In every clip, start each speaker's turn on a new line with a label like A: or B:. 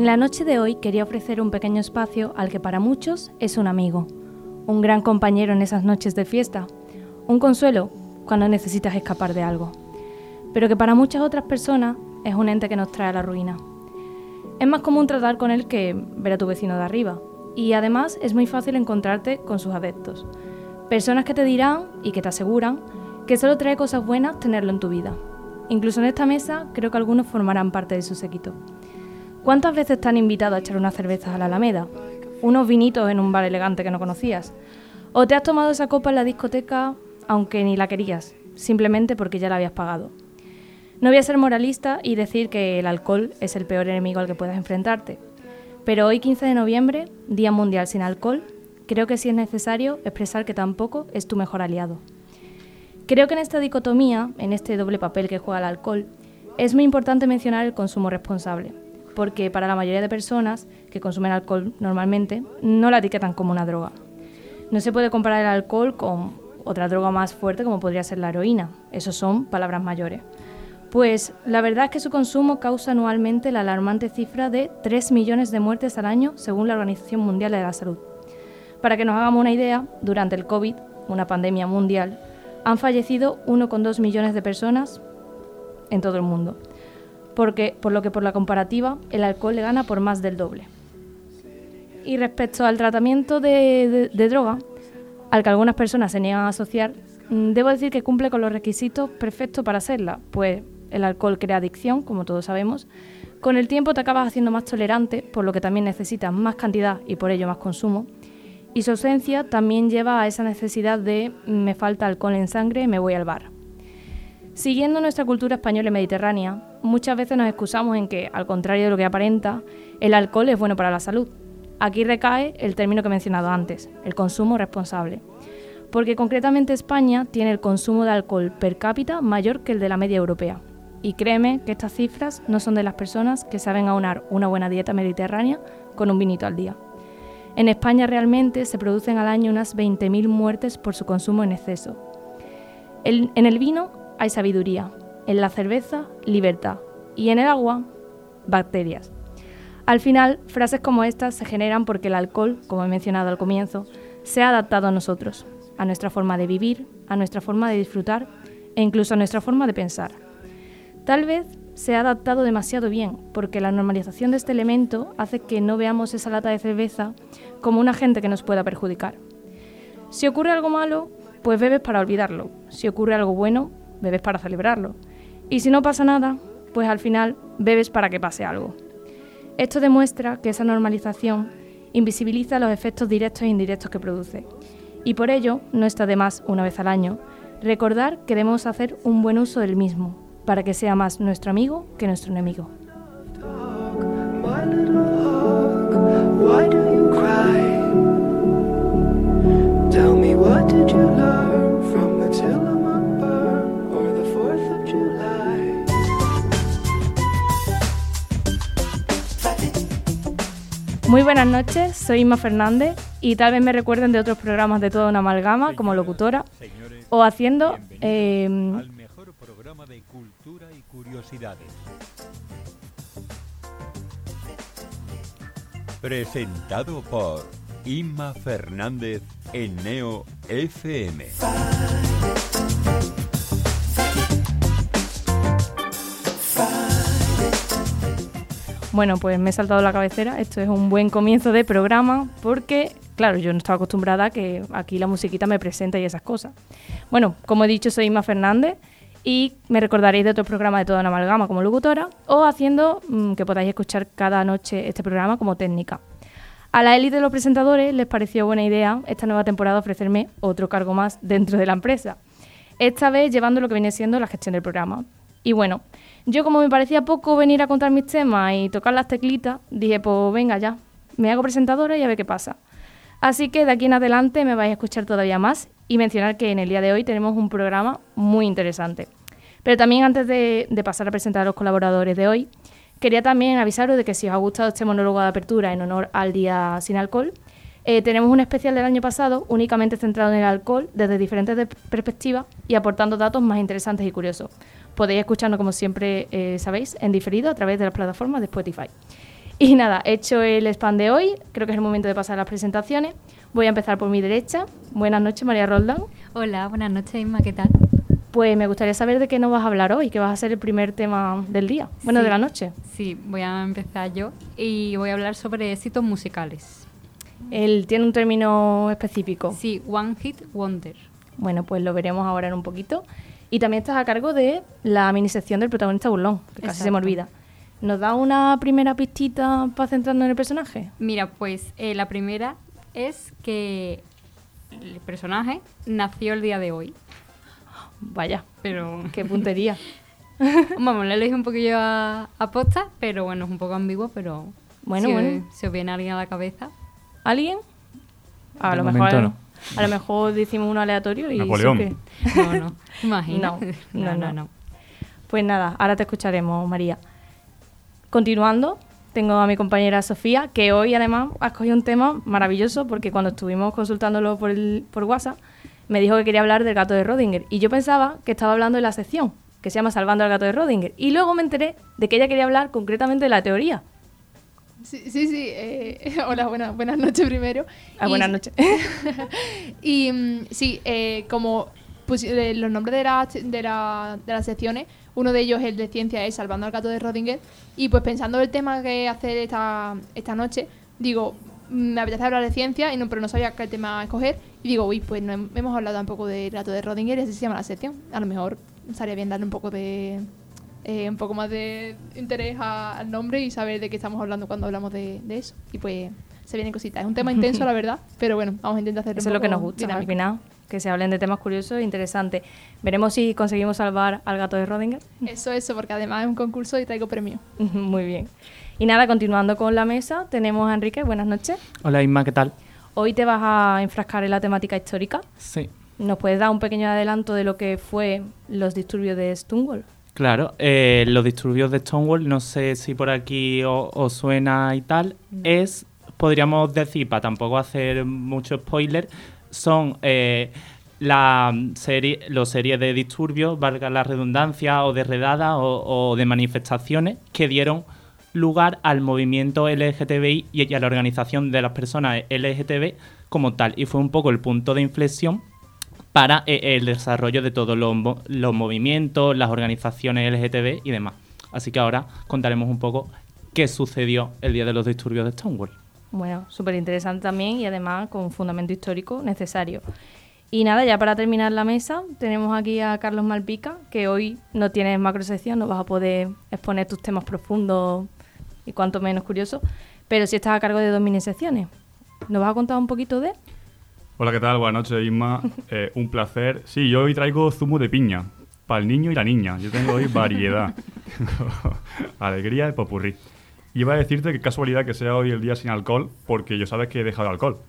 A: En la noche de hoy quería ofrecer un pequeño espacio al que para muchos es un amigo, un gran compañero en esas noches de fiesta, un consuelo cuando necesitas escapar de algo, pero que para muchas otras personas es un ente que nos trae a la ruina. Es más común tratar con él que ver a tu vecino de arriba, y además es muy fácil encontrarte con sus adeptos, personas que te dirán y que te aseguran que solo trae cosas buenas tenerlo en tu vida. Incluso en esta mesa creo que algunos formarán parte de su séquito. ¿Cuántas veces te han invitado a echar unas cervezas a la Alameda? ¿Unos vinitos en un bar elegante que no conocías? ¿O te has tomado esa copa en la discoteca aunque ni la querías, simplemente porque ya la habías pagado? No voy a ser moralista y decir que el alcohol es el peor enemigo al que puedas enfrentarte, pero hoy 15 de noviembre, Día Mundial sin Alcohol, creo que sí es necesario expresar que tampoco es tu mejor aliado. Creo que en esta dicotomía, en este doble papel que juega el alcohol, es muy importante mencionar el consumo responsable porque para la mayoría de personas que consumen alcohol normalmente no la etiquetan como una droga. No se puede comparar el alcohol con otra droga más fuerte como podría ser la heroína. Eso son palabras mayores. Pues la verdad es que su consumo causa anualmente la alarmante cifra de 3 millones de muertes al año según la Organización Mundial de la Salud. Para que nos hagamos una idea, durante el COVID, una pandemia mundial, han fallecido 1,2 millones de personas en todo el mundo porque, por lo que por la comparativa el alcohol le gana por más del doble. Y respecto al tratamiento de, droga, al que algunas personas se niegan a asociar, mm, debo decir que cumple con los requisitos perfectos para hacerla, pues el alcohol crea adicción, como todos sabemos. Con el tiempo te acabas haciendo más tolerante, por lo que también necesitas más cantidad y por ello más consumo. Y su ausencia también lleva a esa necesidad de mm, me falta alcohol en sangre, me voy al bar. Siguiendo nuestra cultura española y mediterránea, muchas veces nos excusamos en que, al contrario de lo que aparenta, el alcohol es bueno para la salud. Aquí recae el término que he mencionado antes, el consumo responsable. Porque concretamente España tiene el consumo de alcohol per cápita mayor que el de la media europea. Y créeme que estas cifras no son de las personas que saben aunar una buena dieta mediterránea con un vinito al día. En España realmente se producen al año unas 20.000 muertes por su consumo en exceso. en el vino hay sabiduría, en la cerveza, libertad y en el agua, bacterias. Al final, frases como estas se generan porque el alcohol, como he mencionado al comienzo, se ha adaptado a nosotros, a nuestra forma de vivir, a nuestra forma de disfrutar e incluso a nuestra forma de pensar. Tal vez se ha adaptado demasiado bien, porque la normalización de este elemento hace que no veamos esa lata de cerveza como un agente que nos pueda perjudicar. Si ocurre algo malo, pues bebes para olvidarlo. Si ocurre algo bueno, bebes para celebrarlo. Y si no pasa nada, pues al final bebes para que pase algo. Esto demuestra que esa normalización invisibiliza los efectos directos e indirectos que produce. Y por ello, no está de más, una vez al año, recordar que debemos hacer un buen uso del mismo, para que sea más nuestro amigo que nuestro enemigo. Buenas noches, soy Inma Fernández y tal vez me recuerden de otros programas de toda una amalgama como locutora o haciendo... Eh, al mejor programa de cultura y curiosidades.
B: Presentado por Inma Fernández en Neo FM.
A: Bueno, pues me he saltado la cabecera. Esto es un buen comienzo de programa porque, claro, yo no estaba acostumbrada a que aquí la musiquita me presente y esas cosas. Bueno, como he dicho, soy Inma Fernández y me recordaréis de otros programas de toda una amalgama como locutora o haciendo mm, que podáis escuchar cada noche este programa como técnica. A la élite de los presentadores les pareció buena idea esta nueva temporada ofrecerme otro cargo más dentro de la empresa. Esta vez llevando lo que viene siendo la gestión del programa. Y bueno, yo como me parecía poco venir a contar mis temas y tocar las teclitas, dije, pues venga ya, me hago presentadora y a ver qué pasa. Así que de aquí en adelante me vais a escuchar todavía más y mencionar que en el día de hoy tenemos un programa muy interesante. Pero también antes de, pasar a presentar a los colaboradores de hoy, quería también avisaros de que si os ha gustado este monólogo de apertura en honor al Día Sin Alcohol, eh, tenemos un especial del año pasado únicamente centrado en el alcohol desde diferentes perspectivas y aportando datos más interesantes y curiosos. Podéis escucharnos, como siempre eh, sabéis, en diferido a través de las plataformas de Spotify. Y nada, hecho el spam de hoy, creo que es el momento de pasar a las presentaciones. Voy a empezar por mi derecha. Buenas noches, María Roldán.
C: Hola, buenas noches, Inma, ¿qué tal?
A: Pues me gustaría saber de qué nos vas a hablar hoy, que vas a ser el primer tema del día, bueno,
C: Sí.
A: de la noche.
C: Sí, voy a empezar yo y voy a hablar sobre éxitos musicales.
A: Él tiene un término específico.
C: Sí, One Hit Wonder.
A: Bueno, pues lo veremos ahora en un poquito. Y también estás a cargo de la mini sección del protagonista burlón, que casi se me olvida. ¿Nos da una primera pistita para centrarnos en el personaje?
C: Mira, pues eh, la primera es que el personaje nació el día de hoy,
A: Vaya,
C: pero
A: qué puntería.
C: vamos, le elegí un poquillo a, a posta, pero bueno, es un poco ambiguo, pero
A: Bueno,
C: si,
A: bueno.
C: si os viene alguien a la cabeza.
A: ¿Alguien? A
D: De
A: lo
D: momento
A: mejor
D: no.
A: A lo mejor decimos uno aleatorio y
D: Napoleón.
C: No, no, imagina.
A: No, no, no. Pues nada, ahora te escucharemos, María. Continuando, tengo a mi compañera Sofía, que hoy además ha escogido un tema maravilloso porque cuando estuvimos consultándolo por, el, por WhatsApp, me dijo que quería hablar del gato de Rodinger. Y yo pensaba que estaba hablando de la sección, que se llama Salvando al gato de Rodinger. Y luego me enteré de que ella quería hablar concretamente de la teoría.
E: Sí, sí, sí. eh, hola, buenas, buenas noches primero.
A: Ah, buenas noches.
E: Y mm, sí, eh, como pues, los nombres de, la- de, la- de las secciones, uno de ellos, el de ciencia, es Salvando al gato de Rodinger. Y pues pensando el tema que hacer esta, esta noche, digo, mm, me apetece hablar de ciencia, y no, pero no sabía qué tema escoger. Y digo, uy, pues no hem- hemos hablado tampoco del gato de Rodinger, y así se llama la sección. A lo mejor estaría bien darle un poco de... eh, un poco más de interés a- al nombre y saber de qué estamos hablando cuando hablamos de, de eso. Y pues se vienen cositas. Es un tema intenso, la verdad, pero bueno, vamos a intentar hacerlo
A: Eso es lo que nos gusta, al final, que se hablen de temas curiosos e interesantes. Veremos si conseguimos salvar al gato de Rodinger.
E: Eso, eso, porque además es un concurso y traigo premio.
A: Muy bien. Y nada, continuando con la mesa, tenemos a Enrique. Buenas noches.
D: Hola Isma, ¿qué tal?
A: Hoy te vas a enfrascar en la temática histórica.
D: Sí.
A: ¿Nos puedes dar un pequeño adelanto de lo que fue los disturbios de Stonewall?
D: Claro, eh, los disturbios de Stonewall, no sé si por aquí os suena y tal, es, podríamos decir, para tampoco hacer mucho spoiler, son eh, la serie, los series de disturbios, valga la redundancia, o de redadas o, o de manifestaciones que dieron lugar al movimiento LGTBI y a la organización de las personas LGTB como tal. Y fue un poco el punto de inflexión para eh, el desarrollo de todos los, mo- los movimientos, las organizaciones LGTB y demás. Así que ahora contaremos un poco qué sucedió el día de los disturbios de Stonewall.
A: Bueno, súper interesante también y además con fundamento histórico necesario. Y nada, ya para terminar la mesa, tenemos aquí a Carlos Malpica, que hoy no tienes macro sección, no vas a poder exponer tus temas profundos y cuanto menos curiosos, pero sí estás a cargo de dos mini secciones. ¿Nos vas a contar un poquito de?
F: Hola, ¿qué tal? Buenas noches, Isma. Eh, un placer. Sí, yo hoy traigo zumo de piña para el niño y la niña. Yo tengo hoy variedad. Alegría y popurrí. Iba a decirte que casualidad que sea hoy el día sin alcohol, porque yo sabes que he dejado el alcohol.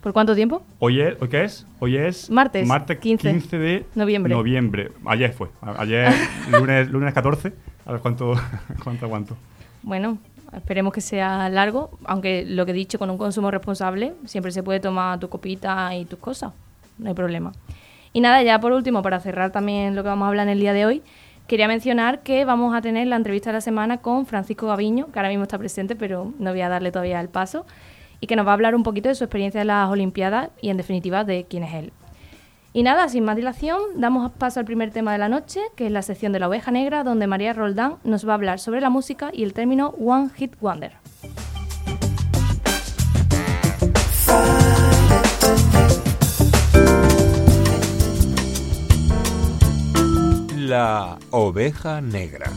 A: ¿Por cuánto tiempo?
F: Hoy es, ¿hoy qué es? Hoy es
A: Martes,
F: martes
A: 15.
F: 15, de
A: Noviembre.
F: noviembre. Ayer fue. Ayer, lunes, lunes 14. A ver cuánto, cuánto aguanto.
A: Bueno, esperemos que sea largo, aunque lo que he dicho, con un consumo responsable, siempre se puede tomar tu copita y tus cosas, no hay problema. Y nada, ya por último, para cerrar también lo que vamos a hablar en el día de hoy, quería mencionar que vamos a tener la entrevista de la semana con Francisco Gaviño, que ahora mismo está presente, pero no voy a darle todavía el paso, y que nos va a hablar un poquito de su experiencia en las Olimpiadas y en definitiva de quién es él. Y nada, sin más dilación, damos paso al primer tema de la noche, que es la sección de la oveja negra, donde María Roldán nos va a hablar sobre la música y el término One Hit Wonder.
B: La oveja negra.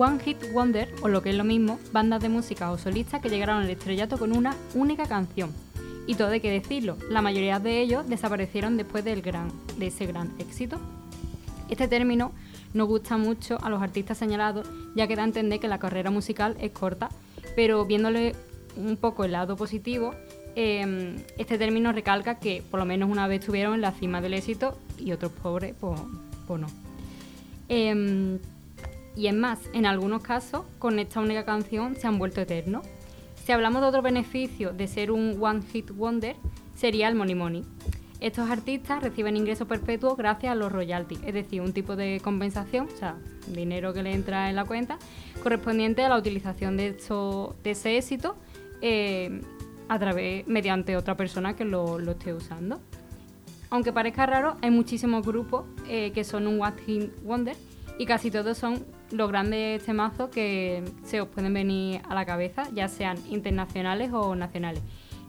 C: One Hit Wonder, o lo que es lo mismo, bandas de música o solistas que llegaron al estrellato con una única canción. Y todo hay que decirlo, la mayoría de ellos desaparecieron después de ese gran éxito. Este término no gusta mucho a los artistas señalados, ya que da a entender que la carrera musical es corta, pero viéndole un poco el lado positivo, eh, este término recalca que por lo menos una vez estuvieron en la cima del éxito y otros pobres, pues, pues no. Em, y es más, en algunos casos, con esta única canción se han vuelto eternos. Si hablamos de otro beneficio de ser un One Hit Wonder, sería el Money Money. Estos artistas reciben ingresos perpetuos gracias a los royalties, es decir, un tipo de compensación, o sea, dinero que le entra en la cuenta, correspondiente a la utilización de, esto- de ese éxito eh, a través, mediante otra persona que lo, lo esté usando. Aunque parezca raro, hay muchísimos grupos eh, que son un One Hit Wonder y casi todos son los grandes temazos que se os pueden venir a la cabeza, ya sean internacionales o nacionales.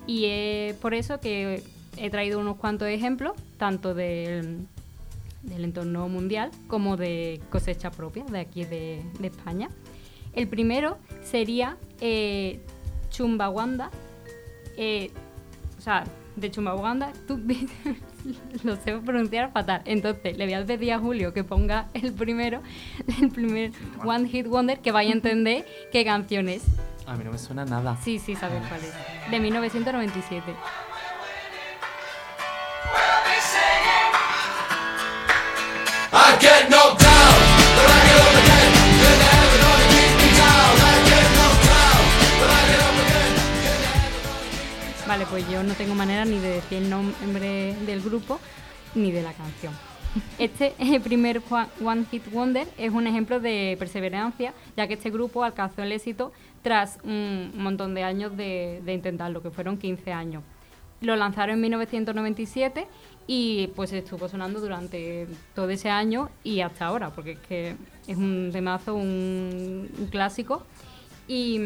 C: Y es por eso que he traído unos cuantos ejemplos, tanto del, entorno mundial como de cosecha propia de aquí de, de España. El primero sería eh, Chumbawanda, eh, o sea, de Chumbawanda, tú lo sé pronunciar fatal. Entonces, le voy a pedir a Julio que ponga el primero, el primer One Hit Wonder, que vaya a entender qué canción es.
D: A mí no me suena nada.
C: Sí, sí, sabes cuál es. De 1997. Vale, pues yo no tengo manera ni de decir el nombre del grupo ni de la canción. Este el primer One- Hit Wonder es un ejemplo de perseverancia, ya que este grupo alcanzó el éxito tras un montón de años de, de intentarlo, que fueron 15 años. Lo lanzaron en 1997 y pues estuvo sonando durante todo ese año y hasta ahora, porque es que es un temazo, un, un clásico. Y,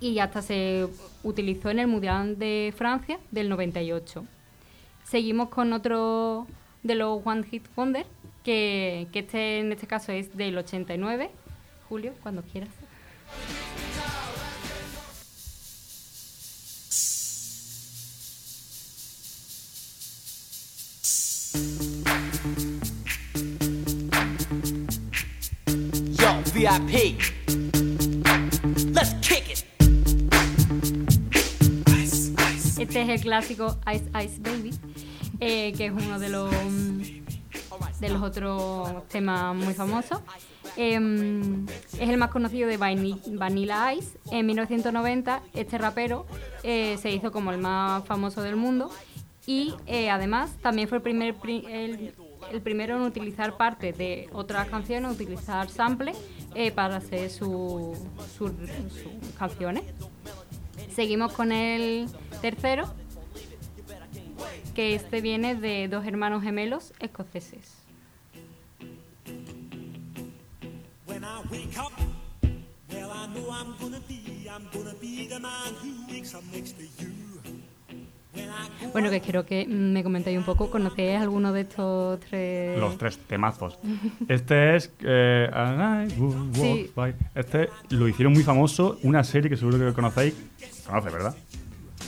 C: y hasta se utilizó en el Mundial de Francia del 98. Seguimos con otro de los One Hit Wonder, que, que este en este caso es del 89. Julio, cuando quieras.
G: Yo, VIP.
C: Este es el clásico Ice Ice Baby, eh, que es uno de los de los otros temas muy famosos. Em, es el más conocido de Vani- Vanilla Ice. En 1990 este rapero eh, se hizo como el más famoso del mundo y eh, además también fue el, primer, pri- el, el primero en utilizar parte de otras canciones, utilizar samples para hacer su- su- sus canciones. Seguimos con el tercero, que este viene de dos hermanos gemelos escoceses. Bueno, que quiero que me comentéis un poco, ¿conocéis alguno de estos tres?
F: Los tres temazos. Este es. eh, And I will walk
C: Sí.
F: by- Este lo hicieron muy famoso. Una serie que seguro que conocéis. Conoce, ¿verdad?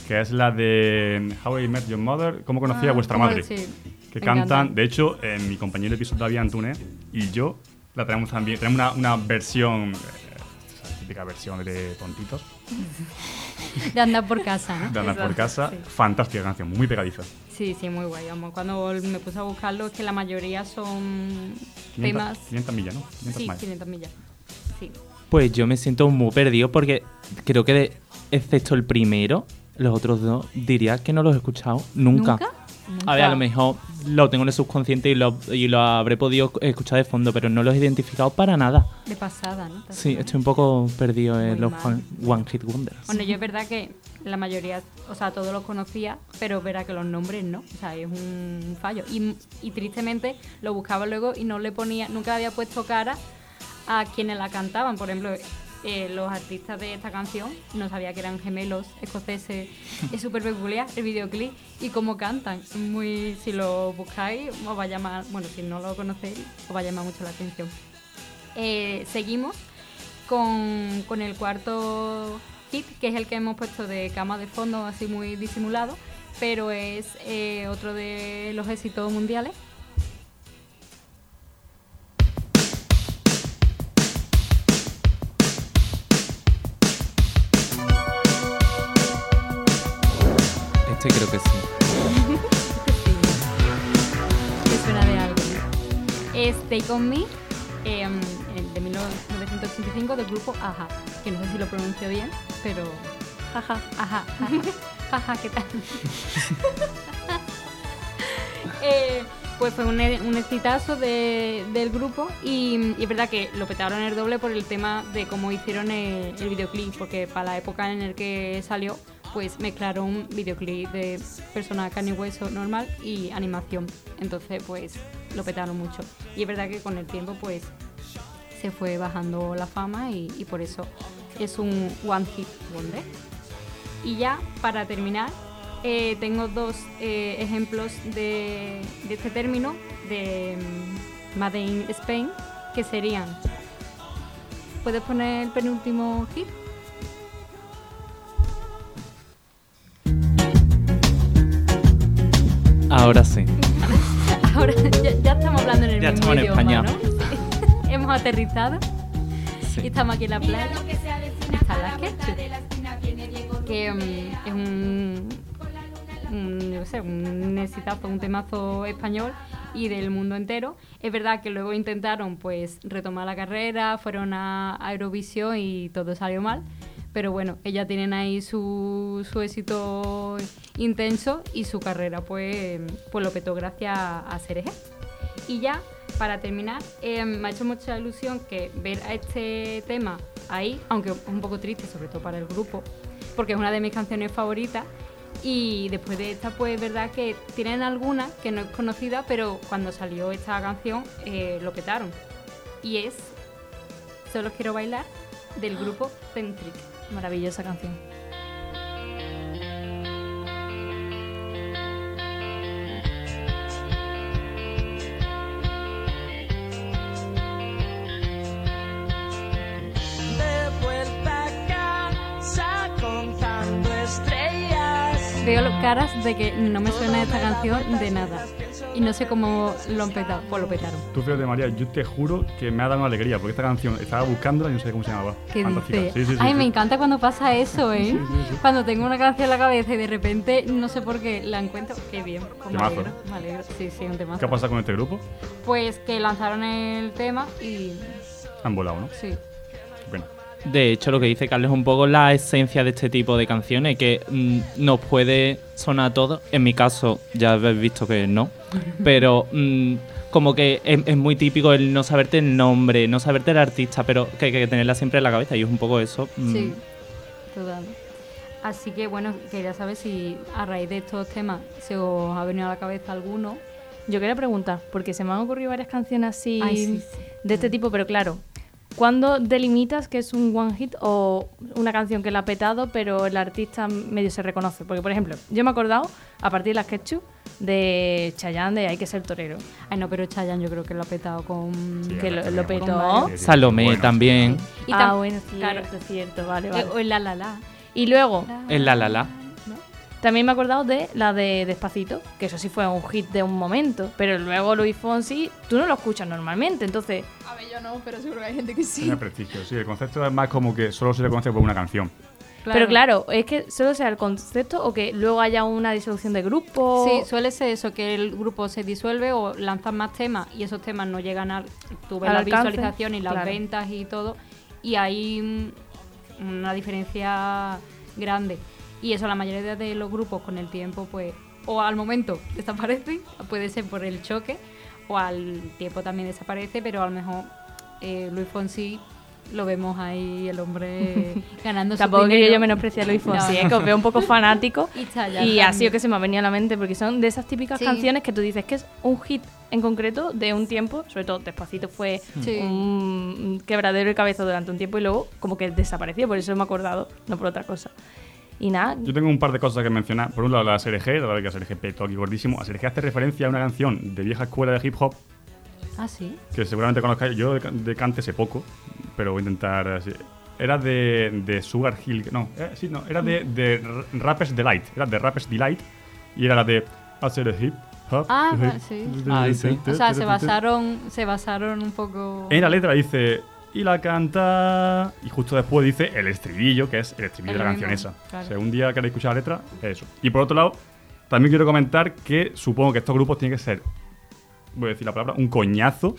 F: Que es la de How I Met Your Mother. ¿Cómo conocí a
C: Ah,
F: vuestra
C: ¿cómo
F: madre?
C: sí?
F: Que
C: Me
F: cantan. De hecho, en mi compañero de piso David Antunes y yo la tenemos también. Tenemos una, una versión. eh, esa típica versión de tontitos.
C: De andar por casa, ¿no?
F: De andar por casa.
C: Sí.
F: Fantástica canción, muy pegadiza.
C: Sí, sí, muy guay. Vamos, cuando me puse a buscarlo, es que la mayoría son
F: 500,
C: temas.
F: 500 millas, ¿no? 500
C: Sí,
F: miles.
C: 500 millas. Sí.
D: Pues yo me siento muy perdido porque creo que, de- excepto el primero, los otros dos diría que no los he escuchado nunca.
C: ¿Nunca?
D: A ver, a lo mejor lo tengo en el subconsciente y lo, y lo habré podido escuchar de fondo, pero no los he identificado para nada.
C: De pasada, ¿no?
D: Sí, estoy un poco perdido en
C: Muy
D: los One Hit Wonders.
C: Bueno, yo es verdad que la mayoría, o sea, todos los conocía, pero es verdad que los nombres no. O sea, es un fallo. Y, y tristemente lo buscaba luego y no le ponía, nunca había puesto cara a quienes la cantaban. Por ejemplo, eh, los artistas de esta canción no sabía que eran gemelos escoceses. Es súper peculiar el videoclip y cómo cantan. Muy, si lo buscáis, os va a llamar, bueno, si no lo conocéis, os va a llamar mucho la atención. Eh, seguimos con, con el cuarto hit, que es el que hemos puesto de cama de fondo, así muy disimulado, pero es eh, otro de los éxitos mundiales.
D: Este creo que sí.
C: Sí. Me suena de algo. Es Take On Me, eh, el de 1985 del grupo Aja, que no sé si lo pronuncio bien, pero jaja, ajá, jaja, jaja, ¿qué tal? Eh, pues fue un, un exitazo de- del grupo y, y es verdad que lo petaron el doble por el tema de cómo hicieron el, el videoclip, porque para la época en el que salió, pues mezclaron un videoclip de persona carne y hueso normal y animación. Entonces, pues lo petaron mucho. Y es verdad que con el tiempo, pues se fue bajando la fama y, por eso es un one hit wonder. Y ya para terminar, eh, tengo dos eh, ejemplos de, de este término de mm, Made in Spain, que serían. ¿Puedes poner el penúltimo hit?
D: Ahora sí.
C: Ahora ya, ya estamos hablando en el
D: Ya
C: mismo
D: estamos en
C: idioma,
D: España.
C: ¿no? Hemos aterrizado
D: Sí.
C: y estamos aquí en la playa. Están las ketchup. Que mm, es un, un, qué sé, un exitazo, un temazo español y del mundo entero. Es verdad que luego intentaron pues retomar la carrera, fueron a, a Eurovisión y todo salió mal. Pero bueno, ellas tienen ahí su, su éxito intenso y su carrera pues, pues lo petó gracias a Serege. Y ya, para terminar, eh, me ha hecho mucha ilusión que ver a este tema ahí, aunque es un poco triste, sobre todo para el grupo, porque es una de mis canciones favoritas. Y después de esta, pues es verdad que tienen algunas que no es conocida, pero cuando salió esta canción eh, lo petaron. Y es Solo quiero bailar del grupo Centric.
A: Maravillosa canción.
C: Veo caras de que no me suena esta canción de nada. Y no sé cómo lo han petado. Pues lo petaron.
F: Tú fíjate, María, yo te juro que me ha dado una alegría, porque esta canción estaba buscándola y no sé cómo se llamaba.
C: ¿Qué dice?
F: Sí, sí, sí,
C: Ay, me encanta cuando pasa eso, ¿eh? Cuando tengo una canción en la cabeza y de repente, no sé por qué, la encuentro. Qué bien. Pues me
F: Temazo.
C: alegro, me alegro. Sí, sí, un temazo.
F: ¿Qué ha pasado con este grupo?
C: Pues que lanzaron el tema y
F: Han volado, ¿no?
C: sí.
D: De hecho, lo que dice Carlos es un poco la esencia de este tipo de canciones, que mm, nos puede sonar a todos. En mi caso, ya habéis visto que no. Pero mm, como que es, es muy típico el no saberte el nombre, no saberte el artista, pero que hay que tenerla siempre en la cabeza. Y es un poco eso. mm,
C: Sí, total. Así que bueno, quería saber si a raíz de estos temas se os ha venido a la cabeza alguno.
A: Yo quería preguntar, porque se me han ocurrido varias canciones así
C: Ay, sí, sí.
A: de este tipo, pero claro, ¿cuándo delimitas que es un one hit o una canción que la ha petado, pero el artista medio se reconoce? Porque, por ejemplo, yo me he acordado, a partir de las Ketchup, de Chayanne de Hay que ser torero.
C: Ay, no, pero Chayanne yo creo que lo ha petado con...
F: Sí,
A: que lo, petó.
D: Salomé
F: bueno,
D: también.
C: Y
A: ah, bueno, cierto,
C: claro.
A: cierto, vale,
C: Eh,
A: vale.
C: o el la la la.
A: Y luego,
D: El la la la.
A: También me he acordado de la de Despacito, que eso sí fue un hit de un momento, pero luego Luis Fonsi, tú no lo escuchas normalmente, entonces
E: A ver, yo no, pero seguro que hay gente que sí.
F: Tiene prestigio, sí. El concepto es más como que solo se le conoce por una canción.
A: Pero claro, es que solo sea el concepto o que luego haya una disolución de grupo.
C: Sí, suele ser eso, que el grupo se disuelve o lanzan más temas y esos temas no llegan a tú ves
A: Al
C: la
A: alcance,
C: visualización y las
A: claro.
C: ventas y todo y hay una diferencia grande. Y eso la mayoría de los grupos con el tiempo pues o al momento desaparecen, puede ser por el choque o al tiempo también desaparece, pero a lo mejor eh, Luis Fonsi lo vemos ahí el hombre ganando su
A: Tampoco
C: dinero.
A: yo menospreciar a Luis Fonsi,
C: No.
A: eh, que os veo un poco fanático.
C: Y
A: Y ha sido que se me ha venido a la mente, porque son de esas típicas
C: Sí.
A: canciones que tú dices que es un hit en concreto de un tiempo, sobre todo Despacito fue
C: Sí.
A: un quebradero de cabeza durante un tiempo y luego como que desapareció, por eso me he acordado, no por otra cosa. Y nada,
F: Yo tengo un par de cosas que mencionar. Por un lado, la SRG, la verdad que la SRG petó aquí gordísimo. La SRG hace referencia a una canción de vieja escuela de hip hop
C: Ah, sí.
F: que seguramente conozcáis. Yo de, de cante sé poco, pero voy a intentar. así. Era de, de Sugar Hill. No, eh, sí, no, era de, Rappers Delight. Era de Rappers Delight y era la de hacer el hip hop.
C: Ah, sí.
D: Ay, sí.
C: O sea, se basaron, se basaron un poco.
F: En la letra dice. Y la canta. Y justo después dice el estribillo, que es el estribillo
C: Es
F: de la canción esa.
C: claro.
F: Si un día queréis escuchar la letra, es eso. Y por otro lado, también quiero comentar que supongo que estos grupos tienen que ser, voy a decir la palabra, un coñazo.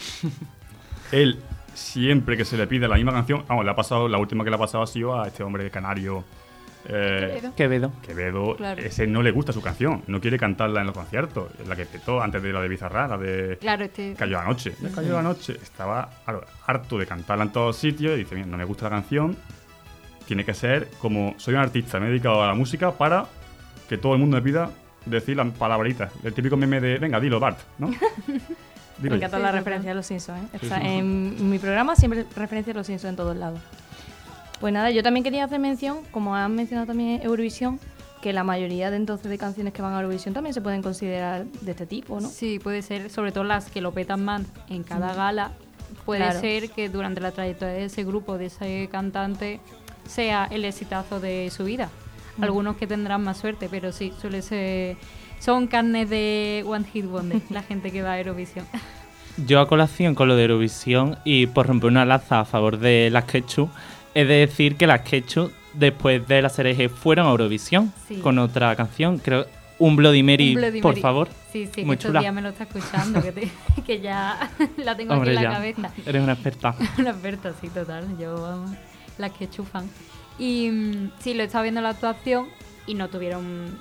F: Él, siempre que se le pide la misma canción, vamos, le ha pasado, la última que le ha pasado ha sido a este hombre canario Eh,
E: Quevedo.
D: Quevedo.
F: Quevedo,
C: Claro.
F: ese no le gusta su canción, no quiere cantarla en los conciertos, la que petó antes de la de Bizarra, la de
C: Claro, este.
F: Cayó la noche. Cayó la noche, estaba claro, harto de cantarla en todos sitios y dice, mira, no me gusta la canción, tiene que ser como, soy un artista, me he dedicado a la música para que todo el mundo me pida decir las palabritas, el típico meme de, venga, dilo, Bart, ¿no?
A: Me encanta la referencia a los Simpsons. ¿eh?
F: Sí.
A: En mi programa siempre referencia a los Simpsons en todos lados. Pues nada, yo también quería hacer mención, como han mencionado también Eurovisión, que la mayoría de entonces de canciones que van a Eurovisión también se pueden considerar de este tipo, ¿no?
C: Sí, puede ser, sobre todo las que lo petan más en cada gala. Puede
A: Claro.
C: ser que durante la trayectoria de ese grupo, de ese cantante, sea el exitazo de su vida. Algunos que tendrán más suerte, pero sí, suele ser. Son carnes de One Hit Wonder, la gente que va a Eurovisión.
D: Yo a colación con lo de Eurovisión y por romper una laza a favor de las Quechu, he de decir que las Quechu después de la serie fueron a Eurovisión
C: Sí.
D: con otra canción, creo un Bloody Mary,
C: Un Bloody
D: por
C: Mary.
D: favor.
C: Sí, sí,
D: Muy
C: que
D: chula.
C: días me lo está escuchando, que, te- que ya la tengo
D: Hombre,
C: aquí en la
D: ya.
C: cabeza.
D: Eres una experta.
C: Una experta, sí, total. Yo, vamos, las que chufan. Y mm, sí, lo estaba viendo la actuación y no tuvieron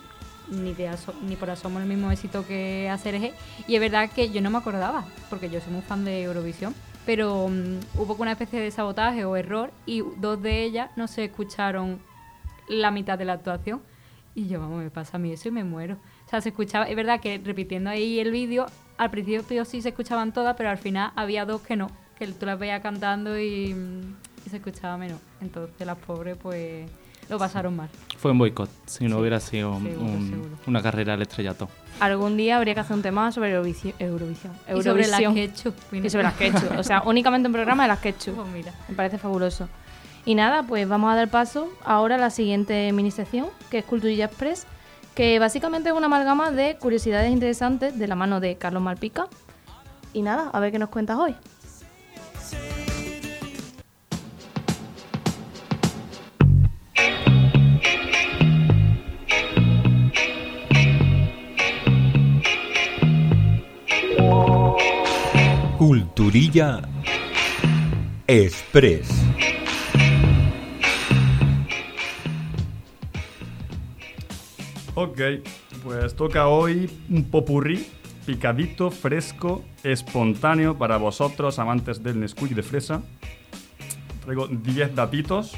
C: ni, de aso- ni por asomo el mismo éxito que ACRG. Y es verdad que yo no me acordaba, porque yo soy muy fan de Eurovisión. Pero mm, hubo una especie de sabotaje o error y dos de ellas no se escucharon la mitad de la actuación. Y yo, vamos, me pasa a mí eso y me muero. O sea, se escuchaba, es verdad que repitiendo ahí el vídeo, al principio sí se escuchaban todas, pero al final había dos que no, que tú las veías cantando y, mm, y se escuchaba menos. Entonces las pobres pues lo pasaron mal.
D: Fue un boicot, si no
C: Sí,
D: hubiera sido un-
C: seguro,
D: un-
C: seguro.
D: una carrera al estrellato.
A: Algún día habría que hacer un tema sobre Eurovisión. Eurovisión.
C: Y sobre las ketchup.
A: Y sobre las ketchup. O sea, únicamente un programa de las ketchup.
C: Pues mira.
A: Me parece fabuloso. Y nada, pues vamos a dar paso ahora a la siguiente mini sección, que es Culturilla Express, que básicamente es una amalgama de curiosidades interesantes de la mano de Carlos Malpica. Y nada, a ver qué nos cuentas hoy.
B: Culturilla Express.
F: Ok, pues toca hoy un popurrí picadito, fresco, espontáneo para vosotros, amantes del Nesquik de fresa. Traigo 10 datitos.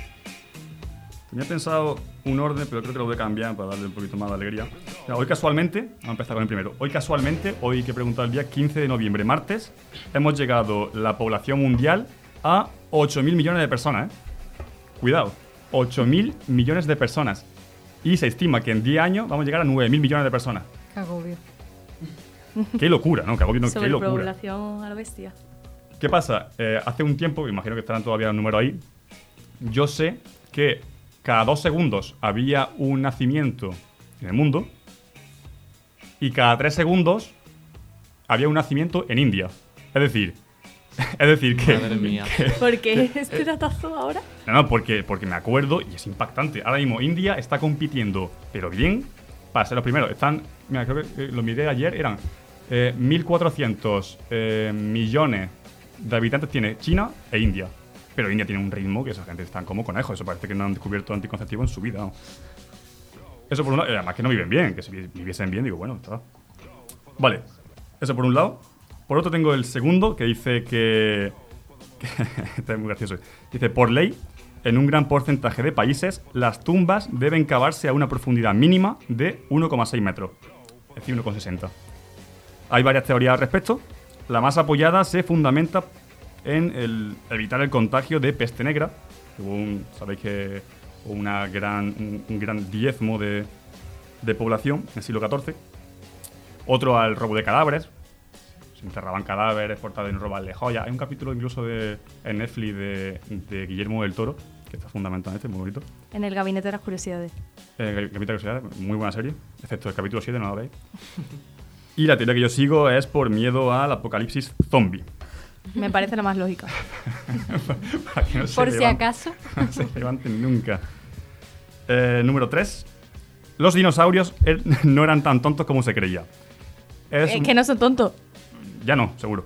F: Tenía pensado un orden, pero creo que lo voy a cambiar para darle un poquito más de alegría. O sea, hoy casualmente, vamos a empezar con el primero. Hoy casualmente, hoy que he preguntado el día 15 de noviembre, martes, hemos llegado la población mundial a 8.000 millones de personas. ¿eh? Cuidado, 8.000 millones de personas. Y se estima que en 10 años vamos a llegar a 9.000 millones de personas.
C: Qué agobio.
F: Qué locura, ¿no? Qué, agobio, no, qué locura.
A: Sobrepoblación a la bestia.
F: ¿Qué pasa? Eh, hace un tiempo, imagino que estarán todavía los números ahí, yo sé que cada dos segundos había un nacimiento en el mundo y cada tres segundos había un nacimiento en India. Es decir, es decir que...
D: Madre mía.
A: ¿Por qué este datazo ahora?
F: No, no, porque, porque me acuerdo y es impactante. Ahora mismo India está compitiendo, pero bien, para ser los primeros. Están, mira, creo que eh, lo miré ayer, eran eh, 1.400 eh, millones de habitantes tiene China e India. Pero India tiene un ritmo que esa gente está como conejos. Eso parece que no han descubierto anticonceptivo en su vida. Eso por un lado, además que no viven bien, que si vi- viviesen bien, digo, bueno, está. Vale, eso por un lado. Por otro tengo el segundo que dice que Está muy gracioso. Dice, por ley, en un gran porcentaje de países, las tumbas deben cavarse a una profundidad mínima de 1,6 metros. Es decir, 1,60. Hay varias teorías al respecto. La más apoyada se fundamenta en el evitar el contagio de peste negra. Hubo un, sabéis que hubo una gran, un, un gran diezmo de, de población en el siglo XIV. Otro al robo de cadáveres, se enterraban cadáveres por tal de no robarle joyas. Hay un capítulo incluso de, en Netflix de, de Guillermo del Toro, que está fundamentalmente muy bonito.
A: En el gabinete de las curiosidades.
F: Eh, Capitán Curiosidad, muy buena serie, excepto el capítulo 7, no lo veis. Y la teoría que yo sigo es por miedo al apocalipsis zombie.
A: Me parece la más lógica.
F: Para que no se
C: Por si acaso.
F: no se levanten nunca. Eh, número 3. Los dinosaurios er- no eran tan tontos como se creía. Es
A: Es
F: un-
A: que no son tontos.
F: Ya no, seguro.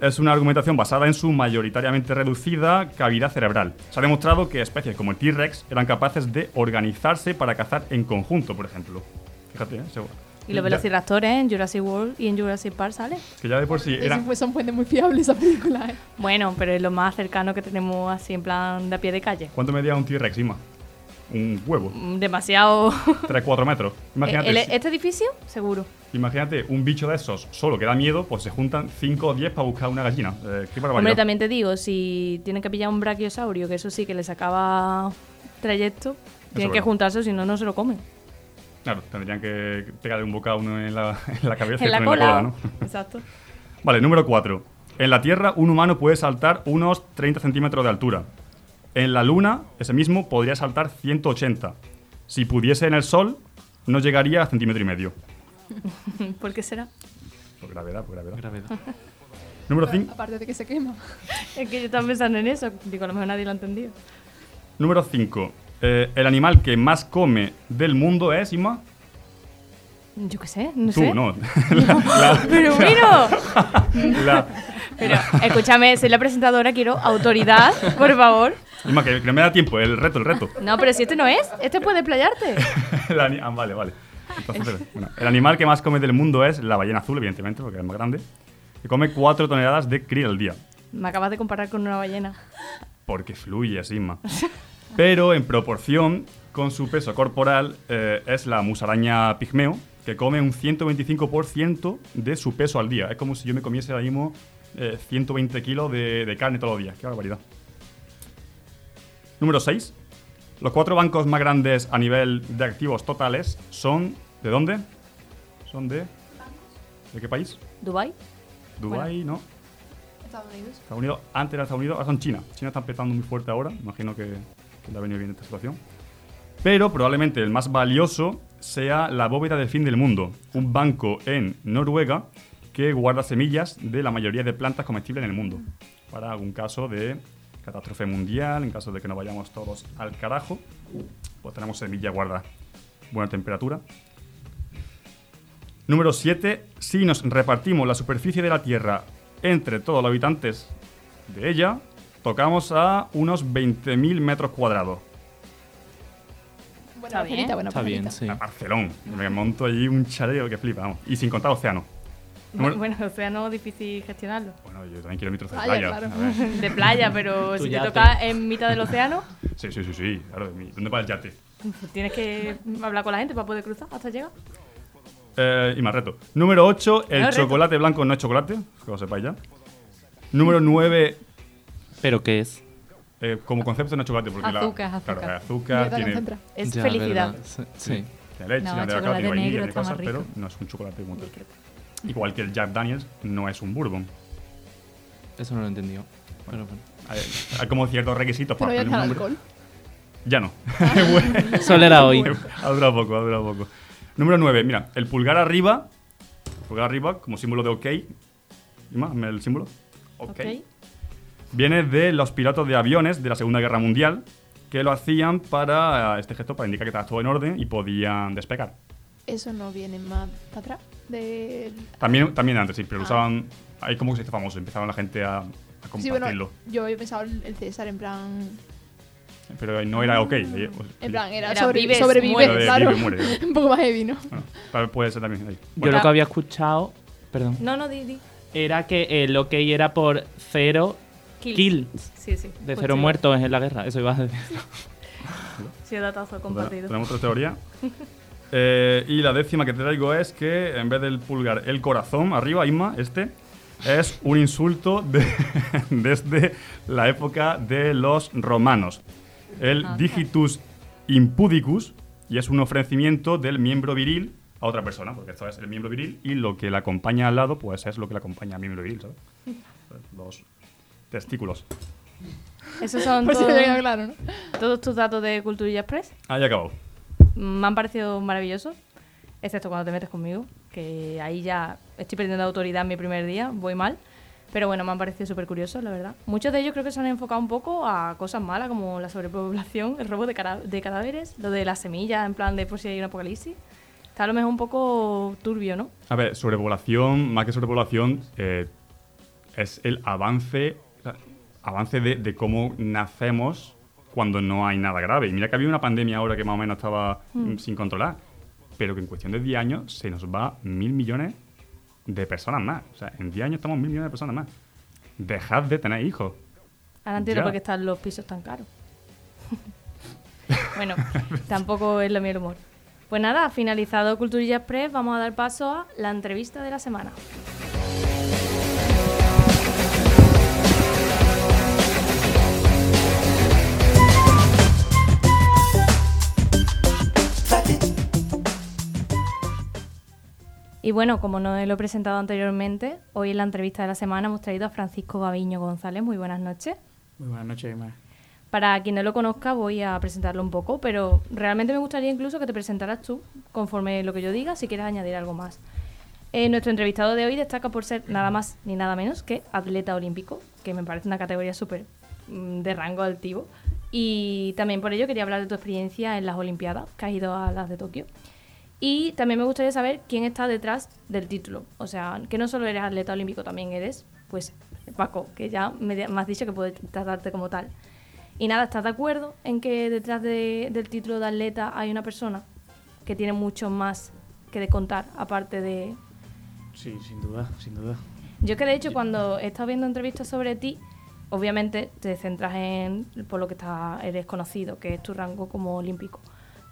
F: es una argumentación basada en su mayoritariamente reducida cavidad cerebral. Se ha demostrado que especies como el T-Rex eran capaces de organizarse para cazar en conjunto, por ejemplo. Fíjate, ¿eh? Se-
A: Y los velociraptores en Jurassic World y en Jurassic Park sale.
F: Que ya de por sí
E: Eso
F: era...
E: fue- son fuentes muy fiables esa película, ¿eh?
A: Bueno, pero es lo más cercano que tenemos así en plan de a pie de calle.
F: ¿Cuánto medía un T-Rex, Ima? Un huevo.
A: Mm, Demasiado.
F: 3-4 metros. Imagínate,
A: El-
F: si-
A: este edificio, seguro.
F: imagínate un bicho de esos solo que da miedo, pues se juntan 5 o 10 para buscar una gallina. Eh, qué
A: Hombre, también te digo, si tienen que pillar un brachiosaurio, que eso sí que le sacaba trayecto, tienen que
F: bueno.
A: juntarse, si no, no se lo comen.
F: Claro, tendrían que pegarle un bocado a uno en la, en la cabeza y
A: En la cola.
F: ¿no?
A: Exacto.
F: Vale, número 4. En la Tierra, un humano puede saltar unos 30 centímetros de altura. En la Luna, ese mismo podría saltar 180. Si pudiese en el Sol, no llegaría a centímetro y medio.
A: ¿Por qué será?
F: Por gravedad, por gravedad.
D: Gravedad.
F: Número 5.
E: Aparte de que se quema.
A: Es que yo estaba pensando en eso. Digo, a lo mejor nadie lo ha entendido.
F: Número 5. El animal que más come del mundo es, Isma.
A: Yo qué sé, no
F: Tú,
A: sé.
F: no. La-
A: Pero bueno,
F: la-
A: pero escúchame, soy la presentadora, quiero autoridad, por favor.
F: Isma, que, que no me da tiempo, el reto, el reto.
A: No, pero si este no es, este puede playarte.
F: Ah, vale, vale. Entonces, bueno, el animal que más come del mundo es la ballena azul, evidentemente, porque es más grande. Que come 4 toneladas de krill al día.
A: Me acabas de comparar con una ballena.
F: Porque fluye, Sigma. Pero en proporción con su peso corporal eh, es la musaraña pigmeo, que come un 125% de su peso al día. Es como si yo me comiese ahora mismo eh, 120 kilos de, de carne todos los días. Qué barbaridad. Número 6. Los cuatro bancos más grandes a nivel de activos totales son... ¿De dónde? Son de... ¿De qué país?
A: ¿Dubai?
F: Dubái, ¿no?
E: Estados Unidos.
F: Estados Unidos, antes era Estados Unidos, ahora son China. China está empezando muy fuerte ahora, imagino que, que le ha venido bien esta situación. Pero probablemente el más valioso sea la bóveda del fin del mundo, un banco en Noruega que guarda semillas de la mayoría de plantas comestibles en el mundo. Para algún caso de catástrofe mundial, en caso de que nos vayamos todos al carajo, pues tenemos semillas guardadas. Buena temperatura. Número 7. Si nos repartimos la superficie de la Tierra entre todos los habitantes de ella, tocamos a unos 20.000 metros cuadrados.
E: Buena
A: Está bien.
D: Está bien, sí.
F: A Barcelona. Me monto allí un chareo que flipa, vamos. Y sin contar océano.
A: Bueno, o sea, no difícil gestionarlo.
F: Bueno, yo también quiero mi trozo de
E: Playa,
F: playa.
E: claro.
A: De playa, pero si te toca en mitad del océano,
F: Sí, sí, sí, sí. Claro, ¿dónde va el yate?
A: pues tienes que hablar con la gente para poder cruzar hasta llegar.
F: Eh, y más reto. Número 8, el
A: No, reto.
F: chocolate blanco no es chocolate, que lo sepáis ya. Número 9,
D: ¿Pero qué es?
F: eh, como concepto no es chocolate, porque
C: Azúcar,
F: la,
C: azúcar.
F: Claro, es azúcar, tiene.
A: Es
D: Ya,
A: felicidad.
D: Sí. sí.
F: tiene leche,
C: No,
F: tiene cacao,
C: chocolate
F: tiene vainilla, tiene
C: más
F: cosas, pero no es un chocolate como tal. Igual que el Jack Daniels no es un bourbon.
D: Eso no lo he entendido. Pero bueno.
F: Hay, hay como ciertos requisitos
E: Pero
F: para
E: ya el
F: nombre.
E: alcohol.
F: Ya no.
D: Solo era hoy.
F: ha durado poco, ha durado poco. Número 9, mira, el pulgar arriba, pulgar arriba como símbolo de OK. Ima, hazme el símbolo. OK.
A: Ok.
F: Viene de los pilotos de aviones de la Segunda Guerra Mundial que lo hacían para eh, este gesto para indicar que estaba todo en orden y podían despegar.
E: Eso no viene más para atrás. De...
F: También, también antes, sí, pero lo
E: Ah.
F: usaban. Ahí como que se hizo famoso, empezaban la gente a, a
E: Sí,
F: compartirlo.
E: bueno, yo había pensado el el César en plan...
F: Pero no era OK. eh,
E: Mm, En plan, era,
A: Era
E: sobre-
A: vives,
E: sobrevive, claro.
F: vive, muere.
E: Un poco más heavy, ¿no?
F: Bueno, tal- puede ser también ahí.
D: Yo lo que había escuchado, perdón,
A: No, no, di, di.
D: era que el OK era por cero
A: Sí, sí.
D: De
A: Pues
D: cero
A: sí.
D: muertos en la guerra. Eso iba a decir.
A: Sí, datazo compartido.
F: Tenemos otra teoría. Eh, y la décima que te traigo es que en vez del pulgar, el corazón arriba, Isma, este, es un insulto de- desde la época de los romanos. El digitus impudicus, y es un ofrecimiento del miembro viril a otra persona, porque esto es el miembro viril y lo que le acompaña al lado, pues es lo que le acompaña al miembro viril, ¿sabes? Los testículos.
A: Esos son
E: no
A: todos,
E: queda claro, ¿no?
A: todos tus datos de Culturilla Express.
F: Ahí acabado.
A: Me han parecido maravillosos, excepto cuando te metes conmigo, que ahí ya estoy perdiendo autoridad en mi primer día, voy mal. Pero bueno, me han parecido súper curiosos, la verdad. Muchos de ellos creo que se han enfocado un poco a cosas malas, como la sobrepoblación, el robo de, de cadáveres, lo de las semillas, en plan de por si hay un apocalipsis. Está a lo mejor un poco turbio, ¿no?
F: A ver, sobrepoblación, más que sobrepoblación, eh, es el avance, avance de, de cómo nacemos cuando no hay nada grave. Y mira que había una pandemia ahora que más o menos estaba
A: Mm.
F: sin controlar, pero que en cuestión de 10 años se nos va mil millones de personas más. O sea, en 10 años estamos mil millones de personas más. Dejad de tener hijos.
A: Ahora entiendo por qué están los pisos tan caros. bueno, tampoco es lo mío el humor. Pues nada, finalizado Culturilla Express, vamos a dar paso a la entrevista de la semana. Y bueno, como no lo he presentado anteriormente, hoy en la entrevista de la semana hemos traído a Francisco Gaviño González. Muy buenas noches.
H: Muy buenas noches, Emma.
A: Para quien no lo conozca, voy a presentarlo un poco, pero realmente me gustaría incluso que te presentaras tú, conforme lo que yo diga, si quieres añadir algo más. Eh, nuestro entrevistado de hoy destaca por ser nada más ni nada menos que atleta olímpico, que me parece una categoría súper mm, de rango altivo. Y también por ello quería hablar de tu experiencia en las Olimpiadas, que has ido a las de Tokio. Y también me gustaría saber quién está detrás del título. O sea, que no solo eres atleta olímpico, también eres, pues, Paco, que ya me, me has dicho que puedes tratarte como tal. Y nada, ¿estás de acuerdo en que detrás de- del título de atleta hay una persona que tiene mucho más que de contar, aparte de...
H: Sí, sin duda, sin duda.
A: Yo que de hecho cuando he estado viendo entrevistas sobre ti, obviamente te centras en por lo que está, eres conocido, que es tu rango como olímpico.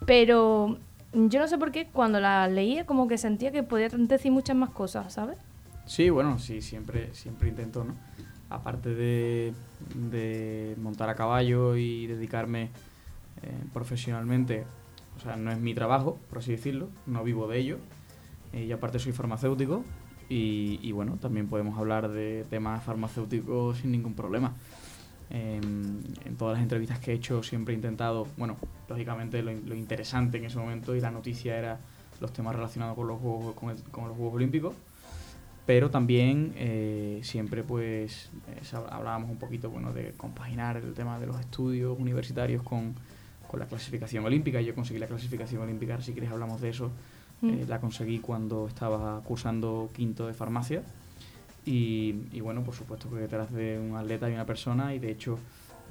A: Pero yo no sé por qué cuando la leía como que sentía que podía decir muchas más cosas, ¿sabes?
H: Sí, bueno, sí, siempre, siempre intento, ¿no? Aparte de, montar a caballo y dedicarme eh, profesionalmente, o sea, no es mi trabajo, por así decirlo, no vivo de ello. Eh, y aparte soy farmacéutico y bueno, también podemos hablar de temas farmacéuticos sin ningún problema. En, en todas las entrevistas que he hecho siempre he intentado, bueno, lógicamente lo, lo interesante en ese momento y la noticia era los temas relacionados con los Juegos, con el- con los Juegos Olímpicos pero también eh, siempre pues eh, hablábamos un poquito bueno de compaginar el tema de los estudios universitarios con, con la clasificación olímpica. Yo conseguí la clasificación olímpica si quieres hablamos de eso.
A: Mm.
H: Eh, la conseguí cuando estaba cursando quinto de farmacia y, y bueno por supuesto que detrás de un atleta hay una persona y de hecho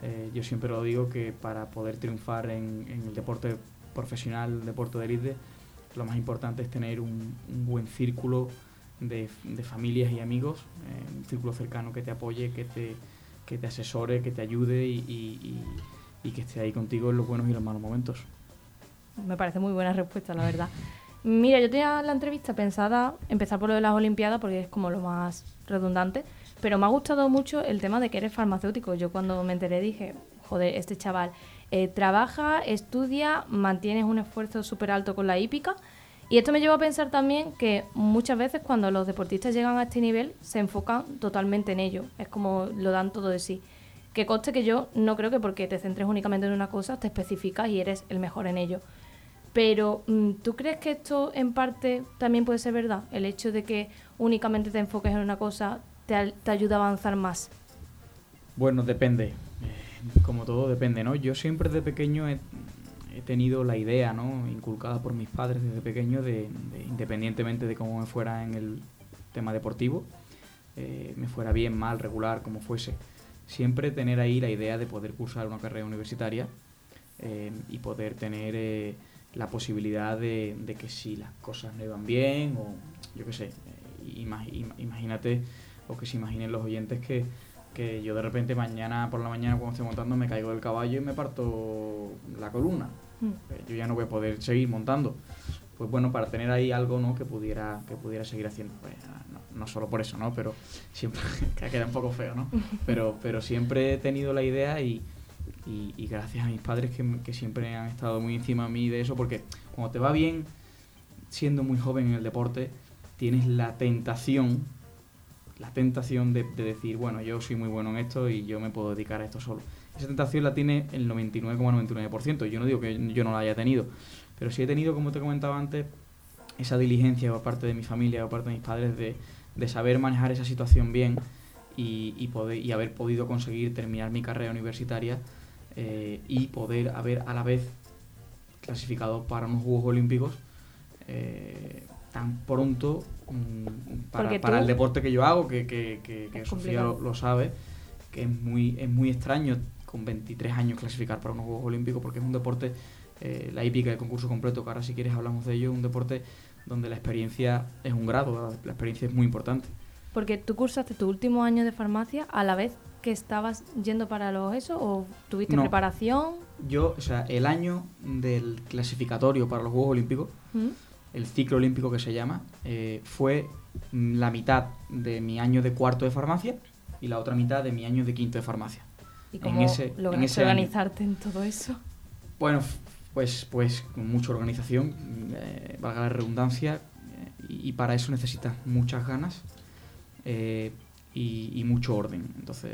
H: eh, yo siempre lo digo que para poder triunfar en, en el deporte profesional el deporte de élite lo más importante es tener un, un buen círculo de, de familias y amigos, eh, un círculo cercano que te apoye, que te, que te asesore, que te ayude y, y- y- y que esté ahí contigo en los buenos y los malos momentos.
A: Me parece muy buena respuesta, la verdad. Mira, yo tenía la entrevista pensada empezar por lo de las Olimpiadas porque es como lo más redundante, pero me ha gustado mucho el tema de que eres farmacéutico. Yo cuando me enteré dije, joder, este chaval eh, trabaja, estudia, mantienes un esfuerzo súper alto con la hípica. Y esto me lleva a pensar también que muchas veces cuando los deportistas llegan a este nivel se enfocan totalmente en ello. Es como lo dan todo de sí. Que conste que yo no creo que porque te centres únicamente en una cosa te especificas y eres el mejor en ello. Pero, mm, ¿tú crees que esto en parte también puede ser verdad? El hecho de que únicamente te enfoques en una cosa te, te ayuda a avanzar más.
H: Bueno, depende. Eh, Como todo depende, ¿no? Yo siempre de pequeño he, he tenido la idea, ¿no? Inculcada por mis padres desde pequeño de, de, independientemente de cómo me fuera en el tema deportivo, eh, me fuera bien, mal, regular, como fuese, siempre tener ahí la idea de poder cursar una carrera universitaria eh, y poder tener la posibilidad de, de que si las cosas no iban bien o yo qué sé, imagínate o que se imaginen los oyentes que, que yo de repente mañana por la mañana cuando estoy montando me caigo del caballo y me parto la columna.
A: Mm.
H: Eh, Yo ya no voy a poder seguir montando. Pues bueno, para tener ahí algo ¿no? que pudiera que pudiera seguir haciendo. Pues, no, no solo por eso, ¿no? Pero siempre que queda un poco feo, ¿no? Pero, pero siempre he tenido la idea y, y, y gracias a mis padres que, que siempre han estado muy encima de mí de eso, porque cuando te va bien, siendo muy joven en el deporte, tienes la tentación, la tentación de, de decir, bueno, yo soy muy bueno en esto y yo me puedo dedicar a esto solo. Esa tentación la tiene el 99,99%. Yo no digo que yo no la haya tenido, pero sí he tenido, como te comentaba antes, esa diligencia por parte de mi familia, por parte de mis padres, de, de saber manejar esa situación bien y, y poder, y haber podido conseguir terminar mi carrera universitaria eh, y poder haber a la vez clasificado para unos Juegos Olímpicos eh, tan pronto mm, para, el deporte que yo hago, que, que, que- Sofía lo, sabe, que es muy, es muy extraño con 23 años clasificar para unos Juegos Olímpicos porque es un deporte, eh, la hípica, el concurso completo, que ahora si quieres hablamos de ello, un deporte donde la experiencia es un grado, la- la experiencia es muy importante.
A: Porque tú cursaste tu último año de farmacia a la vez que estabas yendo para los eso o tuviste
H: No.
A: preparación.
H: Yo, o sea, el año del clasificatorio para los Juegos Olímpicos,
A: ¿Mm?
H: El ciclo olímpico que se llama, eh, fue la mitad de mi año de cuarto de farmacia y la otra mitad de mi año de quinto de farmacia.
A: ¿Y
H: En
A: cómo
H: ese- en ese año.
A: organizarte en todo eso?
H: Bueno, pues, pues con mucha organización, eh, valga la redundancia, eh, y, y para eso necesitas muchas ganas eh, y, y mucho orden. Entonces,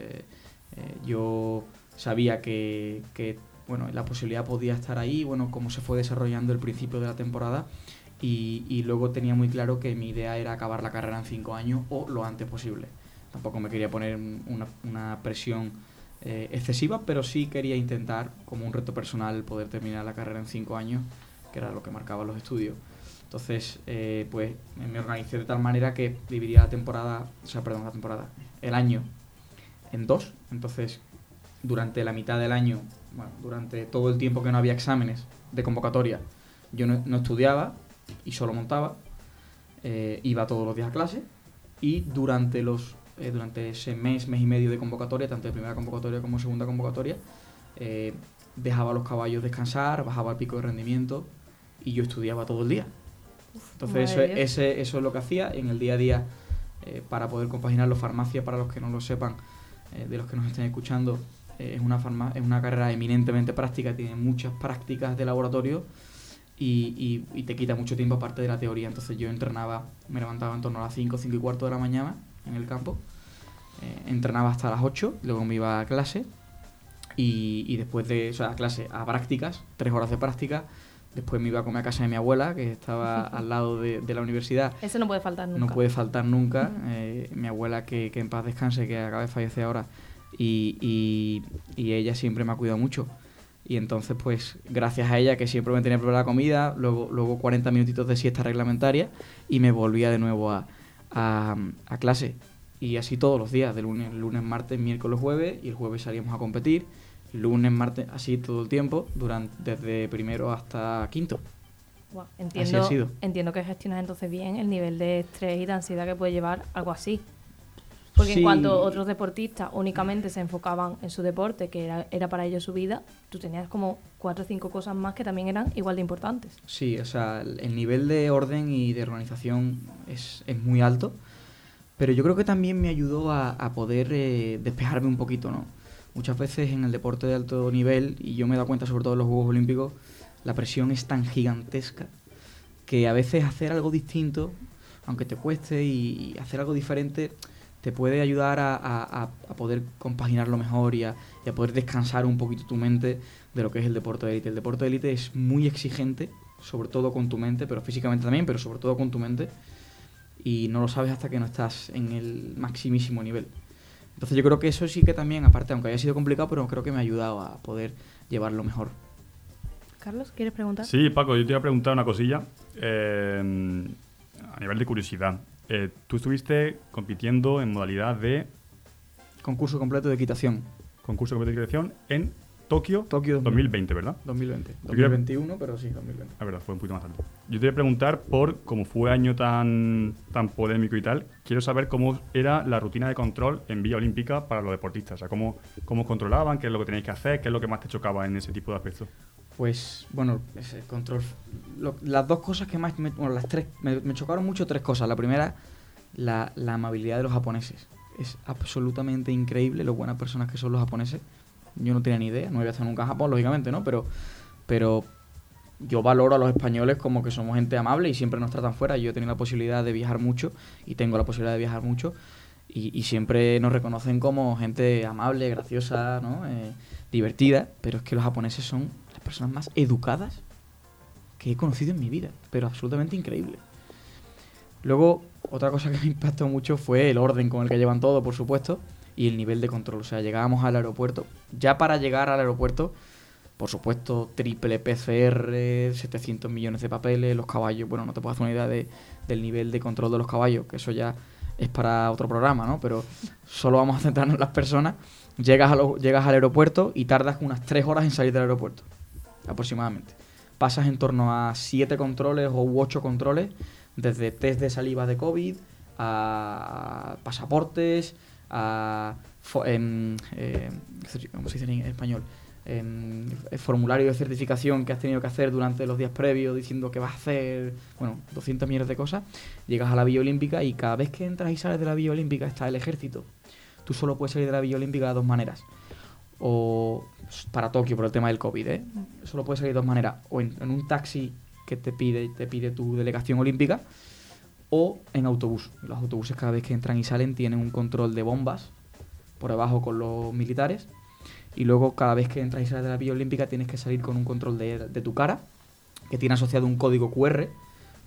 H: eh, yo sabía que, que, bueno, la posibilidad podía estar ahí, bueno, cómo se fue desarrollando el principio de la temporada, y, y luego tenía muy claro que mi idea era acabar la carrera en cinco años o lo antes posible. Tampoco me quería poner una, una presión eh, excesiva, pero sí quería intentar, como un reto personal, poder terminar la carrera en cinco años, que era lo que marcaban los estudios. Entonces, eh, pues me organicé de tal manera que dividía la temporada, o sea, perdón, la temporada, el año en dos. Entonces, durante la mitad del año, bueno, durante todo el tiempo que no había exámenes de convocatoria, yo no, no estudiaba y solo montaba, eh, iba todos los días a clase y durante los eh, durante ese mes, mes y medio de convocatoria, tanto de primera convocatoria como segunda convocatoria, eh, dejaba a los caballos descansar, bajaba el pico de rendimiento y yo estudiaba todo el día. Entonces eso, es- ese, eso es lo que hacía en el día a día para poder compaginarlo. Farmacia, para los que no lo sepan, de los que nos estén escuchando, es, una farma- es una carrera eminentemente práctica, tiene muchas prácticas de laboratorio y, y- y te quita mucho tiempo aparte de la teoría. Entonces yo entrenaba, me levantaba en torno a las 5, 5 y cuarto de la mañana en el campo, eh, entrenaba hasta las 8, luego me iba a clase y, y después de, o sea, a clase, a prácticas, tres horas de práctica, después me iba a comer a casa de mi abuela, que estaba al lado de, de la universidad.
A: Eso no puede faltar nunca.
H: No puede faltar nunca. eh, mi abuela, que, que en paz descanse, que acaba de fallecer ahora, y, y- y ella siempre me ha cuidado mucho. Y entonces, pues, gracias a ella, que siempre me tenía preparada la comida, luego, luego 40 minutitos de siesta reglamentaria, y me volvía de nuevo a, a, a clase. Y así todos los días, de lunes, lunes, martes, miércoles, jueves, y el jueves salíamos a competir, lunes, martes, así todo el tiempo, durante, desde primero hasta quinto. Así ha sido.
A: entiendo que gestionas entonces bien el nivel de estrés y de ansiedad que puede llevar algo así. Porque
H: Sí.
A: en cuanto otros deportistas únicamente se enfocaban en su deporte, que era, era para ellos su vida, tú tenías como cuatro o cinco cosas más que también eran igual de importantes.
H: Sí, o sea, el el nivel de orden y de organización es, es muy alto, pero yo creo que también me ayudó a, a poder eh, despejarme un poquito, ¿no? Muchas veces en el deporte de alto nivel, y yo me he dado cuenta sobre todo en los Juegos Olímpicos, la presión es tan gigantesca que a veces hacer algo distinto, aunque te cueste, y hacer algo diferente, te puede ayudar a, a- a- a poder compaginarlo mejor y a, y a poder descansar un poquito tu mente de lo que es el deporte de élite. El deporte de élite es muy exigente, sobre todo con tu mente, pero físicamente también, pero sobre todo con tu mente, y no lo sabes hasta que no estás en el maximísimo nivel. Entonces yo creo que eso sí que también, aparte, aunque haya sido complicado, pero creo que me ha ayudado a poder llevarlo mejor.
A: Carlos, ¿quieres preguntar?
F: Sí, Paco, yo te iba a preguntar una cosilla. eh, a nivel de curiosidad. Eh, tú estuviste compitiendo en modalidad de
H: Concurso completo de equitación.
F: concurso de competición en Tokio,
H: Tokio
F: 2020, ¿verdad?
H: 2020.
F: Yo quiero-
H: 2021, pero sí, 2020.
F: La verdad, fue un poquito más tarde. Yo te voy a preguntar por, como fue año tan, tan polémico y tal, quiero saber cómo era la rutina de control en vía olímpica para los deportistas. O sea, cómo, cómo controlaban, qué es lo que tenéis que hacer, qué es lo que más te chocaba en ese tipo de aspectos.
H: Pues, bueno, ese control. lo- las dos cosas que más. Me, bueno, las tres. Me, chocaron mucho tres cosas. La primera, la, la amabilidad de los japoneses. Es absolutamente increíble lo buenas personas que son los japoneses. Yo no tenía ni idea. No había estado nunca en Japón, lógicamente, ¿no? Pero. Pero. Yo valoro a los españoles como que somos gente amable y siempre nos tratan fuera. Yo he tenido la posibilidad de viajar mucho y tengo la posibilidad de viajar mucho y, y siempre nos reconocen como gente amable, graciosa, ¿no? Eh, divertida, pero es que los japoneses son personas más educadas que he conocido en mi vida, pero absolutamente increíble. Luego, otra cosa que me impactó mucho fue el orden con el que llevan todo, por supuesto, y el nivel de control. O sea, llegábamos al aeropuerto. Ya para llegar al aeropuerto, Por supuesto, triple PCR, 700 millones de papeles, los caballos, bueno, no te puedo hacer una idea de- del nivel de control de los caballos, que eso ya es para otro programa, ¿no? Pero solo vamos a centrarnos en las personas. Llegas, llegas al aeropuerto y tardas unas 3 horas en salir del aeropuerto, aproximadamente. Pasas en torno a 7 controles o 8 controles, desde test de saliva de COVID, a pasaportes, a em, eh, ¿cómo se dice en español? Em, formulario de certificación que has tenido que hacer durante los días previos diciendo que vas a hacer, bueno, 200 millones de cosas. Llegas a la Villa Olímpica y cada vez que entras y sales de la Villa Olímpica está el ejército. Tú solo puedes salir de la Villa Olímpica de dos maneras. O para Tokio por el tema del COVID, ¿eh? Solo puedes salir de dos maneras. O en, en un taxi que te pide, te pide tu delegación olímpica o en autobús. Los autobuses cada vez que entran y salen tienen un control de bombas por debajo con los militares y luego cada vez que entras y sales de la Villa Olímpica tienes que salir con un control de, de tu cara que tiene asociado un código QR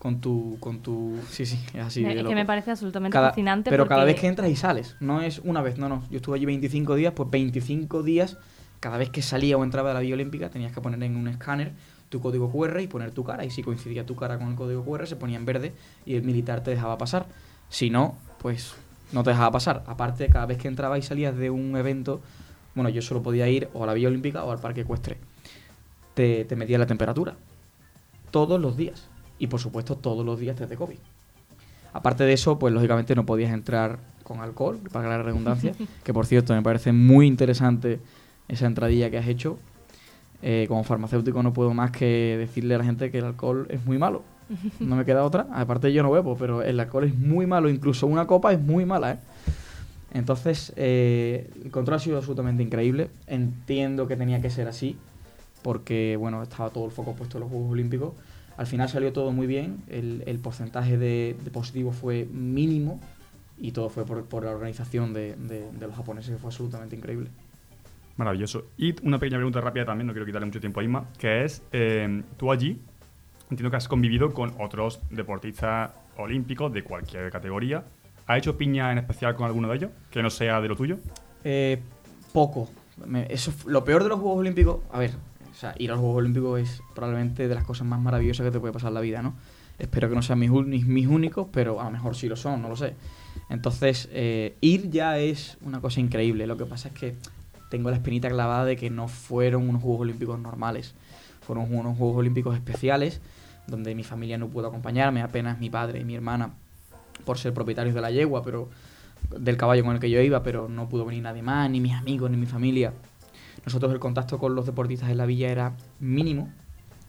H: con tu con tu sí sí es así de
A: es que me parece absolutamente
H: Cada-
A: fascinante.
H: pero cada vez que entras y sales no es una vez no no yo estuve allí 25 días pues 25 días cada vez que salía o entraba de la Villa Olímpica tenías que poner en un escáner tu código QR y poner tu cara y si coincidía tu cara con el código QR se ponía en verde y el militar te dejaba pasar. Si no pues no te dejaba pasar. Aparte cada vez que entrabas y salías de un evento bueno yo solo podía ir o a la Villa Olímpica o al Parque Ecuestre. Te, te medía la temperatura todos los días y por supuesto todos los días test de COVID Aparte de eso, pues lógicamente no podías entrar con alcohol, para la redundancia, que por cierto me parece muy interesante esa entradilla que has hecho. Eh, como farmacéutico no puedo más que decirle a la gente que el alcohol es muy malo. No me queda otra. Aparte yo no bebo, pero el alcohol es muy malo. Incluso una copa es muy mala, ¿eh? Entonces, eh, el control ha sido absolutamente increíble. Entiendo que tenía que ser así, porque, bueno, estaba todo el foco puesto en los Juegos Olímpicos. Al final salió todo muy bien, el, el porcentaje de, de positivos fue mínimo y todo fue por, por la organización de, de- de los japoneses, que fue absolutamente increíble.
F: Maravilloso. Y una pequeña pregunta rápida también, no quiero quitarle mucho tiempo a Isma, que es, eh, tú allí, entiendo que has convivido con otros deportistas olímpicos de cualquier categoría. ¿Has hecho piña en especial con alguno de ellos, que no sea de lo tuyo?
H: Eh, poco. Me- eso, lo peor de los Juegos Olímpicos, a ver, o sea, ir a los Juegos Olímpicos es probablemente de las cosas más maravillosas que te puede pasar en la vida, ¿no? Espero que no sean mis, únicos, pero a lo mejor sí lo son, no lo sé. Entonces, eh, ir ya es una cosa increíble. Lo que pasa es que tengo la espinita clavada de que no fueron unos Juegos Olímpicos normales. Fueron unos Juegos Olímpicos especiales, donde mi familia no pudo acompañarme, apenas mi padre y mi hermana, por ser propietarios de la yegua, pero del caballo con el que yo iba, pero no pudo venir nadie más, ni mis amigos, ni mi familia. Nosotros el contacto con los deportistas en la villa era mínimo.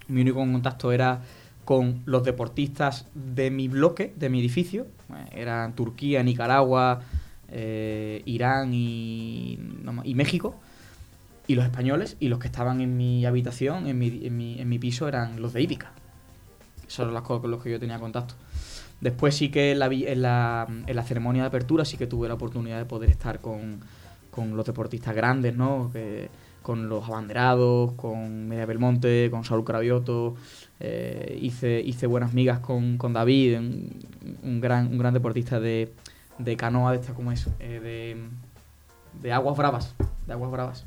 H: Mi único contacto era con los deportistas de mi bloque, de mi edificio. Eh, Eran Turquía, Nicaragua, eh, Irán y, no y México. Y los españoles, y los que estaban en mi habitación, en mi, en mi, piso, eran los de Hípica. Esos eran los co- con los que yo tenía contacto. Después sí que en la, en la, en la ceremonia de apertura sí que tuve la oportunidad de poder estar con, con los deportistas grandes, ¿no? Que- con los abanderados, con Media Belmonte, con Saúl Cravioto. eh, hice, buenas migas con, con David, un, gran, un gran deportista de, de canoa, de esta, ¿cómo es? Eh, de, de aguas bravas, de aguas bravas.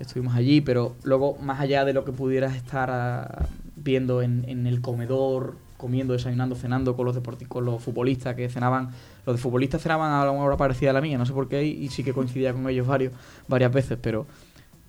H: Estuvimos allí, pero luego, más allá de lo que pudieras estar ah, viendo en, el comedor, comiendo, desayunando, cenando con los con los futbolistas que cenaban, los de futbolistas cenaban a una hora parecida a la mía, no sé por qué, y sí que coincidía con ellos varios, varias veces, pero,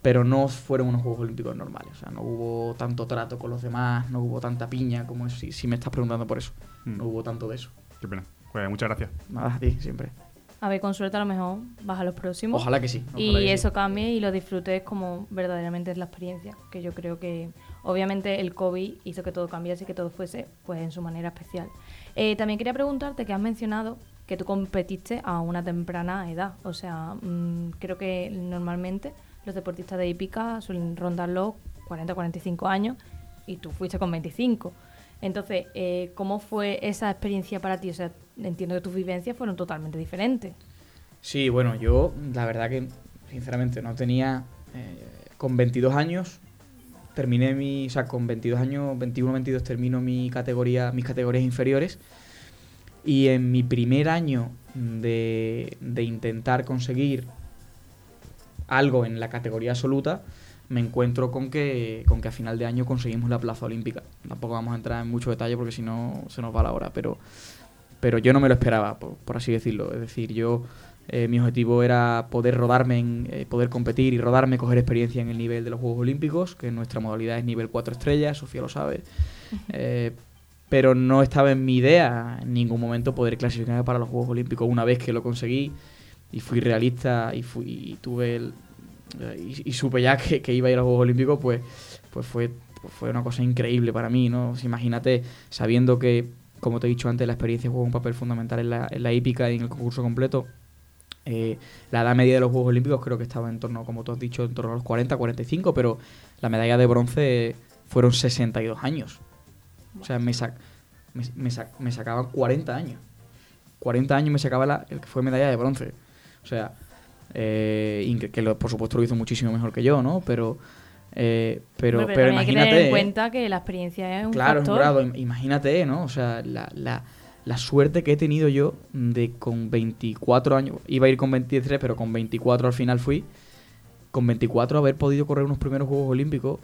H: pero no fueron unos Juegos Olímpicos normales. O sea, no hubo tanto trato con los demás, no hubo tanta piña como si, si me estás preguntando por eso.
F: Mm.
H: No hubo tanto de eso.
F: Qué pena. Pues muchas gracias.
H: Nada, a ti, siempre.
A: A ver, con suerte a lo mejor vas a los próximos.
H: Ojalá que sí. ojalá
A: y
H: que sí.
A: eso cambie y lo disfrutes como verdaderamente es la experiencia. Que yo creo que obviamente el COVID hizo que todo cambiase y que todo fuese pues en su manera especial. Eh, también quería preguntarte que has mencionado que tú competiste a una temprana edad. O sea, mm, creo que normalmente los deportistas de hípica suelen rondar los 40-45 años y tú fuiste con 25. Entonces, eh, ¿cómo fue esa experiencia para ti? O sea, entiendo que tus vivencias fueron totalmente diferentes.
H: Sí, bueno, yo la verdad que sinceramente no tenía... eh, con 22 años terminé mi... O sea, con 22 años, 21, 22 termino mi categoría, mis categorías inferiores. Y en mi primer año de, de intentar conseguir algo en la categoría absoluta, me encuentro con que, con que a final de año conseguimos la plaza olímpica. Tampoco vamos a entrar en mucho detalle porque si no se nos va la hora, pero, pero yo no me lo esperaba, por, por así decirlo. Es decir, yo eh, mi objetivo era poder rodarme, en, eh, poder competir y rodarme, coger experiencia en el nivel de los Juegos Olímpicos, que nuestra modalidad es nivel 4 estrellas, Sofía lo sabe. Eh, pero no estaba en mi idea en ningún momento poder clasificar para los Juegos Olímpicos. Una vez que lo conseguí y fui realista y fui y tuve el, y, supe ya que, que iba a ir a los Juegos Olímpicos, pues, pues fue, pues fue una cosa increíble para mí, ¿no? Imagínate, sabiendo que, como te he dicho antes, la experiencia juega un papel fundamental en la, en la hípica y en el concurso completo. eh, la edad media de los Juegos Olímpicos creo que estaba en torno, como tú has dicho, en torno a los 40, 45, pero la medalla de bronce fueron 62 años. O sea, me, sac- me, me sac- me sacaban 40 años. 40 años me sacaba la, el que fue medalla de bronce. O sea, eh, que, lo- por supuesto lo hizo muchísimo mejor que yo, ¿no? Pero, eh, pero, pero,
A: también hay que
H: imagínate.
A: tener en cuenta que la experiencia es un
H: Claro, es un grado. Im- Imagínate, ¿no? O sea, la, la, la suerte que he tenido yo de con 24 años, iba a ir con 23, pero con 24 al final fui, con 24 haber podido correr unos primeros Juegos Olímpicos,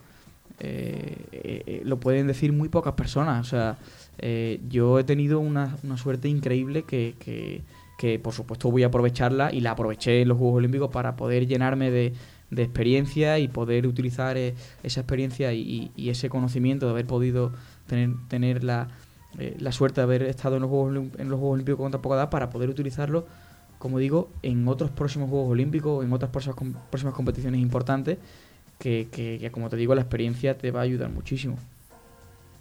H: eh, eh, lo pueden decir muy pocas personas. O sea, eh, yo he tenido una, una suerte increíble que, que, que, por supuesto voy a aprovecharla y la aproveché en los Juegos Olímpicos para poder llenarme de, de experiencia y poder utilizar eh, esa experiencia y, ese conocimiento de haber podido tener, tener la, eh, la suerte de haber estado en los, Juegos, en los Juegos Olímpicos con tan poca edad para poder utilizarlo, como digo, en otros próximos Juegos Olímpicos en otras próximas, próximas competiciones importantes que, que- que, como te digo, la experiencia te va a ayudar muchísimo.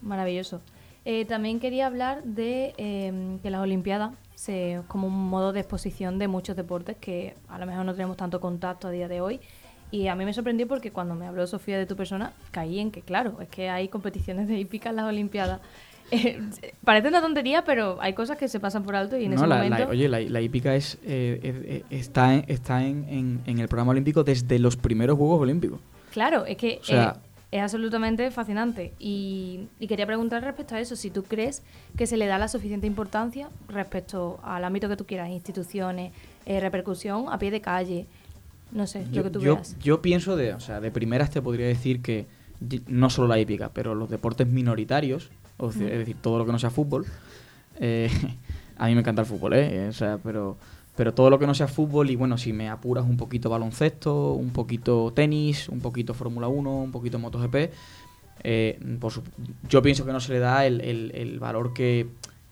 A: Maravilloso. Eh, también quería hablar de eh, que las Olimpiadas, se, como un modo de exposición de muchos deportes que a lo mejor no tenemos tanto contacto a día de hoy. Y a mí me sorprendió porque cuando me habló Sofía de tu persona, caí en que, claro, es que hay competiciones de hípica en las Olimpiadas. Eh, parece una tontería, pero hay cosas que se pasan por alto y en
H: No,
A: ese
H: la, la-
A: momento...
H: oye, la, la hípica es, eh, eh, está, en, está en, en- en el programa olímpico desde los primeros Juegos Olímpicos.
A: Claro, es que
H: O sea-
A: eh, es absolutamente fascinante. Y, y quería preguntar respecto a eso, si tú crees que se le da la suficiente importancia respecto al ámbito que tú quieras, instituciones, eh, repercusión a pie de calle, no sé, lo
H: Yo,
A: que tú
H: yo-
A: veas.
H: yo pienso de, o sea, de primeras te podría decir que no solo la hípica, pero los deportes minoritarios, o sea, es decir, todo lo que no sea fútbol. eh, a mí me encanta el fútbol, ¿eh? O sea, pero, pero todo lo que no sea fútbol y bueno, si me apuras un poquito baloncesto, un poquito tenis, un poquito Fórmula 1, un poquito MotoGP, eh, yo pienso que no se le da el, el- el valor que,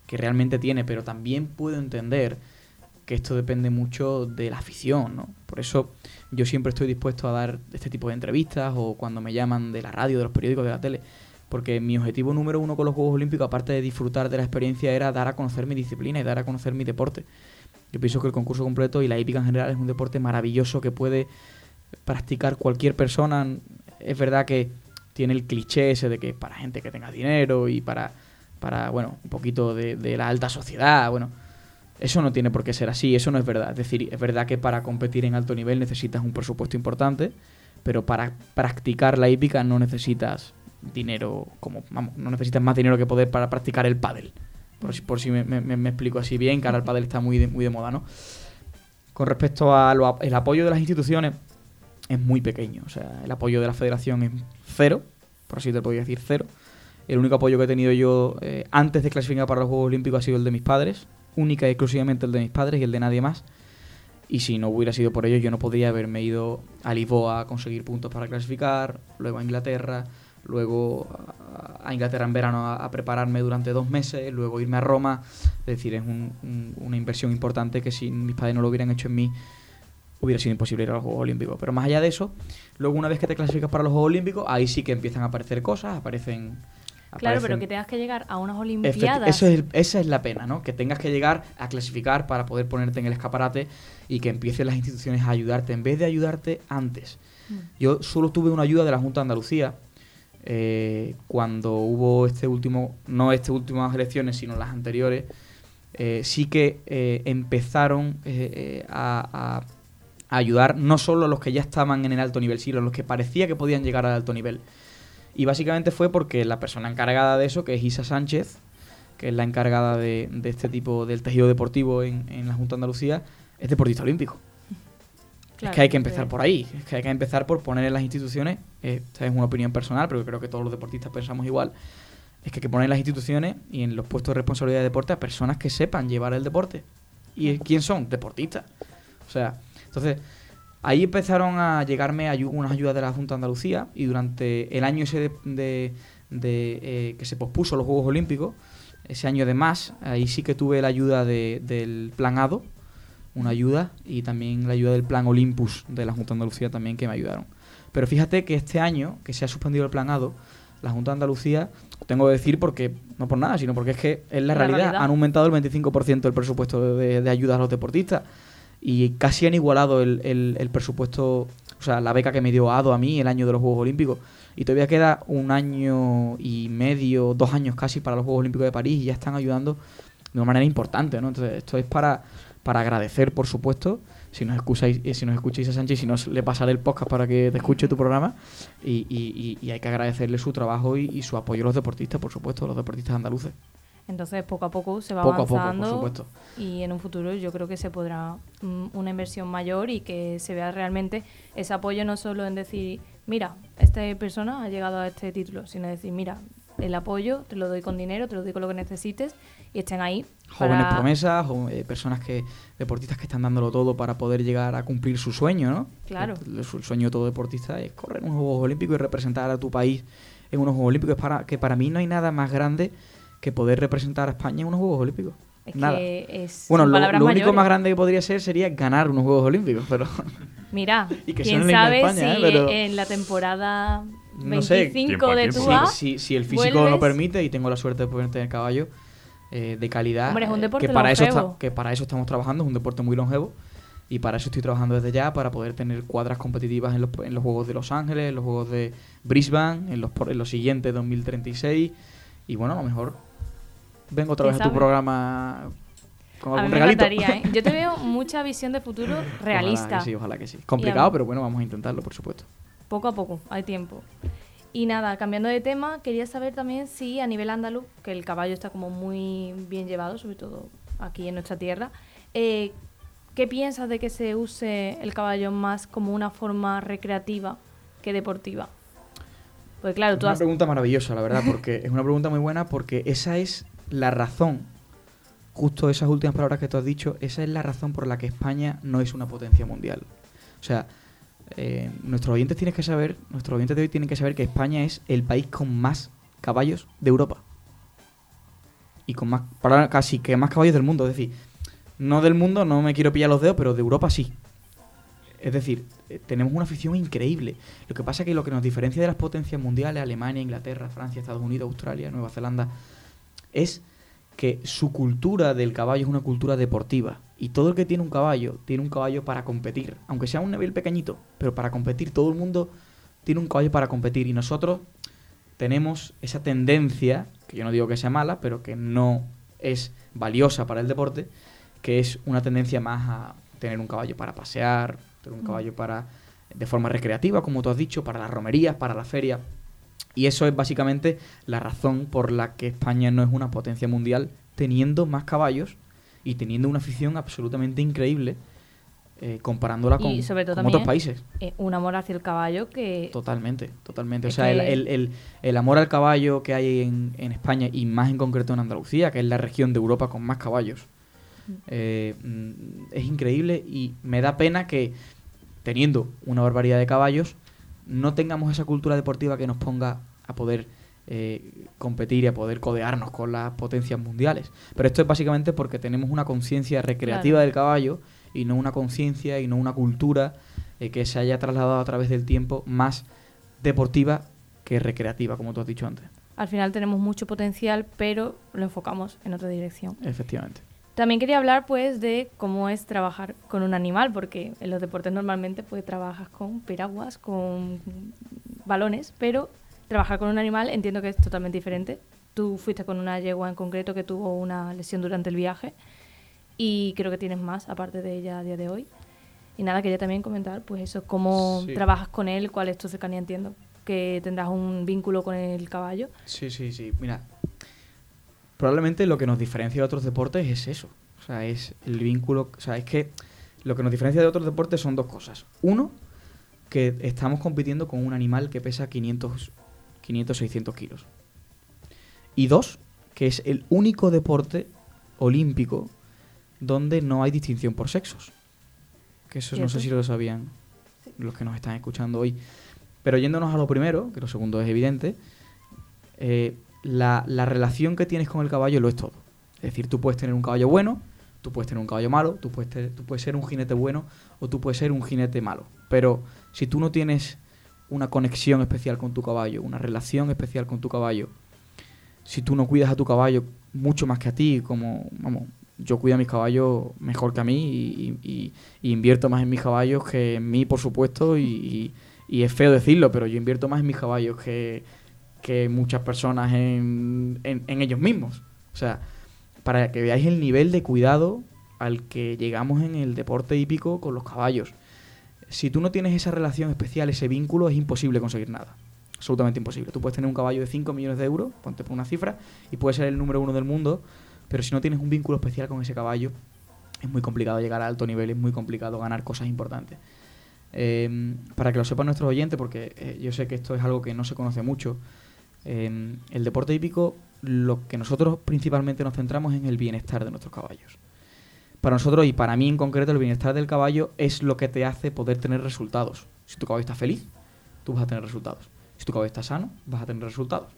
H: que realmente tiene, pero también puedo entender que esto depende mucho de la afición, ¿no? Por eso yo siempre estoy dispuesto a dar este tipo de entrevistas o cuando me llaman de la radio, de los periódicos, de la tele, porque mi objetivo número uno con los Juegos Olímpicos, aparte de disfrutar de la experiencia, era dar a conocer mi disciplina y dar a conocer mi deporte. Yo pienso que el concurso completo y la hípica en general es un deporte maravilloso que puede practicar cualquier persona. Es verdad que tiene el cliché ese de que es para gente que tenga dinero y para, para bueno, un poquito de, de la alta sociedad, bueno, eso no tiene por qué ser así, eso no es verdad. Es decir, es verdad que para competir en alto nivel necesitas un presupuesto importante, pero para practicar la hípica no necesitas dinero, como vamos, no necesitas más dinero que poder para practicar el pádel. Por si, por si me, me- me explico así bien, que ahora el pádel está muy de, muy de moda, ¿no? Con respecto al apoyo de las instituciones, es muy pequeño. O sea, el apoyo de la federación es cero, por así te podría decir cero. El único apoyo que he tenido yo eh, antes de clasificar para los Juegos Olímpicos ha sido el de mis padres, única y exclusivamente el de mis padres y el de nadie más. Y si no hubiera sido por ellos, yo no podría haberme ido a Lisboa a conseguir puntos para clasificar, luego a Inglaterra, luego a- Inglaterra en verano a, a prepararme durante dos meses, luego irme a Roma. Es decir, es un- un- una inversión importante que si mis padres no lo hubieran hecho en mí, hubiera sido imposible ir a los Juegos Olímpicos. Pero más allá de eso, luego una vez que te clasificas para los Juegos Olímpicos, ahí sí que empiezan a aparecer cosas, aparecen...
A: Claro, pero que tengas que llegar a unas Olimpiadas.
H: Eso es esa es la pena, ¿no? Que tengas que llegar a clasificar para poder ponerte en el escaparate y que empiecen las instituciones a ayudarte en vez de ayudarte antes.
A: Mm.
H: Yo solo tuve una ayuda de la Junta de Andalucía eh, cuando hubo este último, no este últimas elecciones, sino las anteriores. eh, sí que eh, empezaron a- a ayudar no solo a los que ya estaban en el alto nivel, sino a los que parecía que podían llegar al alto nivel. Y básicamente fue porque la persona encargada de eso, que es Isa Sánchez, que es la encargada de, de este tipo del tejido deportivo en, en la Junta de Andalucía, es deportista olímpico. Es que hay que empezar por ahí, es que hay que empezar por poner en las instituciones, eh, esta es una opinión personal, pero creo que todos los deportistas pensamos igual, es que hay que poner en las instituciones y en los puestos de responsabilidad de deporte a personas que sepan llevar el deporte. ¿Y quién son? Deportistas. O sea, entonces, ahí empezaron a llegarme ayu- unas ayudas de la Junta de Andalucía y durante el año ese de, de- de, eh, que se pospuso los Juegos Olímpicos, ese año de más, ahí sí que tuve la ayuda de- del Plan ADO, una ayuda, y también la ayuda del Plan Olympus de la Junta de Andalucía también que me ayudaron. Pero fíjate que este año, que se ha suspendido el Plan ADO, la Junta de Andalucía, tengo que decir porque, no por nada, sino porque es que es la,
A: La
H: realidad,
A: realidad.
H: han aumentado el 25% del presupuesto de, de ayuda a los deportistas y casi han igualado el, el- el presupuesto, o sea, la beca que me dio ADO a mí el año de los Juegos Olímpicos. Y todavía queda un año y medio, dos años casi para los Juegos Olímpicos de París y ya están ayudando de una manera importante, ¿no? Entonces, esto es para, para agradecer, por supuesto, si nos escucháis, eh, si nos escucháis a Sánchez, si nos le pasaré el podcast para que te escuche tu programa. Y, y- y- hay que agradecerle su trabajo y, y su apoyo a los deportistas, por supuesto, a los deportistas andaluces.
A: Entonces, poco a poco se va
H: Poco a poco, por
A: avanzando
H: supuesto.
A: y en un futuro yo creo que se podrá mm, una inversión mayor y que se vea realmente ese apoyo no solo en decir, mira, esta persona ha llegado a este título, sino decir, mira, el apoyo te lo doy con dinero, te lo doy con lo que necesites y estén ahí.
H: Jóvenes
A: para-
H: promesas, jo- eh, personas que, deportistas que están dándolo todo para poder llegar a cumplir su sueño, ¿no?
A: Claro.
H: El, su- el sueño de todo deportista es correr unos Juegos Olímpicos y representar a tu país en unos Juegos Olímpicos. Es para, que para mí no hay nada más grande que poder representar a España en unos Juegos Olímpicos.
A: Es
H: nada.
A: que es
H: Bueno, lo, único
A: mayores.
H: más grande que podría ser sería ganar unos Juegos Olímpicos, pero
A: Mira,
H: Y que
A: quién sabe
H: España, ¿eh?
A: si
H: Pero-
A: en la temporada
H: no sé.
A: 25
F: Tiempo al
A: de
F: tiempo.
A: Tua,
H: si, si- si el físico
A: vuelves-
H: lo permite y tengo la suerte de poder tener caballo eh, de calidad,
A: Hombre, es un
H: eh,
A: deporte
H: que, para eso
A: longevo.
H: está- que para eso estamos trabajando, es un deporte muy longevo. Y para eso estoy trabajando desde ya, para poder tener cuadras competitivas en los, en los Juegos de Los Ángeles, en los Juegos de Brisbane, en los, por- en los siguientes 2036. Y bueno, a lo mejor vengo otra
A: ¿Quién
H: vez a tu programa con
A: a mí
H: algún
A: me
H: regalito.
A: encantaría, ¿eh? Yo te veo mucha visión de futuro realista.
H: Ojalá que sí, ojalá que sí. Complicado, pero bueno, vamos a intentarlo, por supuesto.
A: Poco a poco, hay tiempo. Y nada, cambiando de tema, quería saber también si a nivel andaluz, que el caballo está como muy bien llevado, sobre todo aquí en nuestra tierra, eh, ¿qué piensas de que se use el caballo más como una forma recreativa que deportiva? Pues claro,
H: Es
A: tú
H: una
A: has...
H: pregunta maravillosa, la verdad, porque es una pregunta muy buena porque esa es la razón, justo esas últimas palabras que tú has dicho, esa es la razón por la que España no es una potencia mundial. O sea, eh, nuestros oyentes tienen que saber, nuestros oyentes de hoy tienen que saber que España es el país con más caballos de Europa. Y con más, para casi que más caballos del mundo, es decir, no del mundo, no me quiero pillar los dedos, pero de Europa sí. Es decir, eh, tenemos una afición increíble. Lo que pasa es que lo que nos diferencia de las potencias mundiales, Alemania, Inglaterra, Francia, Estados Unidos, Australia, Nueva Zelanda, es que su cultura del caballo es una cultura deportiva. Y todo el que tiene un caballo, tiene un caballo para competir. Aunque sea un nivel pequeñito, pero para competir. Todo el mundo tiene un caballo para competir. Y nosotros tenemos esa tendencia, que yo no digo que sea mala, pero que no es valiosa para el deporte, que es una tendencia más a tener un caballo para pasear, tener un caballo para de forma recreativa, como tú has dicho, para las romerías, para la feria. Y eso es básicamente la razón por la que España no es una potencia mundial, teniendo más caballos y teniendo una afición absolutamente increíble, eh, comparándola con,
A: y sobre todo
H: con
A: también
H: otros países.
A: eh, un amor hacia el caballo que...
H: Totalmente, totalmente. O sea, el, el- el- el amor al caballo que hay en, en España y más en concreto en Andalucía, que es la región de Europa con más caballos, eh, mm, es increíble y me da pena que teniendo una barbaridad de caballos no tengamos esa cultura deportiva que nos ponga a poder eh, competir y a poder codearnos con las potencias mundiales. Pero esto es básicamente porque tenemos una conciencia recreativa
A: Claro.
H: del caballo y no una conciencia y no una cultura eh, que se haya trasladado a través del tiempo más deportiva que recreativa, como tú has dicho antes.
A: Al final tenemos mucho potencial, pero lo enfocamos en otra dirección.
H: Efectivamente.
A: También quería hablar pues de cómo es trabajar con un animal, porque en los deportes normalmente pues trabajas con piraguas, con balones, pero trabajar con un animal entiendo que es totalmente diferente. Tú fuiste con una yegua en concreto que tuvo una lesión durante el viaje y creo que tienes más aparte de ella a día de hoy. Y nada, quería también comentar pues eso, cómo
H: Sí.
A: trabajas con él, cuál es tu cercanía, entiendo que tendrás un vínculo con el caballo.
H: Sí, sí, sí. Mira, probablemente lo que nos diferencia de otros deportes es eso. O sea, es el vínculo. O sea, es que Lo que nos diferencia de otros deportes son dos cosas. Uno, que estamos compitiendo con un animal que pesa 500, 500 600 kilos. Y dos, que es el único deporte olímpico donde no hay distinción por sexos. Que eso no sé si lo sabían los que nos están escuchando hoy. Pero yéndonos a lo primero, que lo segundo es evidente, eh, la, la relación que tienes con el caballo lo es todo. Es decir, tú puedes tener un caballo bueno, tú puedes tener un caballo malo, tú puedes, tú puedes ser un jinete bueno o tú puedes ser un jinete malo. Pero si tú no tienes una conexión especial con tu caballo, una relación especial con tu caballo, si tú no cuidas a tu caballo mucho más que a ti, como, vamos, yo cuido a mis caballos mejor que a mí y, invierto más en mis caballos que en mí, por supuesto, y- y es feo decirlo, pero yo invierto más en mis caballos que, que muchas personas en, en- en ellos mismos. O sea, para que veáis el nivel de cuidado al que llegamos en el deporte hípico con los caballos. Si tú no tienes esa relación especial, ese vínculo, es imposible conseguir nada. Absolutamente imposible. Tú puedes tener un caballo de 5 millones de euros, ponte por una cifra, y puedes ser el número uno del mundo, pero si no tienes un vínculo especial con ese caballo, es muy complicado llegar a alto nivel, es muy complicado ganar cosas importantes. Eh, para que lo sepan nuestros oyentes, porque eh, yo sé que esto es algo que no se conoce mucho, eh, el deporte hípico, lo que nosotros principalmente nos centramos en el bienestar de nuestros caballos. Para nosotros y para mí en concreto, el bienestar del caballo es lo que te hace poder tener resultados. Si tu caballo está feliz, tú vas a tener resultados. Si tu caballo está sano, vas a tener resultados.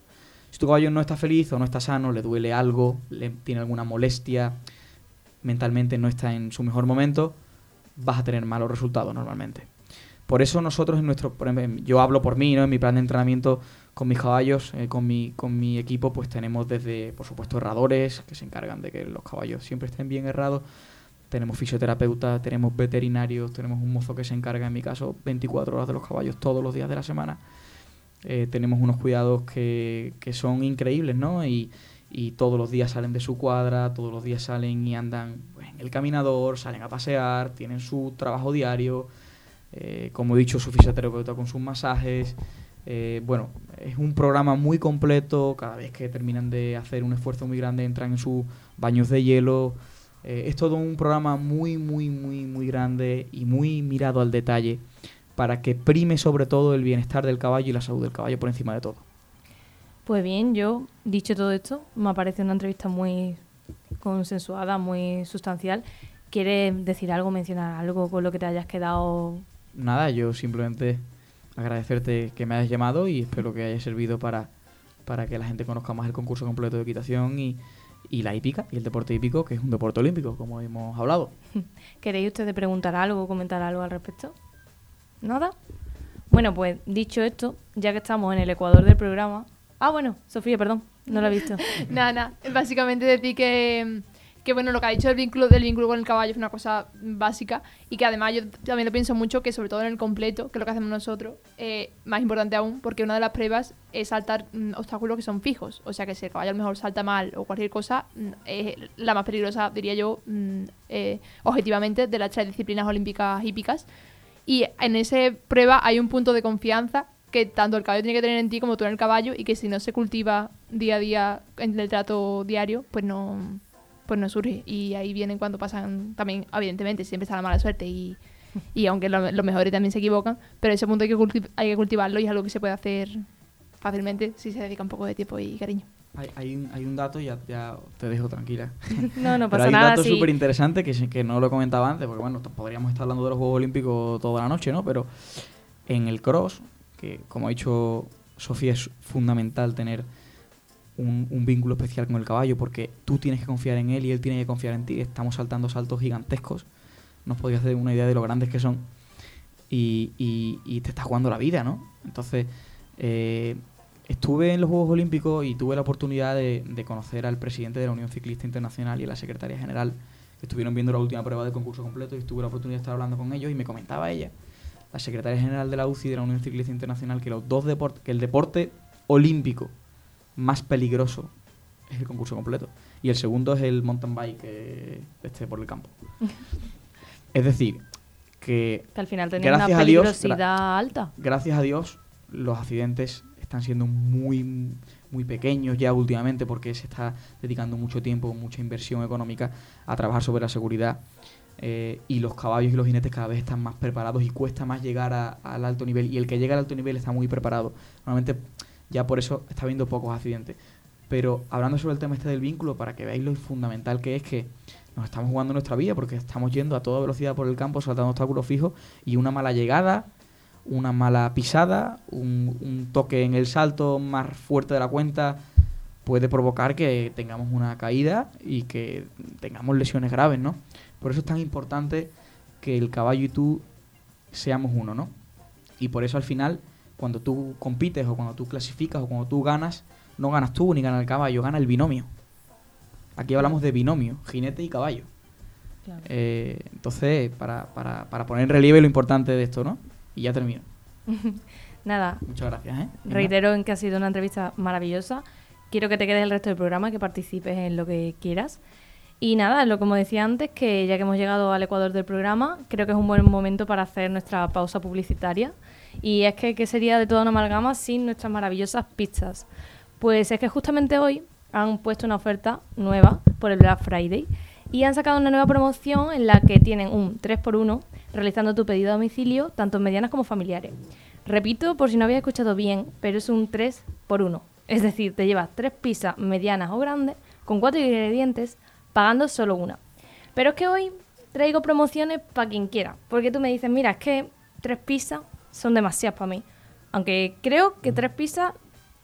H: Si tu caballo no está feliz o no está sano, le duele algo, le tiene alguna molestia, mentalmente no está en su mejor momento, vas a tener malos resultados normalmente. Por eso nosotros en nuestro, yo hablo por mí, ¿no? En mi plan de entrenamiento con mis caballos, eh, con, mi, con mi equipo, pues tenemos desde, por supuesto, herradores que se encargan de que los caballos siempre estén bien herrados. Tenemos fisioterapeutas, tenemos veterinarios, tenemos un mozo que se encarga, en mi caso, 24 horas de los caballos todos los días de la semana. Eh, tenemos unos cuidados que, que son increíbles, ¿no? Y, y todos los días salen de su cuadra, todos los días salen y andan pues, en el caminador, salen a pasear, tienen su trabajo diario, eh, como he dicho, su fisioterapeuta con sus masajes. Eh, bueno, es un programa muy completo, cada vez que terminan de hacer un esfuerzo muy grande entran en sus baños de hielo. Eh, es todo un programa muy, muy, muy, muy grande y muy mirado al detalle para que prime sobre todo el bienestar del caballo y la salud del caballo por encima de todo.
A: Pues bien, yo, dicho todo esto, me parece una entrevista muy consensuada, muy sustancial. ¿Quieres decir algo, mencionar algo con lo que te hayas quedado?
H: Nada, yo simplemente agradecerte que me hayas llamado y espero que haya servido para, para que la gente conozca más el concurso completo de equitación y, y la hípica y el deporte hípico, que es un deporte olímpico, como hemos hablado.
A: ¿Queréis ustedes preguntar algo, comentar algo al respecto? ¿Nada? Bueno, pues dicho esto, ya que estamos en el ecuador del programa... Ah, bueno, Sofía, perdón, no lo he visto.
E: Nada, nada. Básicamente decir que, que bueno, lo que ha dicho del vínculo, del vínculo con el caballo es una cosa básica y que además yo también lo pienso mucho que sobre todo en el completo, que es lo que hacemos nosotros, eh, más importante aún, porque una de las pruebas es saltar mm, obstáculos que son fijos. O sea que si el caballo a lo mejor salta mal o cualquier cosa, mm, es la más peligrosa, diría yo, mm, eh, objetivamente, de las tres disciplinas olímpicas hípicas. Y en esa prueba hay un punto de confianza que tanto el caballo tiene que tener en ti como tú en el caballo y que si no se cultiva día a día en el trato diario, pues no, pues no surge. Y ahí vienen cuando pasan también, evidentemente, siempre está la mala suerte y, y aunque lo- los mejores también se equivocan, pero ese punto hay que, hay que cultivarlo y es algo que se puede hacer fácilmente si se dedica un poco de tiempo y cariño.
H: Hay, hay, un, hay un dato, ya, ya te dejo tranquila.
A: No, no
H: Pero
A: pasa
H: hay un
A: nada.
H: dato
A: sí.
H: súper interesante que, que no lo comentaba antes, porque bueno, podríamos estar hablando de los Juegos Olímpicos toda la noche, ¿no? Pero en el cross, que como ha dicho Sofía, es fundamental tener un, vínculo especial con el caballo, porque tú tienes que confiar en él y él tiene que confiar en ti. Estamos saltando saltos gigantescos, no os podéis hacer una idea de lo grandes que son, y, te está jugando la vida, ¿no? Entonces, eh, estuve en los Juegos Olímpicos y tuve la oportunidad de, de conocer al presidente de la Unión Ciclista Internacional y a la secretaria general que estuvieron viendo la última prueba del concurso completo y tuve la oportunidad de estar hablando con ellos y me comentaba ella, la secretaria general de la UCI de la Unión Ciclista Internacional, que los dos deportes, que el deporte olímpico más peligroso es el concurso completo y el segundo es el mountain bike eh, este por el campo. es decir, que
A: Que al final tenía una
H: gracias a Dios,
A: peligrosidad alta.
H: gracias a Dios, los accidentes están siendo muy, muy pequeños ya últimamente porque se está dedicando mucho tiempo, mucha inversión económica a trabajar sobre la seguridad eh, y los caballos y los jinetes cada vez están más preparados y cuesta más llegar a- al alto nivel. Y el que llega al alto nivel está muy preparado. Normalmente ya por eso está habiendo pocos accidentes. Pero hablando sobre el tema este del vínculo, para que veáis lo fundamental que es que nos estamos jugando nuestra vida porque estamos yendo a toda velocidad por el campo, saltando obstáculos fijos y una mala llegada, una mala pisada, un, un toque en el salto más fuerte de la cuenta puede provocar que tengamos una caída y que tengamos lesiones graves, ¿no? Por eso es tan importante que el caballo y tú seamos uno, ¿no? Y por eso al final, cuando tú compites o cuando tú clasificas o cuando tú ganas, no ganas tú ni gana el caballo, gana el binomio. Aquí hablamos de binomio, jinete y caballo.
A: Claro.
H: Eh, entonces, para, para, para poner en relieve lo importante de esto, ¿no? Y ya termino.
A: Nada,
H: Muchas gracias, ¿eh?
A: reitero en que ha sido una entrevista maravillosa. Quiero que te quedes el resto del programa, que participes en lo que quieras. Y nada, lo como decía antes, que ya que hemos llegado al ecuador del programa, creo que es un buen momento para hacer nuestra pausa publicitaria. Y es que, ¿qué sería de toda una amalgama sin nuestras maravillosas pizzas? Pues es que justamente hoy han puesto una oferta nueva por el Black Friday y han sacado una nueva promoción en la que tienen un 3x1 realizando tu pedido a domicilio, tanto medianas como familiares. Repito, por si no había escuchado bien, pero es un 3x1. Es decir, te llevas tres pizzas medianas o grandes con cuatro ingredientes pagando solo una. Pero es que hoy traigo promociones para quien quiera, porque tú me dices, mira, es que tres pizzas son demasiadas para mí. Aunque creo que tres pizzas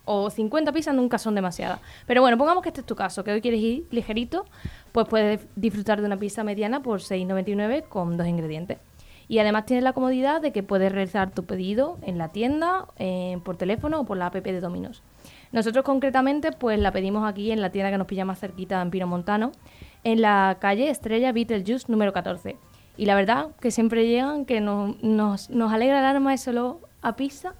A: o 50 pizzas nunca son demasiadas. Pero bueno, pongamos que este es tu caso, que hoy quieres ir ligerito, pues puedes disfrutar de una pizza mediana por 6,99 con dos ingredientes. Y además tienes la comodidad de que puedes realizar tu pedido en la tienda, eh, por teléfono o por la app de Domino's. Nosotros concretamente pues la pedimos aquí en la tienda que nos pilla más cerquita en Pino Montano, en la calle Estrella Beetlejuice número 14. Y la verdad que siempre llegan, que nos, nos, nos alegra el alma ese olor a pizza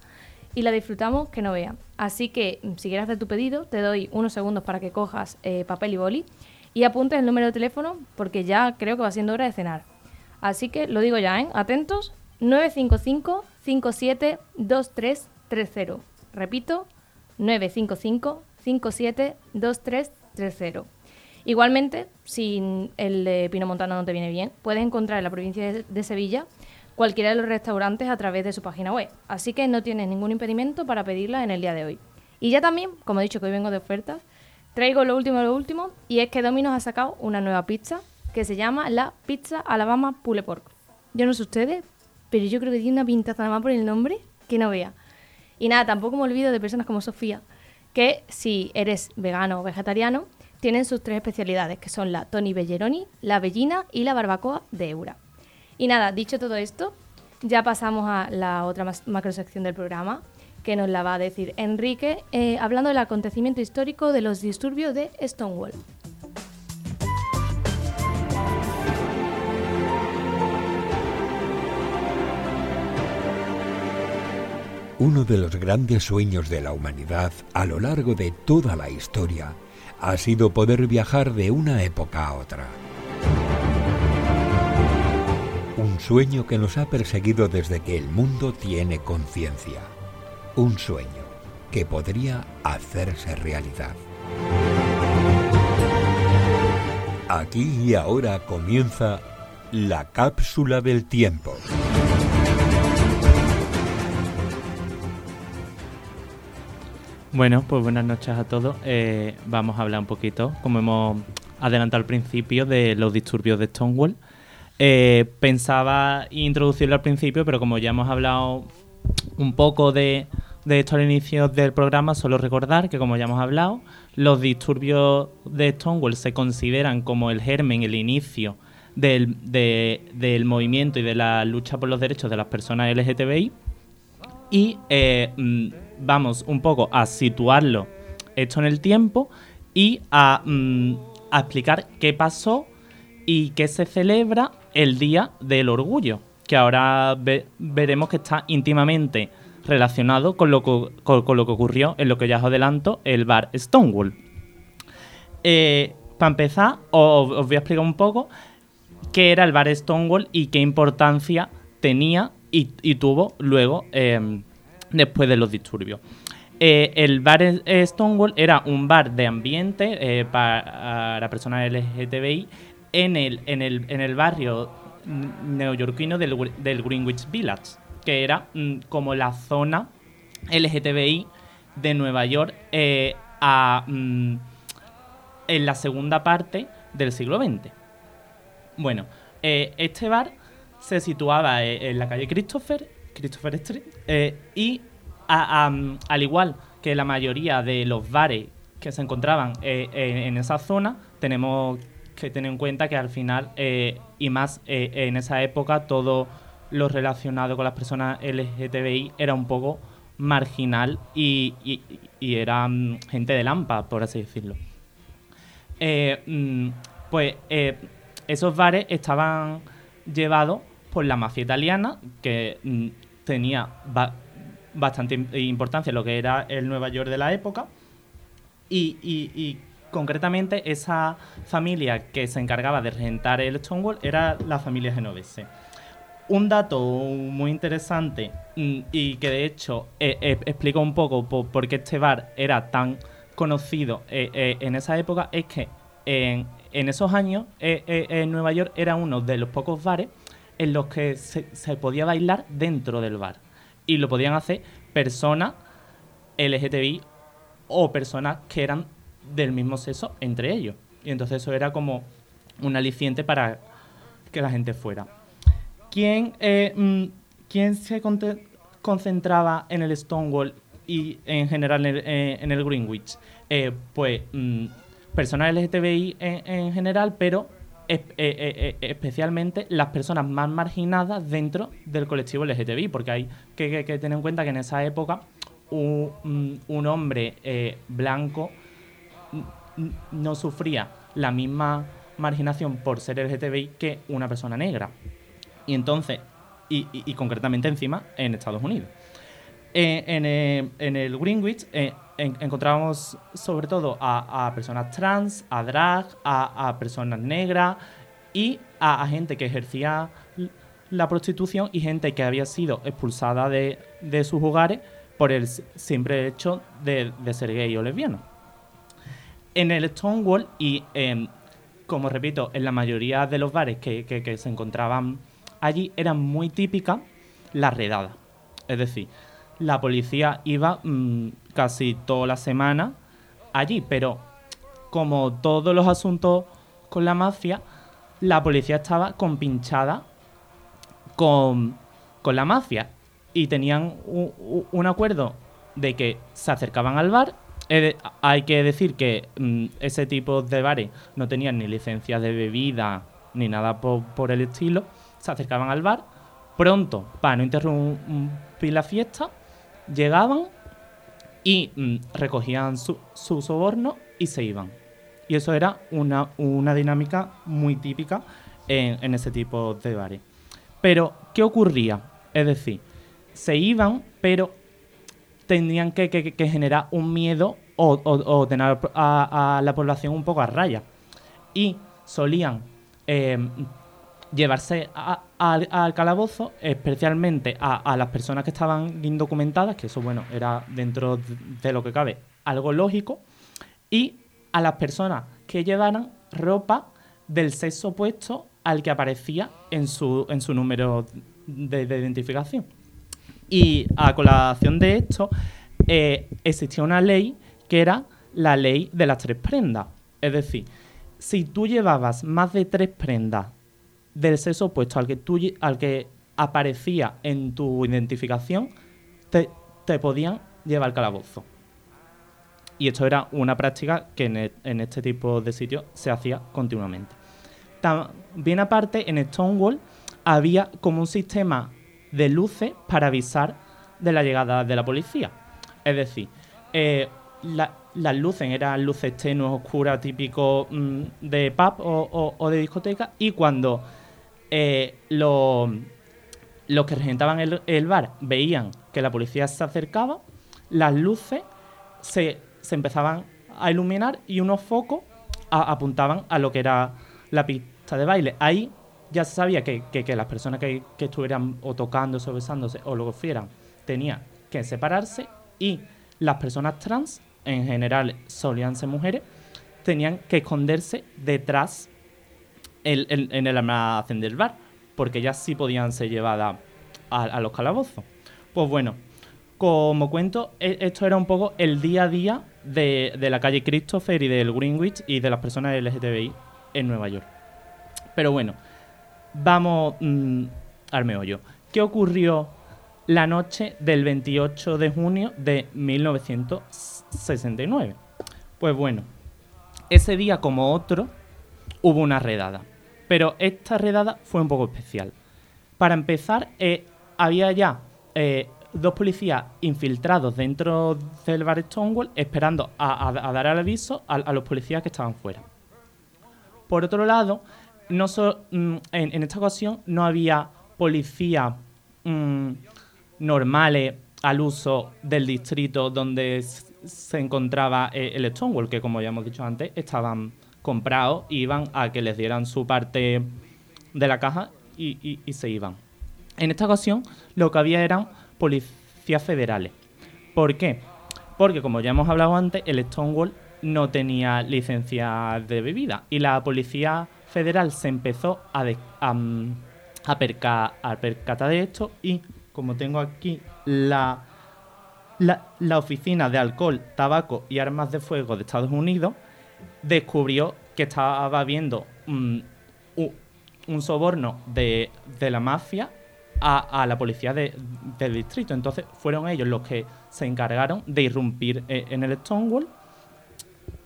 A: y la disfrutamos que no vean. Así que si quieres hacer tu pedido, te doy unos segundos para que cojas eh, papel y boli y apuntes el número de teléfono porque ya creo que va siendo hora de cenar. Así que lo digo ya, ¿eh? Atentos, 955 57 2330. Repito, 955 57 2330. Igualmente, si el de Pino Montano no te viene bien, puedes encontrar en la provincia de, Sevilla cualquiera de los restaurantes a través de su página web. Así que no tienes ningún impedimento para pedirla en el día de hoy. Y ya también, como he dicho que hoy vengo de ofertas, traigo lo último de lo último y es que Domino's ha sacado una nueva pizza que se llama la Pizza Alabama Pulled Pork. Yo no sé ustedes, pero yo creo que tiene una pintaza nada más por el nombre que no vea. Y nada, tampoco me olvido de personas como Sofía, que si eres vegano o vegetariano, tienen sus tres especialidades, que son la Tony Belleroni, la Bellina y la Barbacoa de Eura. Y nada, dicho todo esto, ya pasamos a la otra macrosección del programa, que nos la va a decir Enrique, eh, hablando del acontecimiento histórico de los disturbios de Stonewall.
B: Uno de los grandes sueños de la humanidad a lo largo de toda la historia ha sido poder viajar de una época a otra. Un sueño que nos ha perseguido desde que el mundo tiene conciencia. Un sueño que podría hacerse realidad. Aquí y ahora comienza la cápsula del tiempo.
D: Bueno, pues buenas noches a todos. Eh, vamos a hablar un poquito, como hemos adelantado al principio, de los disturbios de Stonewall. Eh, pensaba introducirlo al principio, pero como ya hemos hablado un poco de, esto al inicio del programa, solo recordar que, como ya hemos hablado, los disturbios de Stonewall se consideran como el germen, el inicio del, de- del movimiento y de la lucha por los derechos de las personas LGTBI y eh, mm, vamos un poco a situarlo esto en el tiempo y a, mm, a explicar qué pasó y qué se celebra el Día del Orgullo, que ahora ve- veremos que está íntimamente relacionado con lo, que, con, lo que ocurrió en lo que ya os adelanto, el bar Stonewall. para empezar, os, os voy a explicar un poco qué era el bar Stonewall y qué importancia tenía y, tuvo luego eh, después de los disturbios. Eh, el bar eh, Stonewall era un bar de ambiente eh, para personas LGTBI en el, en el, en el barrio neoyorquino del, del Greenwich Village, que era mm, como la zona LGTBI de Nueva York a, mm, en la segunda parte del siglo XX. Bueno, este bar se situaba eh, en la calle Christopher, Christopher Street, eh, y a- am, al igual que la mayoría de los bares que se encontraban eh, en, esa zona, tenemos que tener en cuenta que al final, y más en esa época, todo lo relacionado con las personas LGTBI era un poco marginal y, y, y era mm, gente de lampa, por así decirlo. Mm, pues esos bares estaban llevados por la mafia italiana, que mm, tenía ba- bastante im- importancia lo que era el Nueva York de la época. Y, concretamente esa familia que se encargaba de regentar el Stonewall era la familia genovese. Un dato muy interesante mm, y que de hecho eh, eh, explica un poco po- por, qué este bar era tan conocido eh, eh, en esa época es que en, en esos años eh, eh, en Nueva York era uno de los pocos bares en los que se, podía bailar dentro del bar y lo podían hacer personas LGTBI o personas que eran del mismo sexo entre ellos. Y entonces eso era como un aliciente para que la gente fuera. ¿Quién, eh, mm, quién se concentraba en el Stonewall y en general en el, eh, en el Greenwich? Eh, pues mm, personas LGTBI en general, pero eh, eh, eh, especialmente las personas más marginadas dentro del colectivo LGTBI, porque hay que, tener en cuenta que en esa época un, un- hombre blanco no sufría la misma marginación por ser LGTBI que una persona negra. Y entonces, y, concretamente encima en Estados Unidos. En, el Greenwich en- encontrábamos sobre todo a, personas trans, a drag, a, personas negras y a, gente que ejercía la prostitución y gente que había sido expulsada de, de sus hogares por el simple hecho de, ser gay o lesbiano. En el Stonewall y, em, como repito, en la mayoría de los bares que, que- se encontraban allí eran muy típicas las redadas. Es decir, la policía iba mm, casi toda la semana allí, pero como todos los asuntos con la mafia, la policía estaba compinchada con, con la mafia y tenían un acuerdo de que se acercaban al bar. Hay que decir que mm, ese tipo de bares no tenían ni licencias de bebida ni nada po- por, el estilo. Se acercaban al bar pronto para no interrumpir la fiesta. Llegaban y mm, recogían su, su soborno y se iban. Y eso era una, una dinámica muy típica en, ese tipo de bares. Pero, ¿qué ocurría? Es decir, se iban, pero tenían que, que- generar un miedo o, o- tener a, a la población un poco a raya. Y solían eh, llevarse al- al calabozo, especialmente a, las personas que estaban indocumentadas, que eso, bueno, era dentro de- lo que cabe algo lógico, y a las personas que llevaran ropa del sexo opuesto al que aparecía en su, en su número de, de identificación. Y a colación de esto, eh, existía una ley que era la ley de las tres prendas. Es decir, si tú llevabas más de tres prendas del sexo opuesto al que, tú, al que aparecía en tu identificación, te, te podían llevar al calabozo. Y esto era una práctica que en, e- en este tipo de sitios se hacía continuamente. También aparte, en Stonewall había como un sistema de luces para avisar de la llegada de la policía. Es decir, eh, la- las luces eran luces tenues, oscuras, típico mm, de pub o, o- o de discoteca, y cuando eh, lo- los que regentaban el, bar veían que la policía se acercaba, las luces se, se empezaban a iluminar y unos focos apuntaban a lo que era la pista de baile. Ahí ya se sabía que, que- que las personas que, que estuvieran o tocándose o besándose o lo que fueran tenían que separarse y las personas trans, en general solían ser mujeres, tenían que esconderse detrás el- el- en el almacén del bar. porque ellas sí podían ser llevadas a, a los calabozos. Pues bueno, como cuento, e- esto era un poco el día a día de, de la calle Christopher y del Greenwich y de las personas LGTBI en Nueva York. Pero bueno, vamos mm, al meollo. ¿Qué ocurrió la noche del 28 de junio de 1969? Pues bueno, ese día como otro hubo una redada. Pero esta redada fue un poco especial. Para empezar, eh, había ya eh, dos policías infiltrados dentro del bar Stonewall esperando a, dar el aviso a, los policías que estaban fuera. Por otro lado, no so- mm, en, esta ocasión no había policías mm, normales al uso del distrito donde se encontraba eh, el Stonewall, que como ya hemos dicho antes, estaban comprados, iban a que les dieran su parte de la caja y, y- se iban. En esta ocasión lo que había eran policías federales. ¿Por qué? Porque como ya hemos hablado antes, el Stonewall no tenía licencia de bebida y la policía federal se empezó a, a, perca- a percatar de esto y como tengo aquí la, la Oficina de Alcohol, Tabaco y Armas de Fuego de Estados Unidos, descubrió que estaba habiendo u- un soborno de, de la mafia a, a la policía de- del distrito. Entonces fueron ellos los que se encargaron de irrumpir eh, en el Stonewall.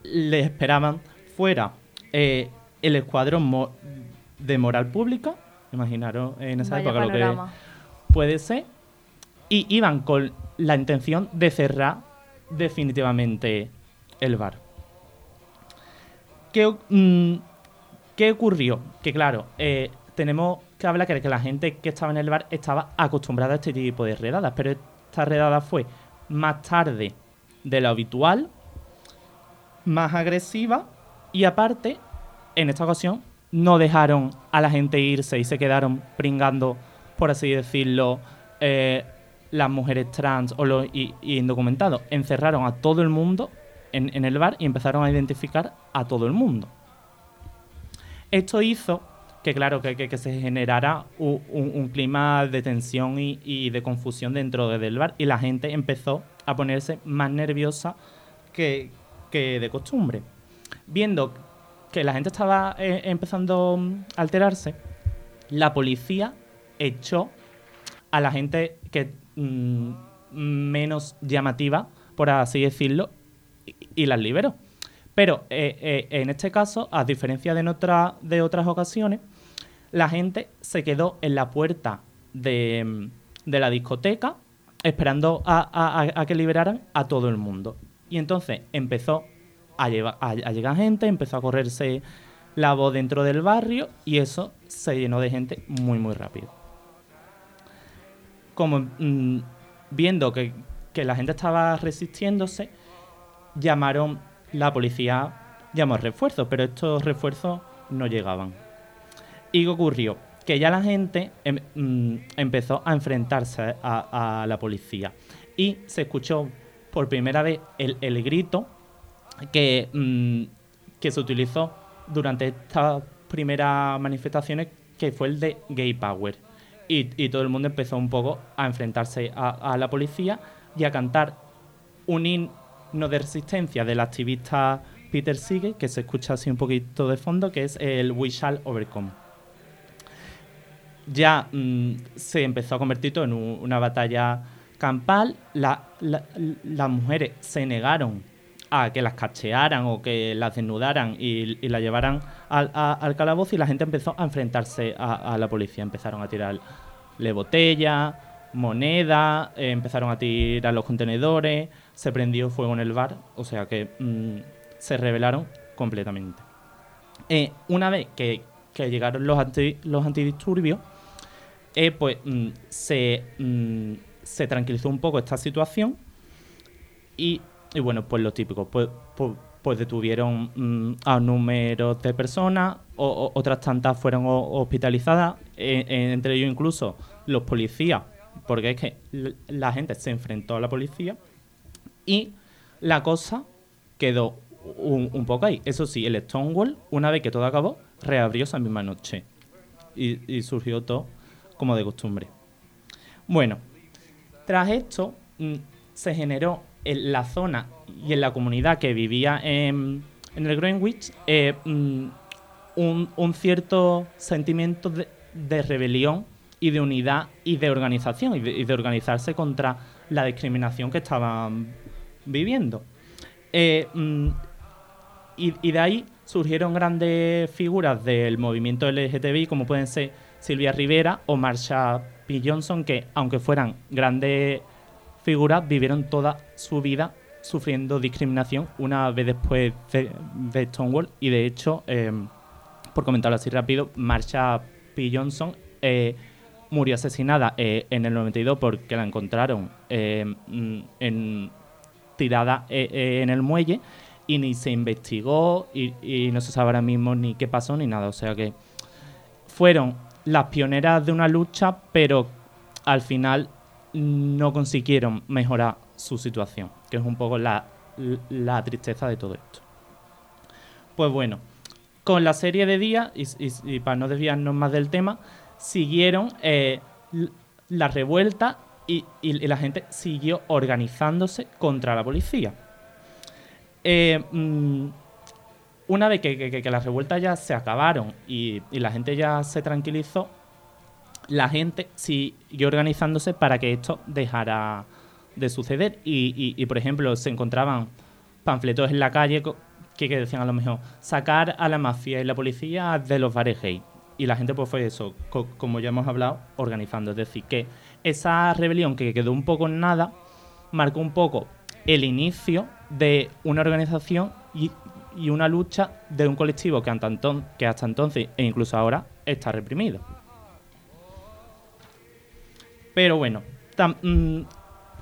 D: Les esperaban fuera eh, el escuadrón mo- de moral pública. Imaginaros en esa
A: Vaya
D: época lo que puede ser. Y iban con la intención de cerrar definitivamente el bar. ¿Qué, mm, ¿qué ocurrió? Que claro, eh, tenemos que hablar que, la gente que estaba en el bar estaba acostumbrada a este tipo de redadas, pero esta redada fue más tarde de lo habitual, más agresiva y aparte, en esta ocasión, no dejaron a la gente irse y se quedaron pringando, por así decirlo, eh, las mujeres trans o los indocumentados. Encerraron a todo el mundo en, el bar y empezaron a identificar a todo el mundo. Esto hizo que, claro, que, se generara un, clima de tensión y, de confusión dentro de- del bar y la gente empezó a ponerse más nerviosa que, de costumbre. Viendo que la gente estaba eh, empezando a alterarse, la policía echó a la gente que mm, menos llamativa, por así decirlo, y, las liberó. Pero eh, eh, en este caso, a diferencia de, otra- de otras ocasiones, la gente se quedó en la puerta de, de la discoteca esperando a, que liberaran a todo el mundo. Y entonces empezó a, lleva- a- a llegar gente, empezó a correrse la voz dentro del barrio y eso se llenó de gente muy, muy rápido. Como mm, viendo que, que la gente estaba resistiéndose, llamaron, la policía llamó refuerzos, pero estos refuerzos no llegaban. ¿Y qué ocurrió? Que ya la gente em- mm, empezó a enfrentarse a, la policía y se escuchó por primera vez el, el grito que, mm, que se utilizó durante estas primeras manifestaciones, que fue el de Gay Power. Y, y todo el mundo empezó un poco a enfrentarse a, a la policía y a cantar un himno de resistencia del activista Peter Siege, que se escucha así un poquito de fondo, que es el We Shall Overcome. Ya mm, se empezó a convertir todo en un- una batalla campal. La- la- las mujeres se negaron a que las cachearan o que las desnudaran y, y las llevaran al, calabozo y la gente empezó a enfrentarse a, a la policía. Empezaron a tirarle botellas, monedas, eh, empezaron a tirar los contenedores, se prendió fuego en el bar, o sea que mm, se rebelaron completamente. Eh, una vez que, que llegaron los, anti- los antidisturbios, eh, pues mm, se, mm, se tranquilizó un poco esta situación y, y bueno, pues lo típico, pues, pues, pues detuvieron a un número de personas, o, otras tantas fueron ho- hospitalizadas, eh, entre ellos incluso los policías, porque es que la gente se enfrentó a la policía y la cosa quedó un, poco ahí. Eso sí, el Stonewall, una vez que todo acabó, reabrió esa misma noche. y, y surgió todo como de costumbre. Bueno, tras esto mm, se generó en la zona y en la comunidad que vivía en, en el Greenwich eh, mm, un, un cierto sentimiento de, de rebelión y de unidad y de organización y de, organizarse contra la discriminación que estaban viviendo. Eh, mm, y, y de ahí surgieron grandes figuras del movimiento LGTBI, como pueden ser Silvia Rivera o Marsha P. Johnson, que aunque fueran grandes figuras, vivieron toda su vida sufriendo discriminación una vez después de, de Stonewall. Y de hecho, eh, por comentarlo así rápido, Marsha P. Johnson eh, murió asesinada eh, en el 92 porque la encontraron eh, mm, en, tirada eh, eh, en el muelle y ni se investigó y, no se sabe ahora mismo ni qué pasó ni nada. O sea que fueron las pioneras de una lucha, pero al final no consiguieron mejorar su situación, que es un poco la, la tristeza de todo esto. Pues bueno, con la serie de días, y para no desviarnos más del tema, siguieron eh, la revuelta y, la gente siguió organizándose contra la policía. Eh, mm, una vez que, las revueltas ya se acabaron y, la gente ya se tranquilizó, la gente siguió organizándose para que esto dejara de suceder. Y, por ejemplo, se encontraban panfletos en la calle que, que decían a lo mejor sacar a la mafia y la policía de los bares gay. Y la gente pues fue eso, co- como ya hemos hablado, organizando. Es decir, que esa rebelión que quedó un poco en nada, marcó un poco el inicio de una organización y, y una lucha de un colectivo que hasta, entonces e incluso ahora está reprimido. Pero bueno, mm,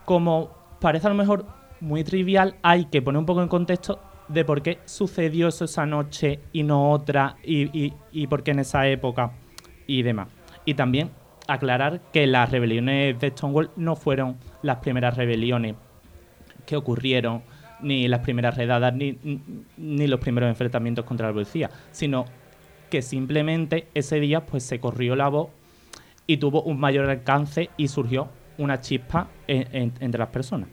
D: como parece a lo mejor muy trivial, hay que poner un poco en contexto de por qué sucedió eso esa noche y no otra, y, y- y por qué en esa época y demás. Y también aclarar que las rebeliones de Stonewall no fueron las primeras rebeliones que ocurrieron, ni las primeras redadas, ni, ni los primeros enfrentamientos contra la policía, sino que simplemente ese día pues se corrió la voz y tuvo un mayor alcance y surgió una chispa en- en- entre las personas.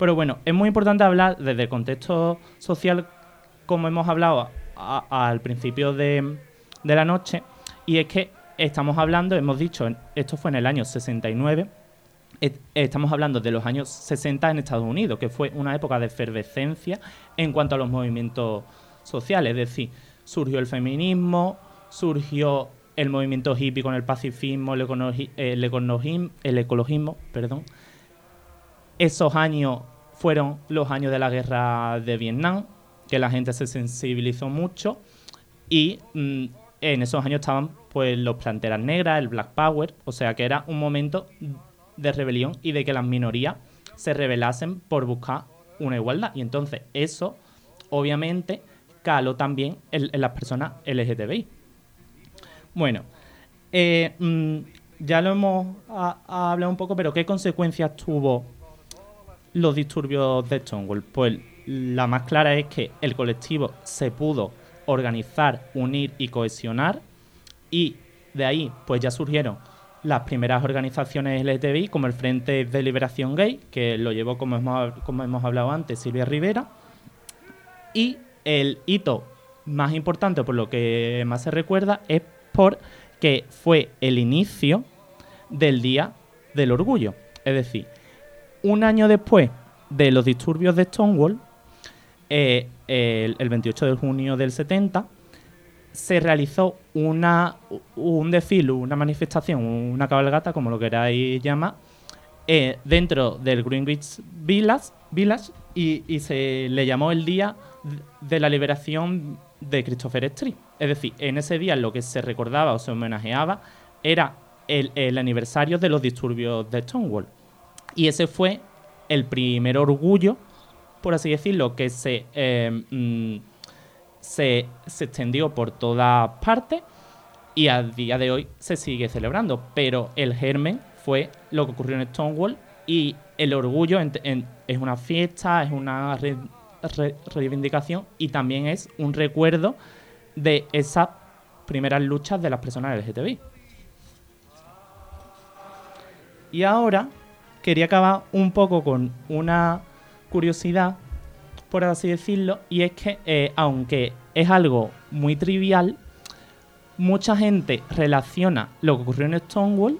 D: Pero bueno, es muy importante hablar desde el contexto social, como hemos hablado al principio de, de la noche, y es que estamos hablando, hemos dicho, esto fue en el año 69, et- estamos hablando de los años 60 en Estados Unidos, que fue una época de efervescencia en cuanto a los movimientos sociales, es decir, surgió el feminismo, surgió el movimiento hippie con el pacifismo, el, econogi- el ecologim- el ecologismo, perdón. Esos años fueron los años de la guerra de Vietnam, que la gente se sensibilizó mucho y mm, en esos años estaban pues los planteras negras, el Black Power, o sea que era un momento de rebelión y de que las minorías se rebelasen por buscar una igualdad. Y entonces eso, obviamente, caló también en, las personas LGTBI. Bueno, eh, mm, ya lo hemos ha- ha hablado un poco, pero ¿qué consecuencias tuvo los disturbios de Stonewall? Pues la más clara es que el colectivo se pudo organizar, unir y cohesionar y de ahí pues ya surgieron las primeras organizaciones LGTBI como el Frente de Liberación Gay, que lo llevó como hemos, como hemos hablado antes Silvia Rivera, y el hito más importante, por lo que más se recuerda, es porque fue el inicio del Día del Orgullo. Es decir, un año después de los disturbios de Stonewall, eh, el, el 28 de junio del 70, se realizó una, un desfile, una manifestación, una cabalgata, como lo queráis llamar, eh, dentro del Greenwich Village, Village y, y se le llamó el Día de la Liberación de Christopher Street. Es decir, en ese día lo que se recordaba o se homenajeaba era el, el aniversario de los disturbios de Stonewall. Y ese fue el primer orgullo, por así decirlo, que se, eh, mm, se, se extendió por todas partes y a día de hoy se sigue celebrando. Pero el germen fue lo que ocurrió en Stonewall y el orgullo es una fiesta, es una re- re- reivindicación y también es un recuerdo de esas primeras luchas de las personas LGTBI. Y ahora quería acabar un poco con una curiosidad, por así decirlo, y es que eh, aunque es algo muy trivial, mucha gente relaciona lo que ocurrió en Stonewall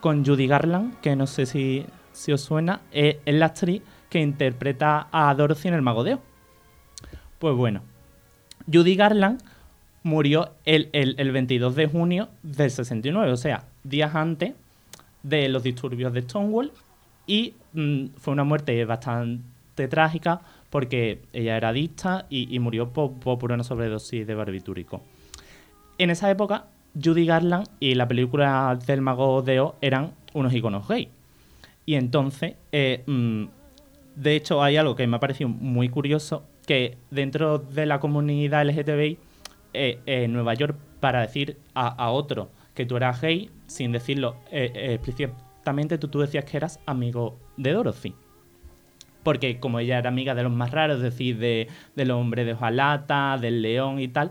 D: con Judy Garland, que no sé si, si os suena, eh, es la actriz que interpreta a Dorothy en El Mago de Oz. Pues bueno, Judy Garland murió el, el- el 22 de junio del 69, o sea, días antes de los disturbios de Stonewall y mm, fue una muerte bastante trágica porque ella era adicta y, murió po- po- por, una sobredosis de barbitúrico. En esa época, Judy Garland y la película del mago de Oz eran unos iconos gay. Y entonces, eh, mm, de hecho, hay algo que me ha parecido muy curioso, que dentro de la comunidad LGTBI, eh, en Nueva York, para decir a, otro que tú eras gay, sin decirlo eh, explícitamente, tú, decías que eras amigo de Dorothy. Porque como ella era amiga de los más raros, es decir, de, del hombre de hojalata, del león y tal,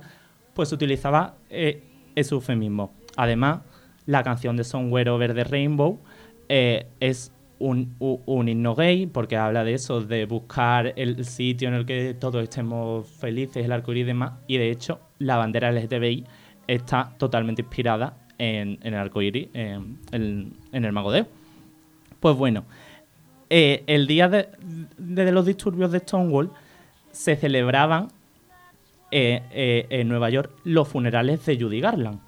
D: pues utilizaba eh, ese eufemismo. Además, la canción de Somewhere Over the Rainbow eh, es un, un himno gay porque habla de eso, de buscar el sitio en el que todos estemos felices, el arcoíris y demás. Y de hecho, la bandera LGTBI está totalmente inspirada en, el arcoíris, en, en- en el Mago de Oz. Pues bueno, eh, el día de, los disturbios de Stonewall se celebraban eh, eh, en Nueva York los funerales de Judy Garland.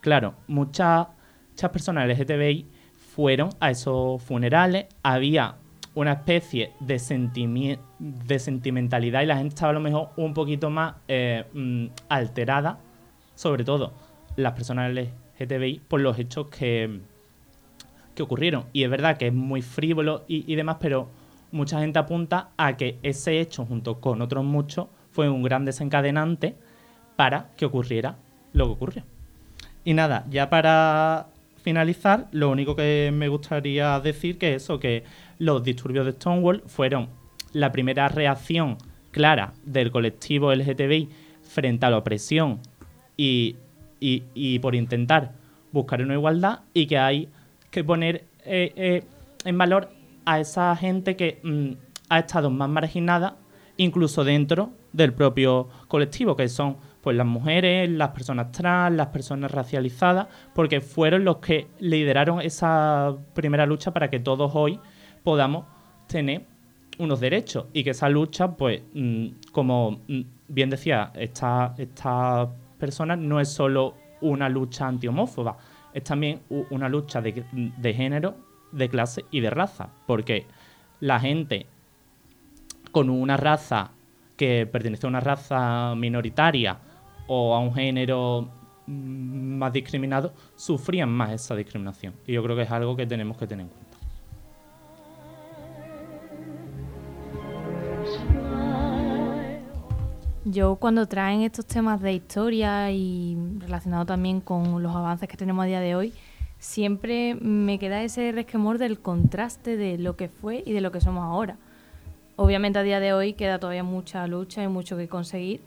D: Claro, muchas, muchas personas LGTBI fueron a esos funerales, había una especie de, sentimi- de sentimentalidad y la gente estaba a lo mejor un poquito más eh, mm, alterada, sobre todo las personas LGTBI, por los hechos que, que ocurrieron. Y es verdad que es muy frívolo y, y demás, pero mucha gente apunta a que ese hecho, junto con otros muchos, fue un gran desencadenante para que ocurriera lo que ocurrió. Y nada, ya para finalizar, lo único que me gustaría decir que eso, que los disturbios de Stonewall fueron la primera reacción clara del colectivo LGTBI frente a la opresión y, y- por intentar buscar una igualdad y que hay que poner eh, eh, en valor a esa gente que mm, ha estado más marginada incluso dentro del propio colectivo, que son pues las mujeres, las personas trans, las personas racializadas, porque fueron los que lideraron esa primera lucha para que todos hoy podamos tener unos derechos y que esa lucha, pues, mm, como mm, bien decía esta, esta persona, no es solo una lucha antihomófoba, es también una lucha de, de género, de clase y de raza, porque la gente con una raza que pertenece a una raza minoritaria o a un género mm, más discriminado, sufrían más esa discriminación. Y yo creo que es algo que tenemos que tener en cuenta.
A: Yo cuando traen estos temas de historia y relacionado también con los avances que tenemos a día de hoy, siempre me queda ese resquemor del contraste de lo que fue y de lo que somos ahora. Obviamente a día de hoy queda todavía mucha lucha y mucho que conseguir,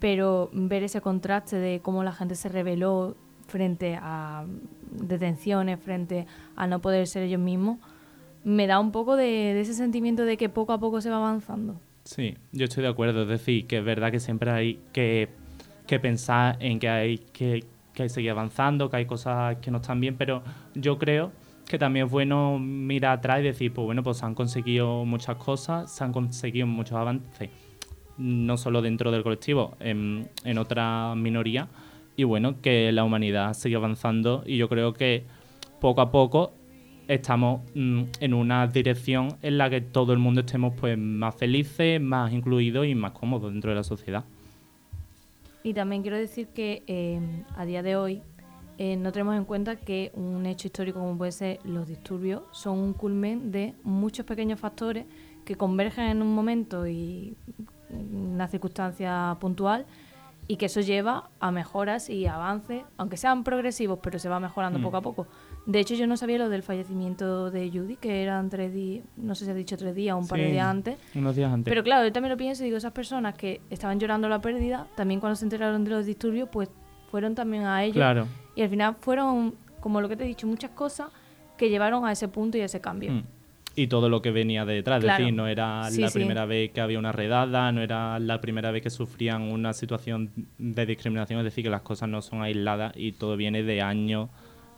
A: pero ver ese contraste de cómo la gente se rebeló frente a detenciones, frente a no poder ser ellos mismos, me da un poco de, de ese sentimiento de que poco a poco se va avanzando.
D: Sí, yo estoy de acuerdo. Es decir, que es verdad que siempre hay que, que pensar en que hay que, que hay seguir avanzando, que hay cosas que no están bien, pero yo creo que también es bueno mirar atrás y decir, pues bueno, pues se han conseguido muchas cosas, se han conseguido muchos avances, no solo dentro del colectivo, en, en otra minoría, y bueno, que la humanidad sigue avanzando y yo creo que poco a poco estamos mm, en una dirección en la que todo el mundo estemos pues más felices, más incluidos y más cómodos dentro de la sociedad.
A: Y también quiero decir que eh, a día de hoy eh, no tenemos en cuenta que un hecho histórico como puede ser los disturbios son un culmen de muchos pequeños factores que convergen en un momento y una circunstancia puntual y que eso lleva a mejoras y avances, aunque sean progresivos, pero se va mejorando
D: Mm.
A: poco a poco. De hecho, yo no sabía lo del fallecimiento de Judy, que eran tres días, no sé si ha dicho tres días o un par de días antes.
D: Unos días antes.
A: Pero claro, yo también lo pienso y digo, esas personas que estaban llorando la pérdida, también cuando se enteraron de los disturbios, pues fueron también a ellos.
D: Claro.
A: Y al final fueron, como lo que te he dicho, muchas cosas que llevaron a ese punto y a ese cambio.
D: Mm. Y todo lo que venía detrás,
A: Claro.
D: es decir, no era
A: Sí,
D: la
A: sí.
D: primera vez que había una redada, no era la primera vez que sufrían una situación de discriminación, es decir, que las cosas no son aisladas y todo viene de años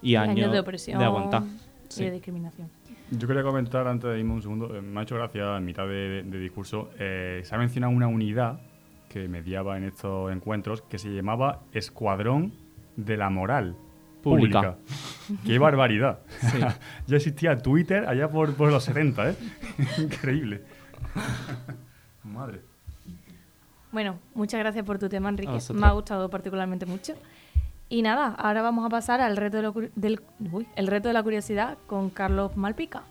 D: y
A: Años
D: años,
A: de opresión
D: aguantar.
A: y
D: Sí.
A: de discriminación.
F: Yo quería comentar antes de irme un segundo, eh, me ha hecho gracia en mitad de, de discurso, eh, se ha mencionado una unidad que mediaba en estos encuentros que se llamaba Escuadrón de la Moral
D: Pública.
F: Pública. ¡Qué barbaridad! ya existía Twitter allá por, por los 70, ¿eh? Increíble. Madre.
A: Bueno, muchas gracias por tu tema, Enrique. Me ha gustado particularmente mucho. Y nada, ahora vamos a pasar al reto de, del, uy, el reto de la curiosidad con Carlos Malpica.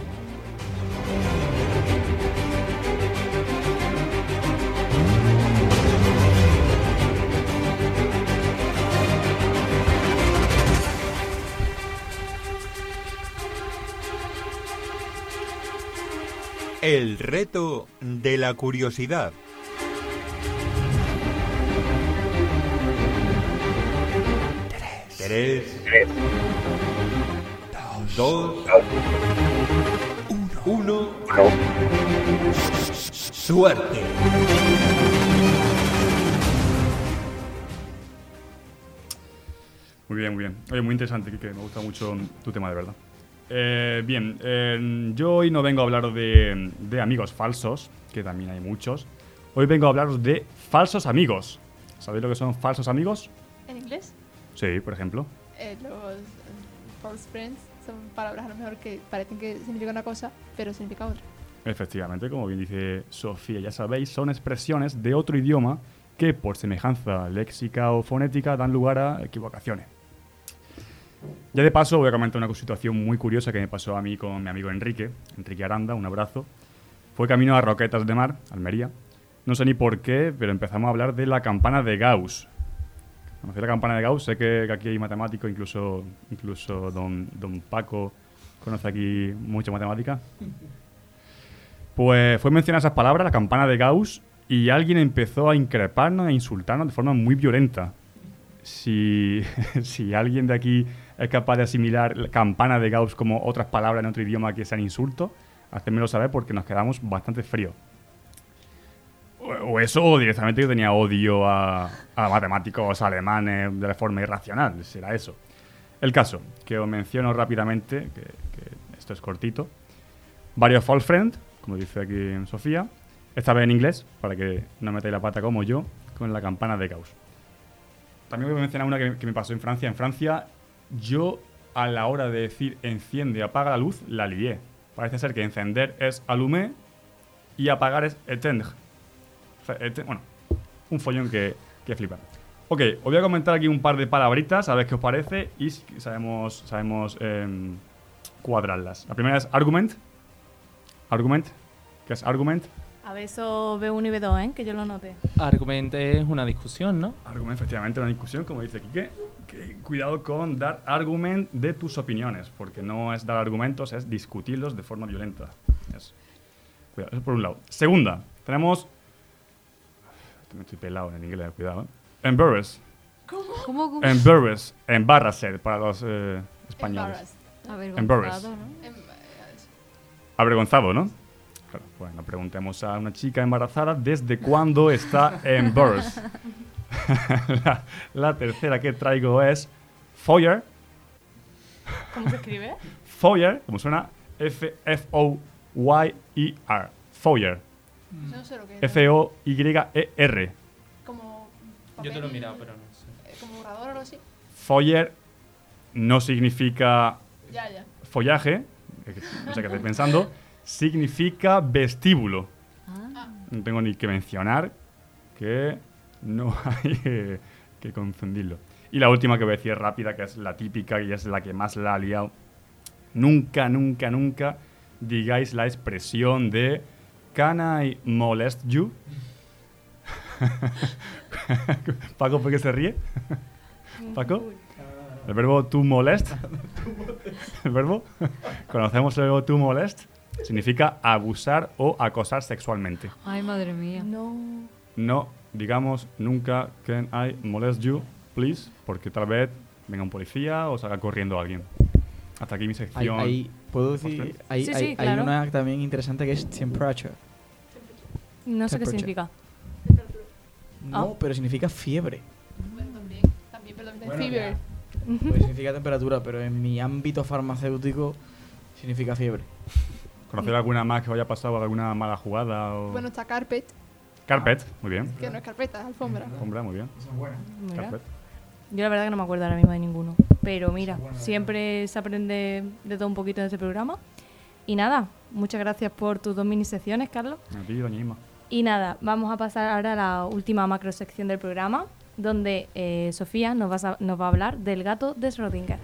B: El reto de la curiosidad. Tres. Dos. Uno. Suerte.
F: Muy bien, muy bien. Oye, muy interesante, Kike. Me gusta mucho tu tema, de verdad. Eh, bien, eh, yo hoy no vengo a hablar de, de amigos falsos, que también hay muchos. Hoy vengo a hablaros de falsos amigos. ¿Sabéis lo que son falsos amigos?
E: ¿En inglés?
F: Sí, por ejemplo.
E: Eh, los eh, false friends son palabras a lo mejor que parecen que significan una cosa, pero significa otra.
F: Efectivamente, como bien dice Sofía, ya sabéis, son expresiones de otro idioma que por semejanza léxica o fonética dan lugar a equivocaciones. Ya de paso voy a comentar una situación muy curiosa que me pasó a mí con mi amigo Enrique, Enrique Aranda, un abrazo. Fue camino a Roquetas de Mar, Almería. No sé ni por qué, pero empezamos a hablar de la campana de Gauss. ¿Conocéis la campana de Gauss? Sé que, aquí hay matemáticos, incluso, incluso don, don Paco conoce aquí mucha matemática. Pues fue mencionar esas palabras, la campana de Gauss, y alguien empezó a increparnos e insultarnos de forma muy violenta. Si, si alguien de aquí es capaz de asimilar la campana de Gauss como otras palabras en otro idioma que sean insultos, hacérmelo saber porque nos quedamos bastante fríos. O, eso, o directamente yo tenía odio a, matemáticos alemanes de forma irracional, será eso. El caso, que os menciono rápidamente, que, esto es cortito. Varios false friends, como dice aquí Sofía, esta vez en inglés, para que no metáis la pata como yo, con la campana de Gauss. También voy a mencionar una que me pasó en Francia. En Francia, yo a la hora de decir enciende, apaga la luz, la lié. Parece ser que encender es allumer y apagar es éteindre. Bueno, un follón que, que flipa. Ok, os voy a comentar aquí un par de palabritas, a ver qué os parece y si sabemos, sabemos em, cuadrarlas. La primera es argument. Argument. ¿Qué es argument?
A: A ver, eso B1 y B2, ¿eh? que yo lo noté.
D: Argumento es una discusión, ¿no?
F: Argument, efectivamente, una discusión, como dice Quique. Que cuidado con dar argument de tus opiniones, porque no es dar argumentos, es discutirlos de forma violenta. Es- Cuidado, eso por un lado. Segunda, tenemos. Me estoy pelado en inglés, cuidado. ¿eh? Embarrass.
C: ¿Cómo? ¿Cómo?
F: Embarrass. Embarrassed para los eh, españoles.
E: Embarrassed.
F: Embarrassed.
C: Avergonzado, ¿no?
F: Avergonzado, ¿no? Claro, bueno, preguntemos a una chica embarazada desde cuándo está embarrassed. la, la tercera que traigo es Foyer.
A: ¿Cómo se escribe?
F: Foyer, como suena, F-O-Y-E-R. Foyer.
E: No sé lo que es.
F: F-O-Y-E-R.
E: Como.
D: Yo te lo he mirado, pero no sé.
E: eh, Como borrador o algo así.
F: Foyer no significa
E: Ya, ya.
F: follaje, que no sé qué estáis pensando, significa vestíbulo.
C: Ah.
F: No tengo ni que mencionar que no hay que, que confundirlo. Y la última que voy a decir rápida, que es la típica y es la que más la ha liado. Nunca, nunca, nunca digáis la expresión de Can I molest you? Paco, ¿por qué se ríe? Paco, el verbo to molest. El verbo, conocemos el verbo to molest, significa abusar o acosar sexualmente.
C: Ay, madre mía.
A: No.
F: No digamos nunca can I molest you please, porque tal vez venga un policía o salga corriendo alguien. Hasta aquí mi
H: Hay,
F: sección.
H: hay- ¿Puedo decir? Hay,
A: Sí,
H: hay-
A: sí,
H: hay
A: claro.
H: una también interesante que es temperature.
A: No sé qué significa.
H: No,
A: Ah.
H: pero significa fiebre.
E: Bueno, también, también, perdón,
H: Bueno,
E: fever.
H: Pues significa temperatura, pero en mi ámbito farmacéutico significa fiebre.
F: ¿Conocer alguna más que vaya pasado alguna mala jugada? O...
E: Bueno, está carpet,
F: Carpet, muy bien.
E: que no es carpeta, es alfombra.
F: Hombre, muy bien.
A: Mira.
F: Carpet.
A: Yo la verdad que no me acuerdo ahora mismo de ninguno. Pero mira, siempre se aprende de todo un poquito en este programa. Y nada, muchas gracias por tus dos mini secciones, Carlos.
F: A ti, doña Isma.
A: Y nada, vamos a pasar ahora a la última macro sección del programa, donde eh, Sofía nos va, a, nos va a hablar del gato de Schrödinger.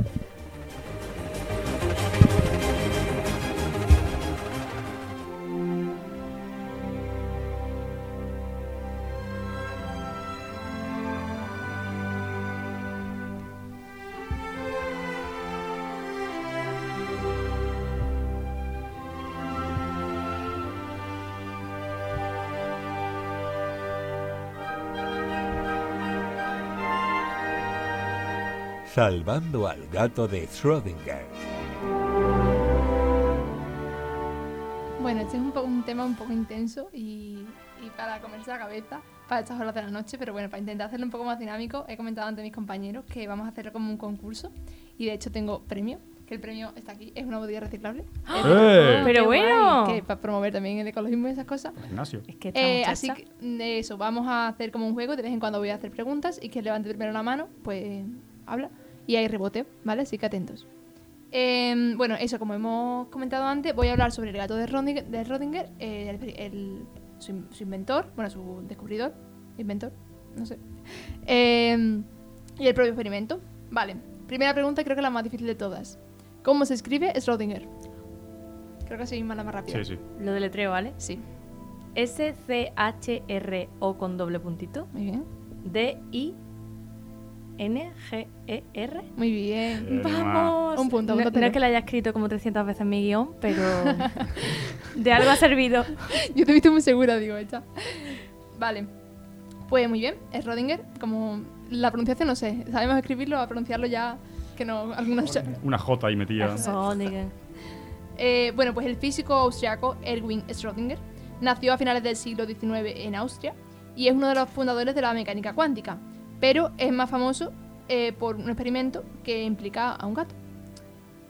B: Salvando al gato de Schrödinger.
E: Bueno, este es un, un tema un poco intenso y, y para comerse la cabeza para estas horas de la noche, pero bueno, para intentar hacerlo un poco más dinámico, he comentado ante mis compañeros que vamos a hacerlo como un concurso y de hecho tengo premio, que el premio está aquí, es una botella reciclable.
F: ¡Eh!
A: Pero
E: Qué
A: bueno.
E: guay, Que para promover también el ecologismo y esas cosas.
F: Gimnasio.
A: Es que
E: Eh, así que de eso, vamos a hacer como un juego, de vez en cuando voy a hacer preguntas y quien levante primero la mano, pues habla. Y hay rebote, ¿vale? Así que atentos. Em, bueno, eso, como hemos comentado antes, voy a hablar sobre el gato de Rodinger, de Rodinger, eh, el- el- su, in- su inventor, bueno, su descubridor, inventor, no sé. Em, y el propio experimento. Vale, primera pregunta, creo que la más difícil de todas. ¿Cómo se escribe Schrödinger? Creo que así es la más rápida.
F: Sí, sí.
A: Lo deletreo, ¿vale?
E: Sí,
A: S-C-H-R-O con doble puntito.
E: muy bien.
A: D-I-N-G-E-R.
E: Muy bien.
F: Bien,
A: ¡Vamos!
E: Un punto,
A: no,
E: apúntatelo.
A: no es que la haya escrito como 300 veces en mi guion, pero de algo ha servido.
E: Yo te he visto muy segura, digo, hecha. Vale. Pues muy bien, es Rodinger. Como la pronunciación no sé. Sabemos escribirlo, a pronunciarlo ya que no. Algunos.
F: Una J ahí metida.
A: Schrödinger.
E: Eh, bueno, pues el físico austriaco Erwin Schrödinger nació a finales del siglo XIX en Austria y es uno de los fundadores de la mecánica cuántica, pero es más famoso eh, por un experimento que implica a un gato.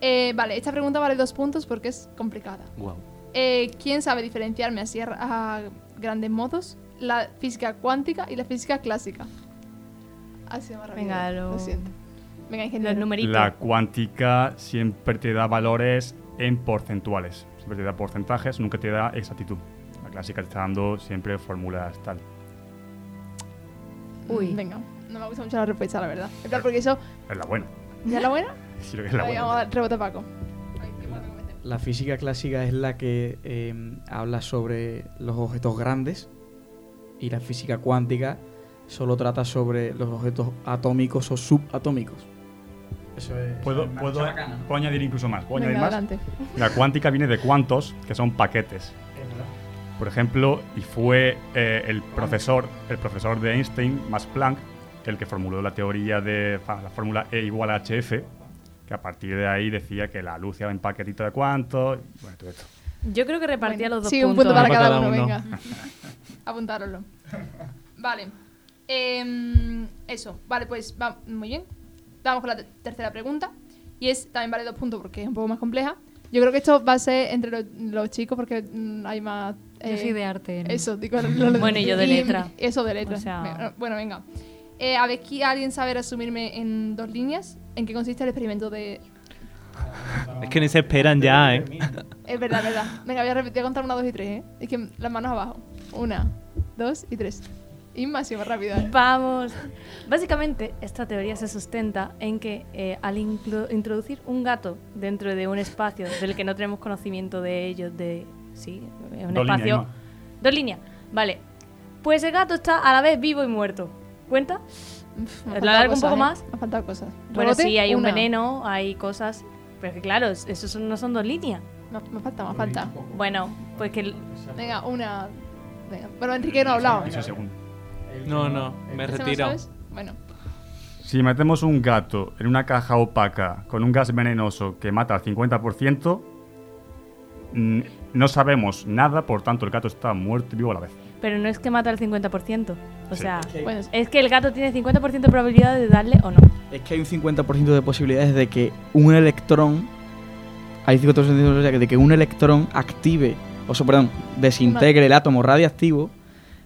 E: Eh, vale, esta pregunta vale dos puntos porque es complicada.
D: Wow.
E: Eh, ¿Quién sabe diferenciarme así a, a grandes modos la física cuántica y la física clásica? Así más rápido.
A: Venga,
E: lo...
A: lo-
E: siento. Venga,
A: Los
E: ingeniero.
A: numeritos.
F: La cuántica siempre te da valores en porcentuales. Siempre te da porcentajes, nunca te da exactitud. La clásica te está dando siempre fórmulas tal.
A: Uy.
E: Venga, no me gusta mucho la respuesta, la verdad. En plan, porque eso.
F: Es la buena.
E: ¿Ya es la buena?
F: Sí, lo que es la
E: Ahí,
F: buena.
E: vamos a dar rebote a Paco.
H: La física clásica es la que eh, habla sobre los objetos grandes y la física cuántica solo trata sobre los objetos atómicos o subatómicos. Eso es.
F: Puedo,
H: eso es
F: puedo,
H: una bacana, ¿no?
F: puedo añadir incluso más. ¿Puedo
E: Venga,
F: añadir más? La cuántica viene de cuantos, que son paquetes. Por ejemplo, y fue eh, el profesor, el profesor de Einstein, Max Planck, el que formuló la teoría de la fórmula E igual a HF, que a partir de ahí decía que la luz iba en paquetito de cuantos, y bueno, todo esto.
A: Yo creo que repartía
E: Bueno,
A: los dos
E: sí, un
A: puntos.
E: punto para cada,
D: cada
E: uno,
D: uno.
E: venga. Apuntároslo. Vale. Em, eso, vale, pues va, muy bien. Vamos con la te- tercera pregunta. Y es, también vale dos puntos porque es un poco más compleja. Yo creo que esto va a ser entre lo- los chicos porque mm, hay más...
C: Yo
E: eh,
C: soy de arte. ¿no?
E: Eso, digo, lo- lo-
A: Bueno, y yo de letra.
E: Eso de letra.
A: O sea-
E: Venga, Bueno, venga. Eh, a ver, ¿qui- ¿alguien sabe resumirme en dos líneas en qué consiste el experimento de...
D: Es que ni se esperan ya, ¿eh?
E: Es verdad, es verdad. Venga, voy a, repetir, voy a contar una, dos y tres, ¿eh? Es que las manos abajo. Una, dos y tres. Y más y más rápido, ¿eh?
A: Vamos. Básicamente, esta teoría se sustenta en que eh, al introducir un gato dentro de un espacio del que no tenemos conocimiento de ello, de. Sí, es un
F: Dos
A: espacio. Dos líneas. Vale. Pues el gato está a la vez vivo y muerto. ¿Cuenta?
E: Uf, me
A: ¿Lo
E: han faltado
A: alargo un poco
E: ¿eh?
A: más?
E: Me han faltado cosas.
A: Bueno,
E: Rebote,
A: sí, hay un veneno, hay cosas. Pero que claro, es- esos son- no son dos líneas.
E: Me, me falta, me falta.
A: Bueno, pues que. el-
E: Venga, una. Venga. Bueno, Enrique no ha hablado.
D: No, no, me
E: ¿Ese no
D: retiro.
E: Bueno,
F: Si metemos un gato en una caja opaca con un gas venenoso que mata al 50%, mm, no sabemos nada, por tanto el gato está muerto y vivo a la vez.
A: Pero no es que mata al 50%. O
F: Sí.
A: sea,
E: Bueno,
A: es que el gato tiene 50% de probabilidad de darle o no.
H: Es que hay un 50% de posibilidades de que un electrón. Hay 50% de posibilidades de que un electrón active, o sea, perdón, desintegre el átomo radiactivo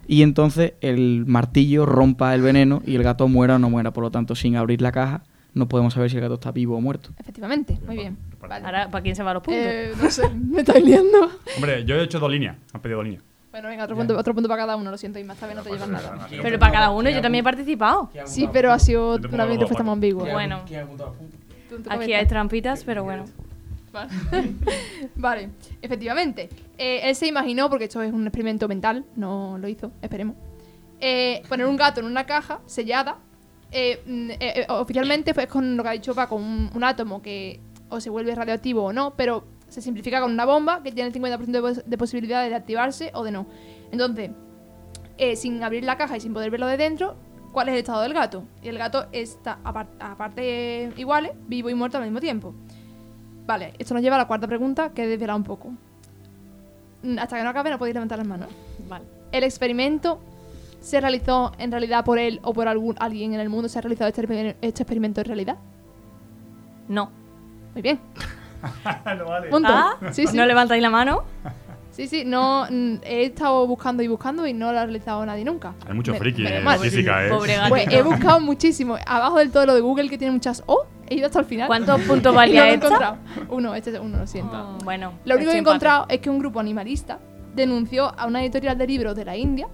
H: y entonces el martillo rompa el veneno y el gato muera o no muera. Por lo tanto, sin abrir la caja, no podemos saber si el gato está vivo o muerto.
E: Efectivamente, muy bien. Vale.
A: Ahora, ¿para quién se van los puntos?
E: Eh, no sé, me estáis liando.
F: Hombre, yo he hecho dos líneas. Han pedido dos líneas.
E: Bueno, venga, otro punto, otro punto para cada uno, lo siento, y más también no te llevas nada.
A: Pero para cada uno yo también he participado.
E: Sí, pero ha sido una respuesta más ambigua.
A: Bueno, aquí hay trampitas, pero bueno.
E: Vale. Efectivamente. Eh, él se imaginó, porque esto es un experimento mental, no lo hizo, esperemos. eh, poner un gato en una caja sellada. eh, mm, eh, eh, oficialmente, pues con lo que ha dicho Paco, un, un átomo que o se vuelve radioactivo o no, pero se simplifica con una bomba que tiene el 50% de, pos- de posibilidades de activarse o de no. Entonces, eh, sin abrir la caja y sin poder verlo de dentro, ¿cuál es el estado del gato? Y el gato está, apar- aparte iguales, vivo y muerto al mismo tiempo. Vale, esto nos lleva a la cuarta pregunta que desvela un poco. Mm, Hasta que no acabe no podéis levantar las manos.
A: Vale.
E: ¿El experimento se realizó en realidad por él o por algún, alguien en el mundo? ¿Se ha realizado este, este experimento en realidad?
A: No.
E: Muy bien.
F: no vale.
E: Punto.
A: Ah,
E: Sí, sí.
A: ¿No levantáis la mano?
E: Sí, sí, no, mm, he estado buscando y buscando y no lo ha realizado nadie nunca.
F: Hay mucho
E: Me-
F: friki en
E: mal.
F: física, ¿eh?
A: Pobre gato.
E: Pues he buscado muchísimo. Abajo del todo lo de Google que tiene muchas O, he ido hasta el final.
A: ¿Cuántos puntos
E: no
A: valía
E: lo he encontrado. Uno, este es uno, lo siento.
A: Oh, bueno.
E: Lo único que he encontrado es que un grupo animalista denunció a una editorial de libros de la India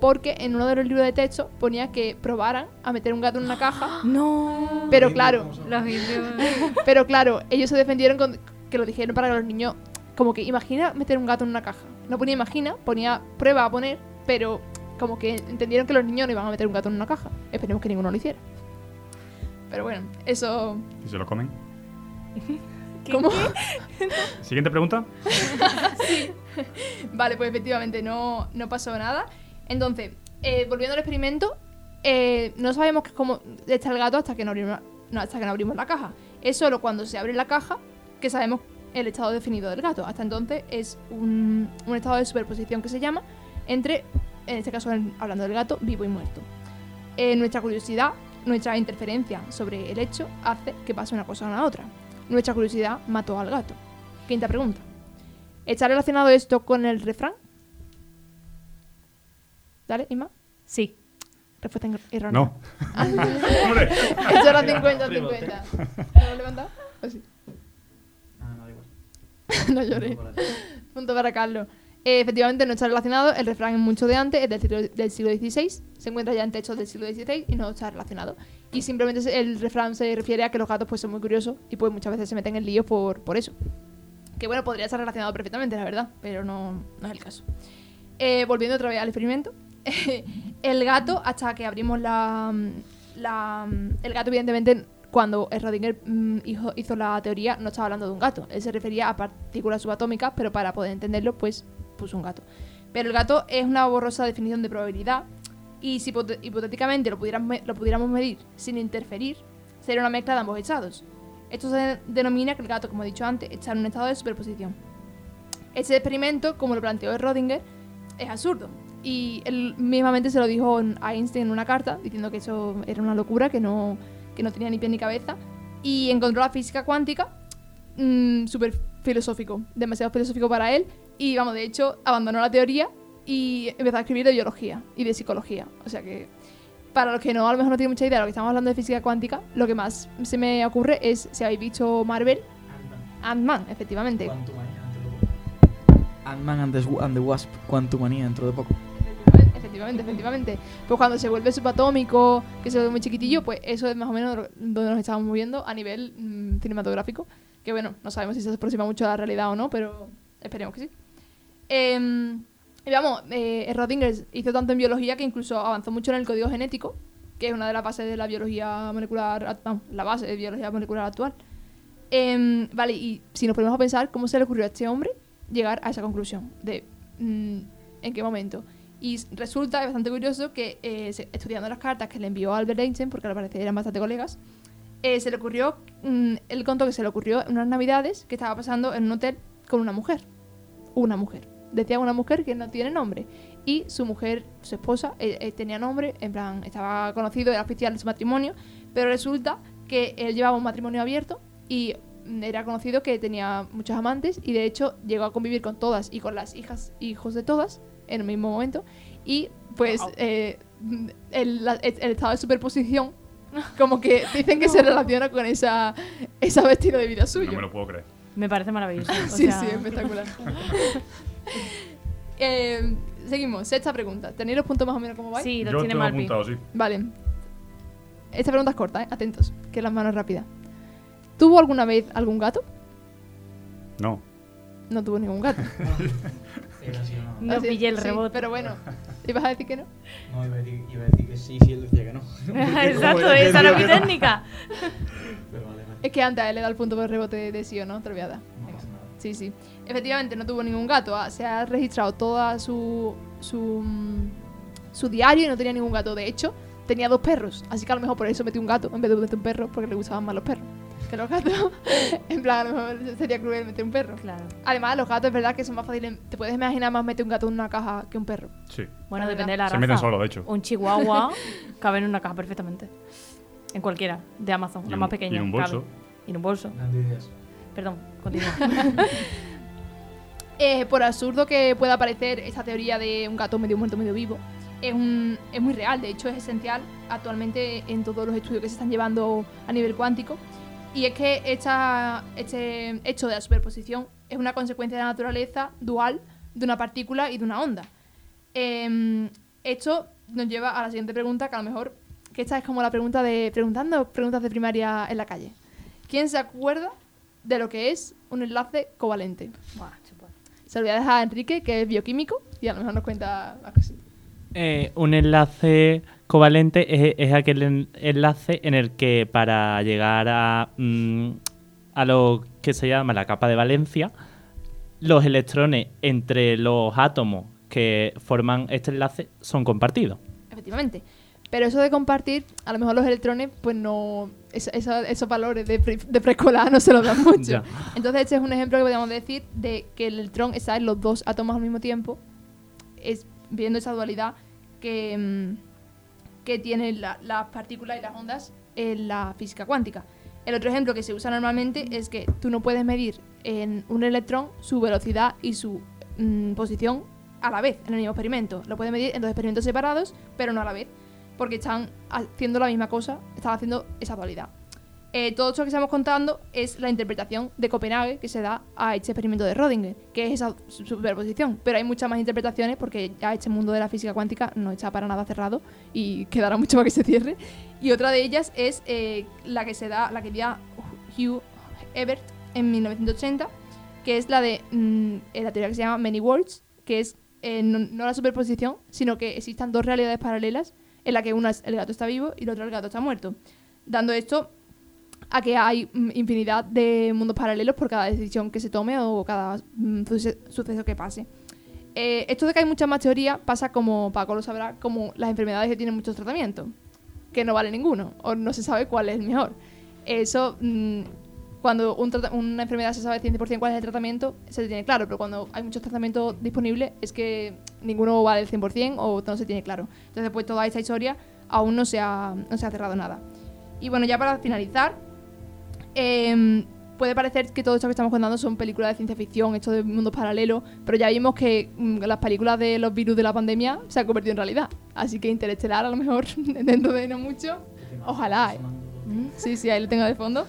E: porque en uno de los libros de texto ponía que probaran a meter un gato en una caja.
A: No.
E: Pero claro,
C: Los
E: pero claro, ellos se defendieron con que lo dijeron para que los niños como que imagina meter un gato en una caja. No ponía imagina, ponía prueba a poner, pero como que entendieron que los niños no iban a meter un gato en una caja. Esperemos que ninguno lo hiciera. Pero bueno, eso
F: ¿Y se lo comen?
E: ¿Cómo?
F: Siguiente pregunta.
E: Vale, pues efectivamente no, no pasó nada. Entonces, eh, volviendo al experimento, eh, no sabemos cómo está el gato hasta que, no abrimos, que la caja. Es solo cuando se abre la caja que sabemos el estado definido del gato. Hasta entonces es un, estado de superposición que se llama entre, en este caso hablando del gato, vivo y muerto. Eh, nuestra curiosidad, nuestra interferencia sobre el hecho hace que pase una cosa a una otra. Nuestra curiosidad mató al gato. Quinta pregunta. ¿Está relacionado esto con el refrán? Dale, Inma.
A: Sí.
E: Respuesta errónea.
F: No. Hombre.
E: Esto era 50-50. ¿No lo he levantado? ¿O sí? no lloré. Punto para Carlos. Eh, efectivamente no está relacionado, el refrán es mucho de antes, es del siglo, del siglo XVI, se encuentra ya en textos del siglo XVI y no está relacionado. Y simplemente el refrán se refiere a que los gatos pues son muy curiosos y pues muchas veces se meten en líos por, por eso. Que bueno, podría estar relacionado perfectamente, la verdad, pero no, no es el caso. Eh, volviendo otra vez al experimento, el gato, hasta que abrimos la, la- El gato, evidentemente, cuando Schrödinger mm, hizo, la teoría, no estaba hablando de un gato. Él se refería a partículas subatómicas, pero para poder entenderlo, pues puso un gato. Pero el gato es una borrosa definición de probabilidad, y si hipotéticamente lo pudiéramos, lo pudiéramos medir sin interferir, sería una mezcla de ambos estados. Esto se denomina que el gato, como he dicho antes, está en un estado de superposición. Ese experimento, como lo planteó Schrödinger, es absurdo. Y él mismamente se lo dijo a Einstein en una carta, diciendo que eso era una locura, que no, que no tenía ni pie ni cabeza. Y encontró la física cuántica súper filosófico, demasiado filosófico para él. Y vamos, de hecho, abandonó la teoría y empezó a escribir de biología y de psicología. O sea que, para los que no, a lo mejor no tienen mucha idea de lo que estamos hablando de física cuántica, lo que más se me ocurre es, si habéis visto Marvel, Ant-Man, efectivamente.
H: Ant-Man and, and the Wasp, Quantumania dentro de poco.
E: Efectivamente, efectivamente. Pues cuando se vuelve subatómico, que se vuelve muy chiquitillo, pues eso es más o menos donde nos estamos moviendo a nivel mm, cinematográfico. Que bueno, no sabemos si se aproxima mucho a la realidad o no, pero esperemos que sí. Em, y vamos, eh, Schrödinger hizo tanto en biología que incluso avanzó mucho en el código genético, que es una de las bases de la biología molecular, vamos, la base de biología molecular actual. Em, vale, y si nos ponemos a pensar cómo se le ocurrió a este hombre llegar a esa conclusión de mm, en qué momento. Y resulta, es bastante curioso, que eh, estudiando las cartas que le envió Albert Einstein, porque al parecer eran bastante colegas, eh, se le ocurrió, mm, él contó que se le ocurrió en unas navidades que estaba pasando en un hotel con una mujer. Una mujer. Decía una mujer que no tiene nombre. Y su mujer, su esposa, eh, eh, tenía nombre, en plan, estaba conocido, era oficial de su matrimonio, pero resulta que él llevaba un matrimonio abierto y mm, era conocido que tenía muchos amantes y de hecho llegó a convivir con todas y con las hijas hijos de todas en el mismo momento y pues eh, el, la- el- el estado de superposición como que dicen que se relaciona con esa, esa estilo de vida suyo.
F: No me lo puedo creer.
A: Me parece maravilloso. o
E: Sí,
A: sea,
E: sí, espectacular. Eh, seguimos, sexta pregunta. ¿Tenéis los puntos más o menos como vais?
A: Sí, lo
F: Yo
A: tiene
F: tengo
A: Malpi.
F: apuntado, sí.
E: Vale. Esta pregunta es corta, ¿eh? Atentos, que las manos rápidas. ¿Tuvo alguna vez algún gato?
F: No.
E: No tuvo ningún gato.
H: ¿No?
A: Pillé el
E: sí,
A: rebote.
E: Pero bueno, ¿ibas a decir que no?
H: No, iba a decir, iba a decir que sí, sí, él decía que no.
A: Exacto, esa era mi técnica.
H: Pero vale, vale.
E: Es que antes a él le da el punto por el rebote de, de sí o no, te lo voy a dar.
H: No pasa nada.
E: Sí, sí. Efectivamente, no tuvo ningún gato. ah, Se ha registrado toda su, su, mm, su diario y no tenía ningún gato. De hecho, tenía dos perros. Así que a lo mejor por eso metió un gato en vez de meter un perro, porque le gustaban más los perros que los gatos. en plan, a lo mejor sería cruel meter un perro.
A: Claro.
E: Además, los gatos es verdad que son más fáciles. Te puedes imaginar más meter un gato en una caja que un perro.
F: Sí.
A: Bueno,
E: La
A: depende de la
F: Se
A: raza.
F: meten solo, de hecho.
A: Un chihuahua cabe en una caja perfectamente. En cualquiera, de Amazon,
F: Y
A: la
F: un-
A: más pequeña.
F: y en un
A: cabe.
F: bolso.
A: Y en un bolso.
H: Ideas.
A: Perdón, continúa.
E: Eh, por absurdo que pueda parecer esta teoría de un gato medio muerto, medio vivo, es, un- es muy real. De hecho, es esencial actualmente en todos los estudios que se están llevando a nivel cuántico. Y es que esta, este hecho de la superposición es una consecuencia de la naturaleza dual de una partícula y de una onda. Em, esto nos lleva a la siguiente pregunta, que a lo mejor, que esta es como la pregunta de preguntando preguntas de primaria en la calle. ¿Quién se acuerda de lo que es un enlace covalente?
A: Buah.
E: Se lo voy a dejar a Enrique, que es bioquímico, y a lo mejor nos cuenta la cosa.
D: Eh, un enlace covalente es, es aquel en- enlace en el que para llegar a, mm, a lo que se llama la capa de valencia, los electrones entre los átomos que forman este enlace son compartidos.
E: Efectivamente. Pero eso de compartir, a lo mejor los electrones, pues no. esos valores de, pre- de preescolar no se los dan mucho.
D: Ya.
E: Entonces, este es un ejemplo que podríamos decir de que el electrón está en los dos átomos al mismo tiempo, es viendo esa dualidad que, mm, que tienen la- las partículas y las ondas en la física cuántica. El otro ejemplo que se usa normalmente es que tú no puedes medir en un electrón su velocidad y su mm, posición a la vez en el mismo experimento. Lo puedes medir en dos experimentos separados, pero no a la vez, porque están haciendo la misma cosa, están haciendo esa dualidad. Eh, todo esto que estamos contando es la interpretación de Copenhague que se da a este experimento de Rödinger, que es esa su- superposición. Pero hay muchas más interpretaciones porque ya este mundo de la física cuántica no está para nada cerrado y quedará mucho para que se cierre. Y otra de ellas es eh, la que se da, la que dio Hugh Ebert en 1980, que es la de mm, la teoría que se llama Many Worlds, que es eh, no, no la superposición, sino que existan dos realidades paralelas en la que una es el gato está vivo y la otra el gato está muerto. Dando esto a que hay mm, infinidad de mundos paralelos por cada decisión que se tome o cada mm, suce- suceso que pase. Eh, esto de que hay muchas más teorías pasa como, Paco lo sabrá, como las enfermedades que tienen muchos tratamientos, que no vale ninguno, o no se sabe cuál es el mejor. Eso, mm, cuando una enfermedad se sabe 100% cuál es el tratamiento, se tiene claro, pero cuando hay muchos tratamientos disponibles es que ninguno vale el 100% o no se tiene claro. Entonces, pues toda esta historia aún no se ha, no se ha cerrado nada. Y bueno, ya para finalizar, Em, puede parecer que todo esto que estamos contando son películas de ciencia ficción, esto de mundos paralelos, pero ya vimos que mm, las películas de los virus de la pandemia se han convertido en realidad. Así que Interestelar, a lo mejor, dentro de no mucho, ojalá. ¿eh? Sí, sí, ahí lo tengo de fondo.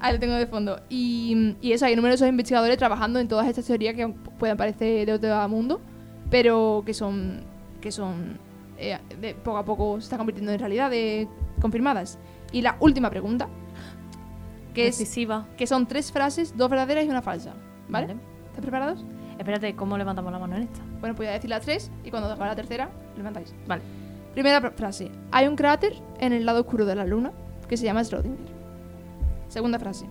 E: Ahí lo tengo de fondo. Y, y eso, hay numerosos investigadores trabajando en todas estas teorías que puedan parecer de otro mundo, pero que son, que son eh, de poco a poco se están convirtiendo en realidad, de, confirmadas. Y la última pregunta, que es
A: Decisiva.
E: que son tres frases, dos verdaderas y una falsa. ¿Vale?
A: Vale.
E: ¿Estás preparados?
A: Espérate, ¿cómo levantamos la mano en esta?
E: Bueno, pues voy a decir las tres y cuando acabe la tercera, levantáis.
A: Vale.
E: Primera pr- frase. Hay un cráter en el lado oscuro de la luna que se llama Schrödinger. Segunda frase.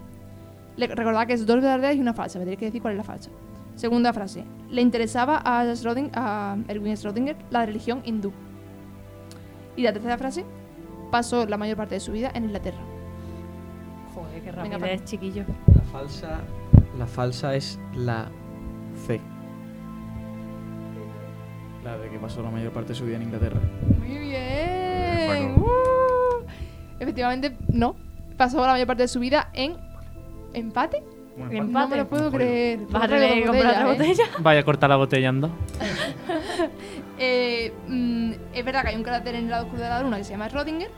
E: Le- recordad que es dos verdaderas y una falsa. Me tenéis que decir cuál es la falsa. Segunda frase. le interesaba a, Schröding- a Erwin Schrödinger la religión hindú. Y la tercera frase, pasó la mayor parte de su vida en Inglaterra.
A: Qué
E: Venga,
A: rapidez, chiquillo.
H: La falsa, la falsa es la C. La de que pasó la mayor parte de su vida en Inglaterra.
E: Muy bien.
F: Bueno.
E: Uh. Efectivamente, no. Pasó la mayor parte de su vida en empate.
F: Bueno,
A: Empate.
E: No me lo puedo creer.
A: ¿Vas a tener que comprar otra
E: ¿eh?
A: botella?
D: Vaya a cortar la botella en dos.
E: Eh, mm, es verdad que hay un cráter en el lado oscuro de la luna que se llama Schrödinger.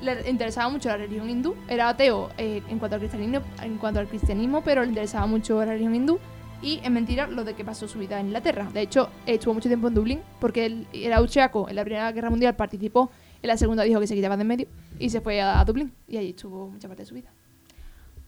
E: Le interesaba mucho la religión hindú. Era ateo eh, en, cuanto al cristianismo, en cuanto al cristianismo, pero le interesaba mucho la religión hindú. Y es mentira lo de que pasó su vida en Inglaterra. De hecho, estuvo mucho tiempo en Dublín porque él era austriaco en la Primera Guerra Mundial, participó. En la segunda dijo que se quitaba de en medio y se fue a, a Dublín. Y allí estuvo mucha parte de su vida.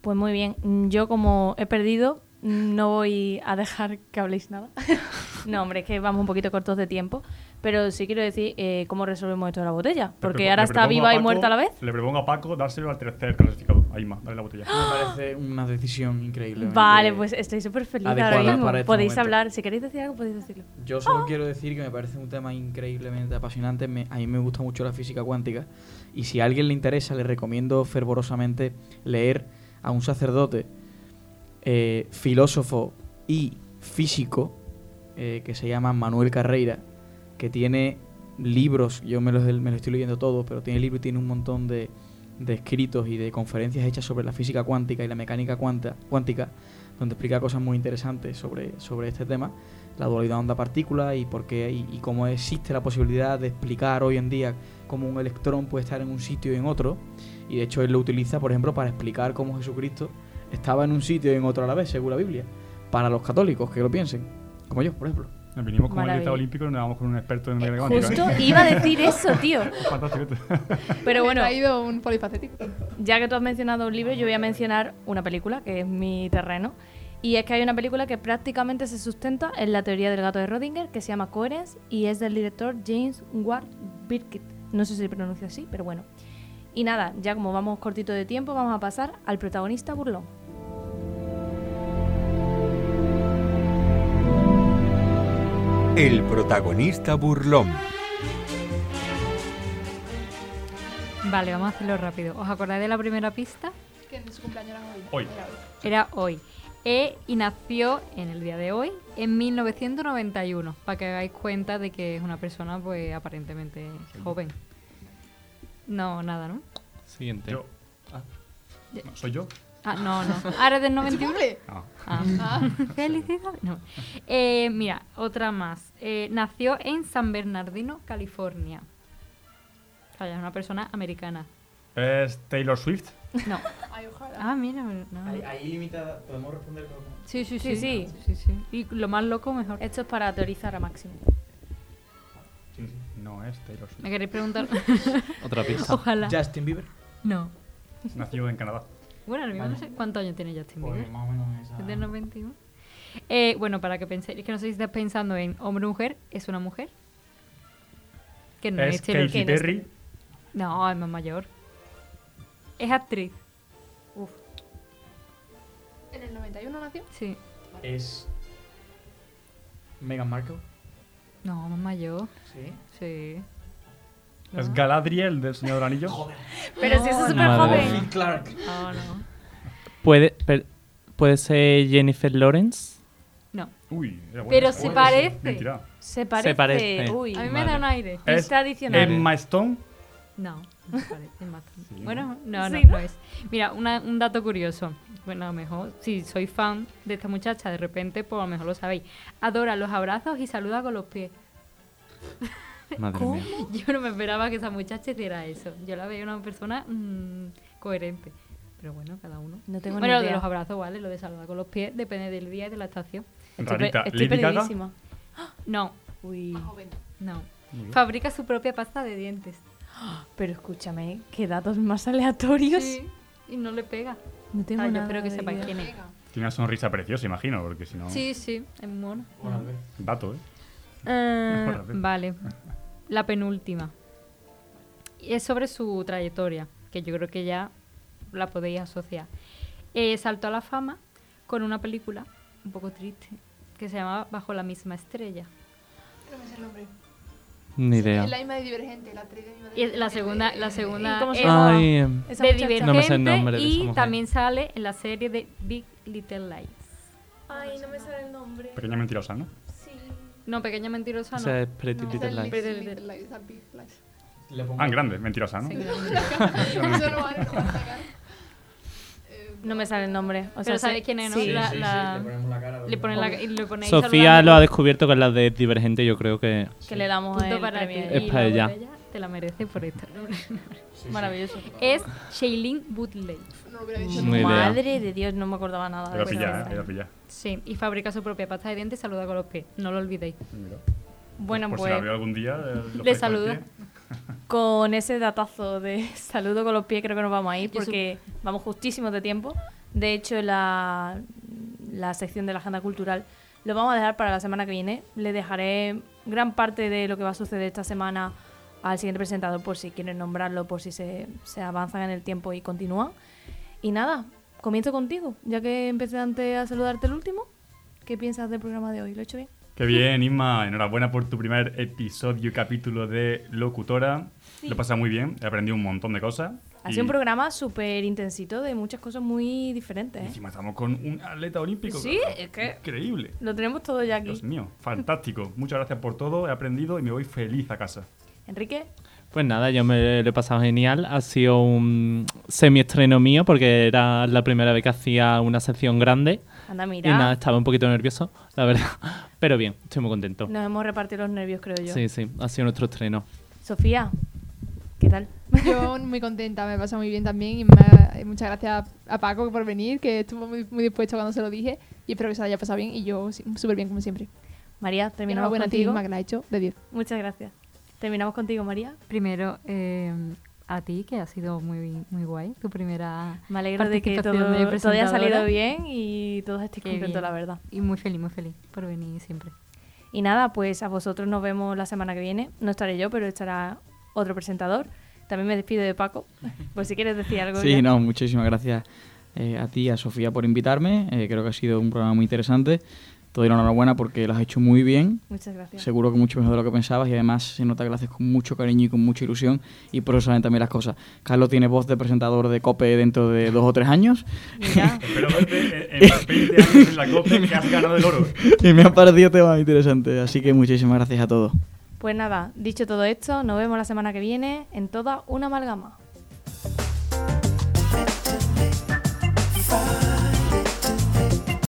A: Pues muy bien, yo como he perdido, no voy a dejar que habléis nada. no, hombre, es que vamos un poquito cortos de tiempo, pero sí quiero decir eh, cómo resolvemos esto de la botella, porque ahora está viva y
F: Paco-
A: muerta a la vez.
F: Le propongo a Paco dárselo al tercer clasificado. Ahí más, dale la botella.
H: Me parece una decisión increíble.
A: Vale, pues estoy súper feliz ahora mismo.
H: para este
A: Podéis
H: momento.
A: hablar, si queréis decir algo, podéis decirlo.
H: Yo solo quiero decir que me parece un tema increíblemente apasionante. Me- a mí me gusta mucho la física cuántica. Y si a alguien le interesa, le recomiendo fervorosamente leer a un sacerdote, eh, filósofo y físico, eh, que se llama Manuel Carreira, que tiene libros, yo me los, me los estoy leyendo todos, pero tiene libros y tiene un montón de, de escritos y de conferencias hechas sobre la física cuántica y la mecánica cuanta- cuántica, donde explica cosas muy interesantes sobre, sobre este tema la dualidad onda-partícula y por qué y, y cómo existe la posibilidad de explicar hoy en día cómo un electrón puede estar en un sitio y en otro. Y de hecho él lo utiliza, por ejemplo, para explicar cómo Jesucristo estaba en un sitio y en otro a la vez, según la Biblia. Para los católicos que lo piensen, como yo, por ejemplo.
F: Nos vinimos con el estado olímpico y nos vamos con un experto en cuántica.
A: Justo
F: ¿eh?
A: iba a decir eso, tío.
F: Fantástico.
A: Pero bueno,
E: Ha ido un polifacético.
A: ya que tú has mencionado un libro, yo voy a mencionar una película, que es mi terreno. Y es que hay una película que prácticamente se sustenta en la teoría del gato de Rodinger, que se llama Coherence, y es del director James Ward Birkitt. No sé si se pronuncia así, pero bueno. Y nada, ya como vamos cortito de tiempo, vamos a pasar al protagonista burlón.
B: El protagonista burlón.
C: Vale, vamos a hacerlo rápido. ¿Os acordáis de la primera pista?
E: Que en su cumpleaños era hoy.
F: Hoy.
E: Era hoy.
C: E, y nació en el día de hoy, en 1991, para que hagáis cuenta de que es una persona pues aparentemente joven. No, nada, ¿no?
D: Siguiente.
F: Yo. Ah. No, ¿Soy yo?
C: Ah, no, no. ¿Ahora es del 91?
F: Ah.
C: Ah. Felicidades. No. Eh, mira, otra más. Eh, nació en San Bernardino, California. O sea, es una persona americana.
F: ¿Es Taylor Swift?
C: No.
E: Ay, ojalá.
C: Ah, mira. No.
H: Ahí limitada, podemos responder con...
C: Sí, sí,
A: Sí,
C: sí,
A: sí.
C: sí, sí. Y lo más loco, mejor.
A: Esto es para teorizar a máximo.
F: Sí, sí. No es Taylor Swift.
C: ¿Me queréis preguntar?
D: Otra pista.
C: Ojalá.
H: Justin Bieber.
C: No.
F: Nació en Canadá.
C: Bueno, ahora mismo no sé cuántos años tiene Justin Bieber.
H: Pues más o menos esa...
C: ¿Es del 91? Eh, bueno, para que penséis, es que no sé si estáis pensando en hombre o mujer, ¿es una mujer? Que no es,
F: ¿Es Katy. Perry?
C: No, es más mayor. Es actriz.
E: ¿En el 91 nació?
C: Sí.
H: Es... Meghan Markle.
C: No, más mayor.
H: Sí.
C: Sí.
F: ¿Es
C: No.
F: Galadriel del Señor del Anillo?
A: Pero si es súper joven.
D: mía.
H: Phil Clark.
C: No, no.
D: ¿Puede, per- ¿Puede ser Jennifer Lawrence?
C: No.
F: Uy, era buena
C: Pero se
F: Uy,
C: parece.
F: Mentira.
A: Se parece.
D: parece.
A: Uy.
C: A mí me
D: Vale.
C: da un aire.
F: ¿Es
A: Pista adicional.
F: Emma Stone?
C: No, no se parece.
F: Sí,
C: Bueno, no, no,
A: Sí,
C: no es. Mira, una- un dato curioso. Bueno, a lo mejor, si sois fan de esta muchacha, de repente, pues a lo mejor lo sabéis. Adora los abrazos y saluda con los pies.
D: Madre mía.
C: Yo no me esperaba que esa muchacha hiciera eso. Yo la veía una persona mm, coherente. Pero bueno, cada uno.
A: No tengo
C: bueno,
A: ni
C: lo de
A: idea.
C: los abrazos, vale, lo de saludar con los pies depende del día y de la estación.
A: Estoy,
F: Rarita.
A: perdidísima.
C: No,
A: Uy.
E: Joven.
C: no. Fabrica su propia pasta de dientes.
A: Pero escúchame, qué datos más aleatorios.
C: Sí, y no le pega.
A: No tengo
C: Ah, yo
A: nada
C: espero que
A: idea.
C: quién es.
F: Tiene una sonrisa preciosa, imagino, porque si no...
C: Sí, sí, es mono.
F: Dato, ¿eh? Mejor hacer.
C: vale, la penúltima. Y Es sobre su trayectoria, que yo creo que ya la podéis asociar. Eh, saltó a la fama con una película un poco triste, que se llamaba Bajo la misma estrella.
E: No me sé el nombre.
D: Ni idea.
E: Es la misma de Divergente, la actriz de misma de
C: Y la
E: Divergente.
C: segunda, la segunda
A: cómo se llama?
D: Ay,
C: de. Divergente
D: No me sé el nombre de esa
C: y también sale en la serie de Big Little Lies.
A: Ay, no me sale el nombre.
F: Pequeña mentirosa, ¿no?
C: No, Pequeña Mentirosa no.
D: esa es Pretty
E: No,
D: Little Lies.
E: Little Little Lies, Big Lies.
F: Ah, en grande, mentirosa, ¿no?
C: Sí,
E: Eso no vale. Eh,
A: No me sale el nombre. O sea,
C: Pero sabes quién es, ¿no?
A: Sí.
C: La-
H: Sí, sí,
C: la-
H: le ponemos la cara.
C: Le la, y le ponéis
D: Sofía
C: saludando.
D: lo ha descubierto con la de Divergente, yo creo que...
A: Que le damos
C: Punto
A: el premio.
D: Es para
C: la
D: ella.
C: Te la merece por esto.
A: Maravilloso.
C: es Shailene Woodley.
E: No lo hubiera dicho.
D: Ni idea.
A: Madre de Dios, no me acordaba nada.
F: Te voy a
A: de
F: pillar, eh, voy a pillar.
C: Sí, y fabrica su propia pasta de dientes y saluda con los pies. No lo olvidéis.
F: Mira.
A: Bueno,
F: si
A: pues
F: la veo algún día. eh,
C: Le saludo.
A: con ese datazo de saludo con los pies creo que nos vamos a ir porque vamos justísimos de tiempo. De hecho, la, la sección de la agenda cultural lo vamos a dejar para la semana que viene. Le dejaré gran parte de lo que va a suceder esta semana al siguiente presentador por si quieren nombrarlo, por si se, se avanzan en el tiempo y continúan. Y nada, comienzo contigo, ya que empecé antes a saludarte el último. ¿Qué piensas del programa de hoy? ¿Lo he hecho bien?
F: Qué bien, Isma. Enhorabuena por tu primer episodio y capítulo de Locutora. Lo he pasado muy bien, he aprendido un montón de cosas.
A: Ha
F: y
A: sido un programa súper intensito de muchas cosas muy diferentes. ¿eh?
F: Encima estamos con un atleta olímpico.
A: Sí, es que
F: Increíble.
A: lo tenemos todo ya aquí.
F: Dios mío, fantástico. Muchas gracias por todo, he aprendido y me voy feliz a casa.
A: Enrique,
D: Pues nada, yo me lo he pasado genial. Ha sido un semi-estreno mío porque era la primera vez que hacía una sección grande.
A: anda,
D: Y
A: mira.
D: nada, estaba un poquito nervioso, la verdad. Pero bien, estoy muy contento.
A: Nos hemos repartido los nervios, creo yo.
D: Sí, sí, ha sido nuestro estreno.
A: Sofía, ¿qué tal?
E: Yo muy contenta, me pasa muy bien también y me- muchas gracias a Paco por venir, que estuvo muy, muy dispuesto cuando se lo dije y espero que se lo haya pasado bien y yo sí, súper bien como siempre.
A: María, terminamos
E: Enhorabuena a ti,
A: contigo.
E: Isma, que la ha hecho de 10.
A: Muchas gracias. Terminamos contigo, María.
C: Primero, eh, a ti, que ha sido muy, muy guay. Tu primera.
A: Me alegro de que todo,
C: de
A: todo haya salido bien y todos estéis contentos, la verdad.
C: Y muy feliz, muy feliz por venir siempre.
A: Y nada, pues a vosotros nos vemos la semana que viene. No estaré yo, pero estará otro presentador. También me despido de Paco, por si quieres decir algo.
H: Sí,
A: ya.
H: no, muchísimas gracias eh, a ti y a Sofía por invitarme. Eh, creo que ha sido un programa muy interesante. Te doy la enhorabuena porque lo has hecho muy bien.
A: Muchas gracias.
H: Seguro que mucho mejor de lo que pensabas y además se nota que lo haces con mucho cariño y con mucha ilusión y por eso salen también las cosas. Carlos tiene voz de presentador de COPE dentro de dos o tres años
A: Mira,
F: Espero verte en, en 20 años en la COPE que has ganado el oro.
H: y me ha parecido tema interesante. Así que muchísimas gracias a todos.
A: pues nada, dicho todo esto, nos vemos la semana que viene en toda una amalgama.